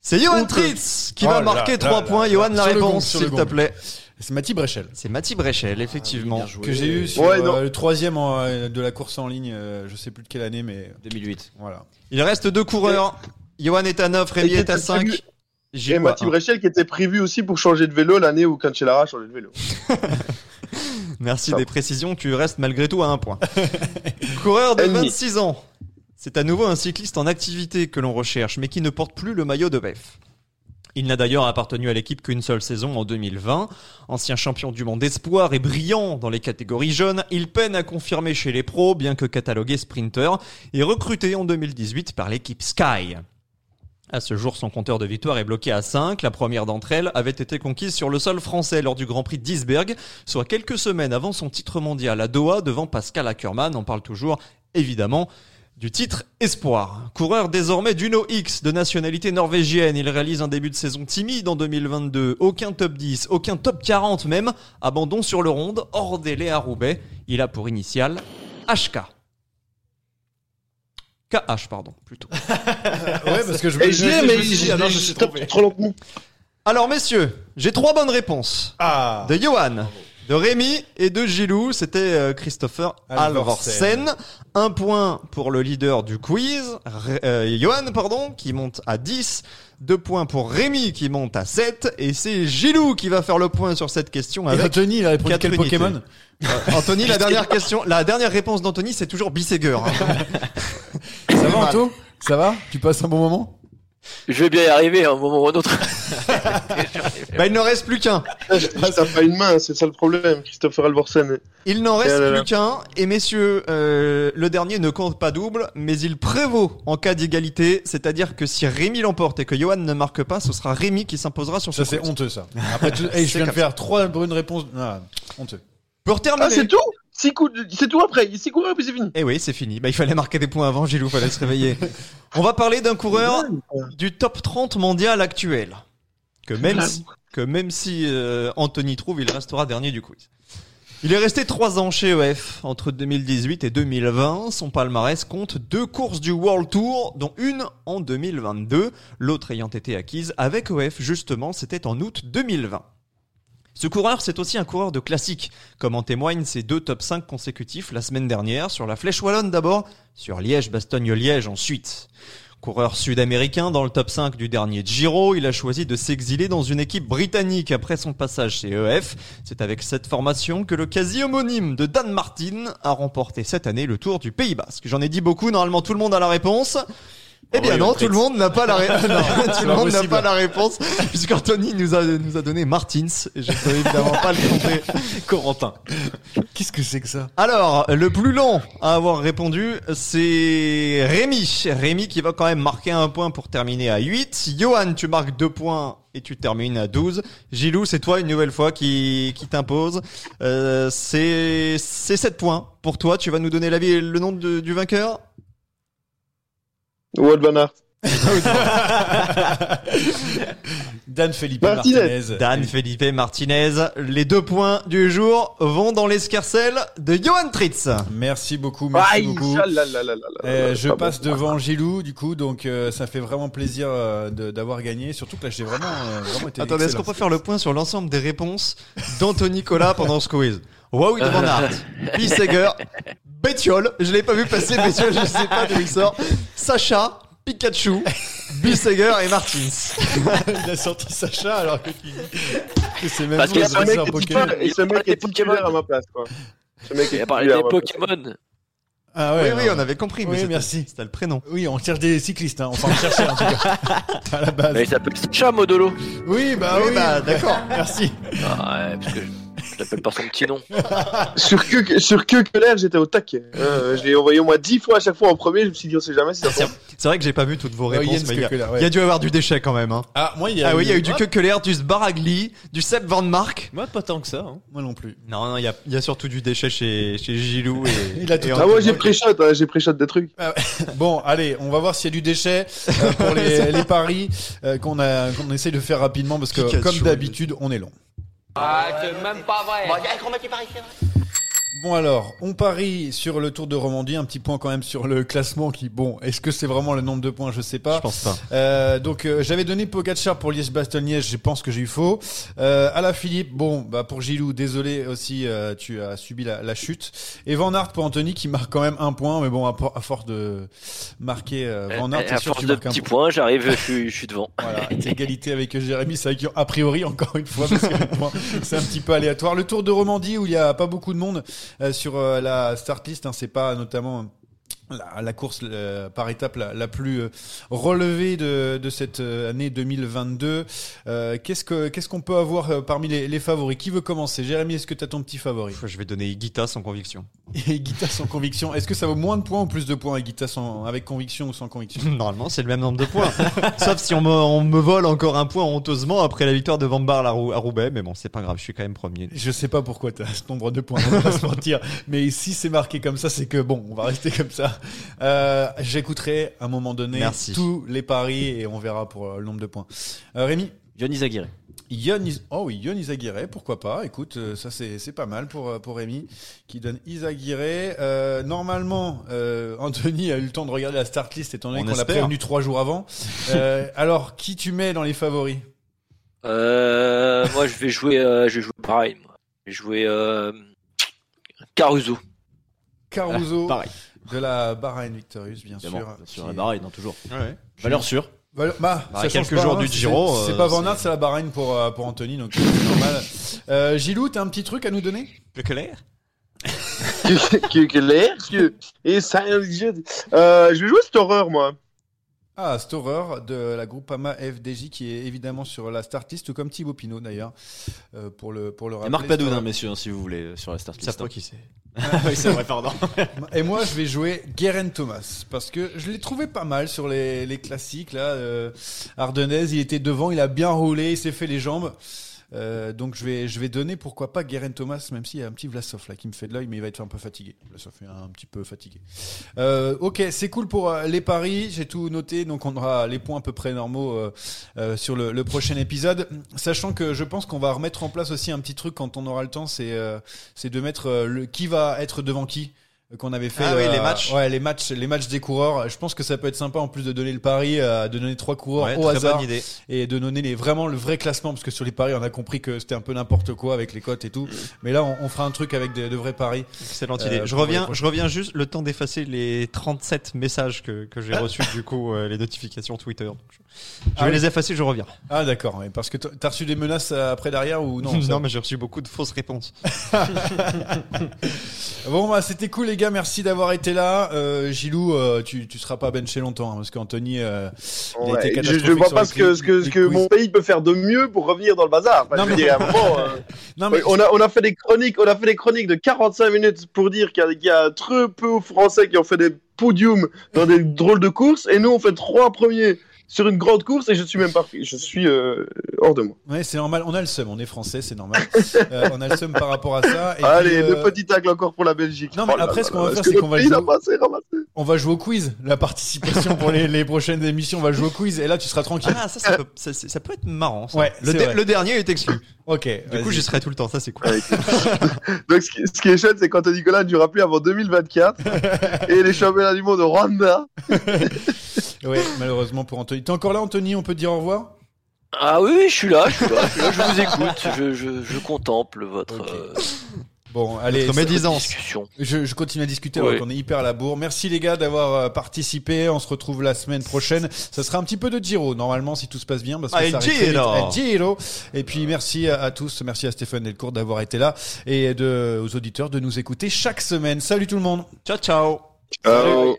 C'est Johan Honteux. Tritz qui Oh va là marquer là 3 là points. là. Johan, la Sur le gong, réponse, sur le s'il te gong. plaît. C'est Mathis Brechel. C'est Mathis Brechel, effectivement. Bien joué. Que j'ai eu sur Ouais, non. euh, le troisième en, euh, de la course en ligne, euh, je sais plus de quelle année, mais 2008. voilà. Il reste deux coureurs. Johan est à 9, Rémi Et est à qui était 5. prévu- Et Mathieu. Brechel qui était prévu aussi pour changer de vélo l'année où Cancellara a changé de vélo. Merci Ça des va. précisions, tu restes malgré tout à un point. Coureur de Ennemi. 26 ans. C'est à nouveau un cycliste en activité que l'on recherche, mais qui ne porte plus le maillot de BEF. Il n'a d'ailleurs appartenu à l'équipe qu'une seule saison en 2020. Ancien champion du monde espoir et brillant dans les catégories jeunes, il peine à confirmer chez les pros, bien que catalogué sprinter, et recruté en 2018 par l'équipe Sky. À ce jour, son compteur de victoire est bloqué à 5. La première d'entre elles avait été conquise sur le sol français lors du Grand Prix d'Isberg, soit quelques semaines avant son titre mondial à Doha devant Pascal Ackermann. On parle toujours, évidemment, du titre Espoir. Coureur désormais d'Uno X de nationalité norvégienne, il réalise un début de saison timide en 2022. Aucun top 10, aucun top 40 même. Abandon sur le ronde, hors délai à Roubaix. Il a pour initiale HK. KH, pardon, plutôt. ouais, parce que je me mais suis dit, ah non, je suis trompé. trop lentement. Alors messieurs, j'ai trois bonnes réponses. Ah. De Johan, de Rémi et de Gilou. C'était euh, Christopher. Alvorsen. Un point pour le leader du quiz, euh, Johan, pardon, qui monte à 10. Deux points pour Rémi qui monte à 7. Et c'est Gilou qui va faire le point sur cette question Et avec Anthony, il a répondu quel unités. Pokémon Euh, Anthony, la dernière question, la dernière réponse d'Anthony, c'est toujours Bisseger. hein. Ça va, Anto? Ça va? Tu passes un bon moment? Je vais bien y arriver à un moment ou un autre. bah, il n'en reste plus qu'un. Ah, T'as pas une main, c'est ça le problème, Christopher Alvorsen. Il n'en reste là là. plus qu'un. Et messieurs, euh, le dernier ne compte pas double, mais il prévaut en cas d'égalité. C'est-à-dire que si Rémi l'emporte et que Johan ne marque pas, ce sera Rémi qui s'imposera sur ce Ça, c'est honteux, ça. Après, tu- hey, je viens de faire trois bonnes réponses. Ah, honteux. Pour terminer. Ah, c'est tout? Six coups de- C'est tout après, six coureurs et puis c'est fini. Eh oui, c'est fini. Bah, il fallait marquer des points avant, Gilou, fallait se réveiller. On va parler d'un coureur du top 30 mondial actuel. Que même si, que même si euh, Anthony trouve, il restera dernier du quiz. Il est resté trois ans chez EF. Entre 2018 et 2020, son palmarès compte deux courses du World Tour, dont une en 2022, l'autre ayant été acquise avec EF, justement, c'était en août 2020. Ce coureur, c'est aussi un coureur de classique, comme en témoignent ses deux top 5 consécutifs la semaine dernière, sur la Flèche Wallonne d'abord, sur Liège-Bastogne-Liège ensuite. Coureur sud-américain dans le top 5 du dernier Giro, il a choisi de s'exiler dans une équipe britannique après son passage chez EF. C'est avec cette formation que le quasi-homonyme de Dan Martin a remporté cette année le Tour du Pays Basque. J'en ai dit beaucoup, normalement tout le monde a la réponse. Eh bien non, on tout le monde n'a pas la réponse. tout le monde n'a pas la réponse, puisqu'Anthony nous a, nous a donné Martins, et je ne peux évidemment pas le compter. Corentin. Qu'est-ce que c'est que ça? Alors, le plus long à avoir répondu, c'est Rémi. Rémi qui va quand même marquer un point pour terminer à 8. Johan, tu marques 2 points et tu termines à 12. Gilou, c'est toi une nouvelle fois qui, qui t'impose. Euh, c'est c'est 7 points pour toi. Tu vas nous donner l'avis et le nom de- du vainqueur? Wout van Aert. Dan Felipe Martinez. Martinez. Dan Felipe Martinez. Les deux points du jour vont dans l'escarcelle de Johan Tritz. Merci beaucoup, merci Aïe, beaucoup. là, là, là, Euh, je pas passe bon. devant Gilou, du coup, donc euh, ça fait vraiment plaisir euh, d'avoir gagné. Surtout que là, j'ai vraiment, euh, vraiment été. Attendez, est-ce qu'on peut faire le point sur l'ensemble des réponses d'Anthony Nicolas pendant ce quiz? Wout van Aert, Bisseger, Bétiol, je l'ai pas vu passer Bétiol, je sais pas d'où il sort, Sacha, Pikachu, Bisseger et Martins. Il a sorti Sacha alors que c'est même Parce pas qu'il y a un pas Ce mec dresseur est Pokémon. et ce mec est titulaire à ma place, quoi. Ce mec est Il a parlé des. Pokémon. Ah oui, ouais, oui, on avait compris, mais Oui, merci. c'était le prénom. Oui, on cherche des cyclistes, hein. enfin on cherchait en tout cas. à la base. Mais il s'appelle Sacha Modolo. Oui, bah oui, Oui, bah, d'accord. Merci. Ah ouais, parce que je, l'appelle pas son petit nom. Sur que, sur que Keller, j'étais au taquet. Euh, je l'ai envoyé au moins 10 fois à chaque fois en premier. Je me suis dit, on sait jamais si ça. C'est vrai que j'ai pas vu toutes vos réponses, mais il y, a- ouais. y a dû avoir du déchet quand même. Hein. Ah, moi il y a Ah oui, il y a eu du Ah, Keukeler, du Sbaragli, du Seb Van Mark. Moi, pas tant que ça. hein. Moi non plus. Non, non, il y a, il y a surtout du déchet chez, chez Gilou et. Il a tout et Ah, moi, j'ai pré-shot, hein, j'ai pré-shot des trucs. Ah ouais. Bon, allez, on va voir s'il y a du déchet euh, pour les, les paris euh, qu'on a qu'on essaye de faire rapidement parce que Pikachu. comme d'habitude, on est long. Ah, c'est même pas vrai. Alors, on parie sur le Tour de Romandie, un petit point quand même sur le classement qui, bon, est-ce que c'est vraiment le nombre de points, je sais pas. Je pense pas. Euh, donc euh, j'avais donné Pogacar pour Liège-Bastogne-Liège, je pense que j'ai eu faux. Euh, à la Philippe, bon, bah pour Gilou, désolé aussi, euh, tu as subi la, la chute. Et Van Aert pour Anthony qui marque quand même un point, mais bon, à, force de marquer euh, Van Aert, à sûr force tu de marques un petits point. points, j'arrive, je suis, je suis devant. Voilà, égalité avec Jérémy Sakian, a priori encore une fois, parce que les points, c'est un petit peu aléatoire. Le Tour de Romandie où il y a pas beaucoup de monde euh, sur euh, la start list, hein, c'est pas notamment la, la course euh, par étape la, la plus euh, relevée de, de cette euh, année 2022. Euh, qu'est-ce que qu'est-ce qu'on peut avoir parmi les, les favoris? Qui veut commencer? Jérémy, est-ce que tu as ton petit favori? Je vais donner Guita sans conviction. Guita sans conviction. Est-ce que ça vaut moins de points ou plus de points Guita sans, avec conviction ou sans conviction? Normalement, c'est le même nombre de points. Sauf si on me, on me vole encore un point honteusement après la victoire de Van Barle à, Rou- à Roubaix. Mais bon, c'est pas grave, je suis quand même premier. Je sais pas pourquoi tu as ce nombre de points, on va pas se mentir. Mais si c'est marqué comme ça, c'est que bon, on va rester comme ça. Euh, J'écouterai à un moment donné Merci. tous les paris et on verra pour euh, le nombre de points. Euh, Rémi Johnny Zaguirre. Yon Is- Oh oui, Yon Izaguirre, pourquoi pas. Écoute, euh, ça c'est c'est pas mal pour, euh, pour Rémi qui donne Izaguirre. Euh, normalement, euh, Anthony a eu le temps de regarder la start list étant donné On qu'on l'a espère. prévenu trois jours avant. Euh, alors, qui tu mets dans les favoris? Euh, moi, je vais jouer, euh, je vais jouer pareil. Moi. Je vais jouer euh, Caruso. Caruso Pareil. De la Bahrain Victorious, bien Évidemment, sûr. bien sûr, la Bahreïn, non, toujours. Ouais. Valeur sûre. Bah, bah, Bah, ça quelques pas, jours hein, du c'est- Giro, C'est euh, pas Van c'est- Aert, c'est la Bahreïn pour, euh, pour Anthony, donc c'est normal. Euh, Gilou, t'as un petit truc à nous donner? Keukeler que, que l'air, que, et ça, euh, je vais jouer cette horreur, moi. Ah, Storer de la Groupama FDJ qui est évidemment sur la start list, tout comme Thibaut Pinot d'ailleurs, euh, pour le pour le Et rappeler. Marc Padoun, Storer. hein, messieurs, hein, si vous voulez, euh, sur la start Ils list. savent pas qui c'est. Ah oui, c'est vrai, pardon. Et moi, je vais jouer Guerin Thomas parce que je l'ai trouvé pas mal sur les, les classiques là. Euh, Ardennaise, il était devant, il a bien roulé, il s'est fait les jambes. Euh, donc je vais je vais donner pourquoi pas Guerin Thomas même s'il y a un petit Vlasov là qui me fait de l'œil mais il va être un peu fatigué. Vlasov est un petit peu fatigué. Euh, ok c'est cool pour euh, les paris. J'ai tout noté donc on aura les points à peu près normaux sur le, le prochain épisode. Sachant que je pense qu'on va remettre en place aussi un petit truc quand on aura le temps c'est c'est de mettre le qui va être devant qui qu'on avait fait Ah oui, euh, les matchs. ouais les matchs les matchs des coureurs je pense que ça peut être sympa en plus de donner le pari euh, de donner trois coureurs Ouais, au hasard idée. et de donner les, vraiment le vrai classement parce que sur les paris on a compris que c'était un peu n'importe quoi avec les cotes et tout mais là on, on fera un truc avec de vrais paris Excellente Euh, idée. Je reviens, je reviens juste le temps d'effacer les 37 messages que, que j'ai reçus, du coup, euh, les notifications Twitter. Donc, je je Ah vais oui. les effacer, je reviens. ah d'accord parce que t'as reçu des menaces après derrière ou non ça- mais j'ai reçu beaucoup de fausses réponses. Bon, bah, c'était cool, les gars. Merci d'avoir été là. Euh, Gilou, euh, tu, tu seras pas benché longtemps, hein, parce qu'Anthony, euh, il a Ouais, été je, je vois pas ce que, ce mon pays peut faire de mieux pour revenir dans le bazar. Enfin, Non, je veux mais- dire, à un moment, Non, mais- on, a, on a fait des chroniques, on a fait des chroniques de 45 minutes pour dire qu'il y, a- qu'il y a très peu de Français qui ont fait des podiums dans des drôles de courses, et nous on fait trois premiers. Sur une grande course et je suis même pas pris. Je suis euh, hors de moi. Ouais, c'est normal. On a le seum. On est français, c'est normal. Euh, on a le seum par rapport à ça. Et Allez, puis, le euh, petit tacle encore pour la Belgique. Non, mais Oh là après, là ce qu'on là, va faire, c'est qu'on va jouer. passé, On va jouer au quiz. La participation pour les, les prochaines émissions, on va jouer au quiz. Et là, tu seras tranquille. Ah, ça, ça peut, ça, c'est- ça peut être marrant. Ça. Ouais, le, de- le dernier est exclu. Ok. Du coup, j'y serai tout le temps. Ça, c'est cool. Donc, ce qui, ce qui est chouette, c'est qu'Anthony Nicolas ne jouera plus avant 2024 et les championnats du monde au Rwanda. Ouais, malheureusement pour Anthony. T'es encore là, Anthony On peut te dire au revoir Ah oui, oui, je suis là, je suis là, je, suis là, je vous écoute, je, je, je contemple votre, euh, Bon, allez. Notre ça- médisance. discussion. Je, je continue à discuter Oui. alors qu'on est hyper à la bourre. Merci les gars d'avoir euh, participé. On se retrouve la semaine prochaine. Ça sera un petit peu de Giro normalement si tout se passe bien parce que Ah, ça el arrive très vite. Giro. Giro. Et puis merci à, à tous, merci à Stéphane Delcourt d'avoir été là et de, aux auditeurs de nous écouter chaque semaine. Salut tout le monde. Ciao, ciao. Ciao.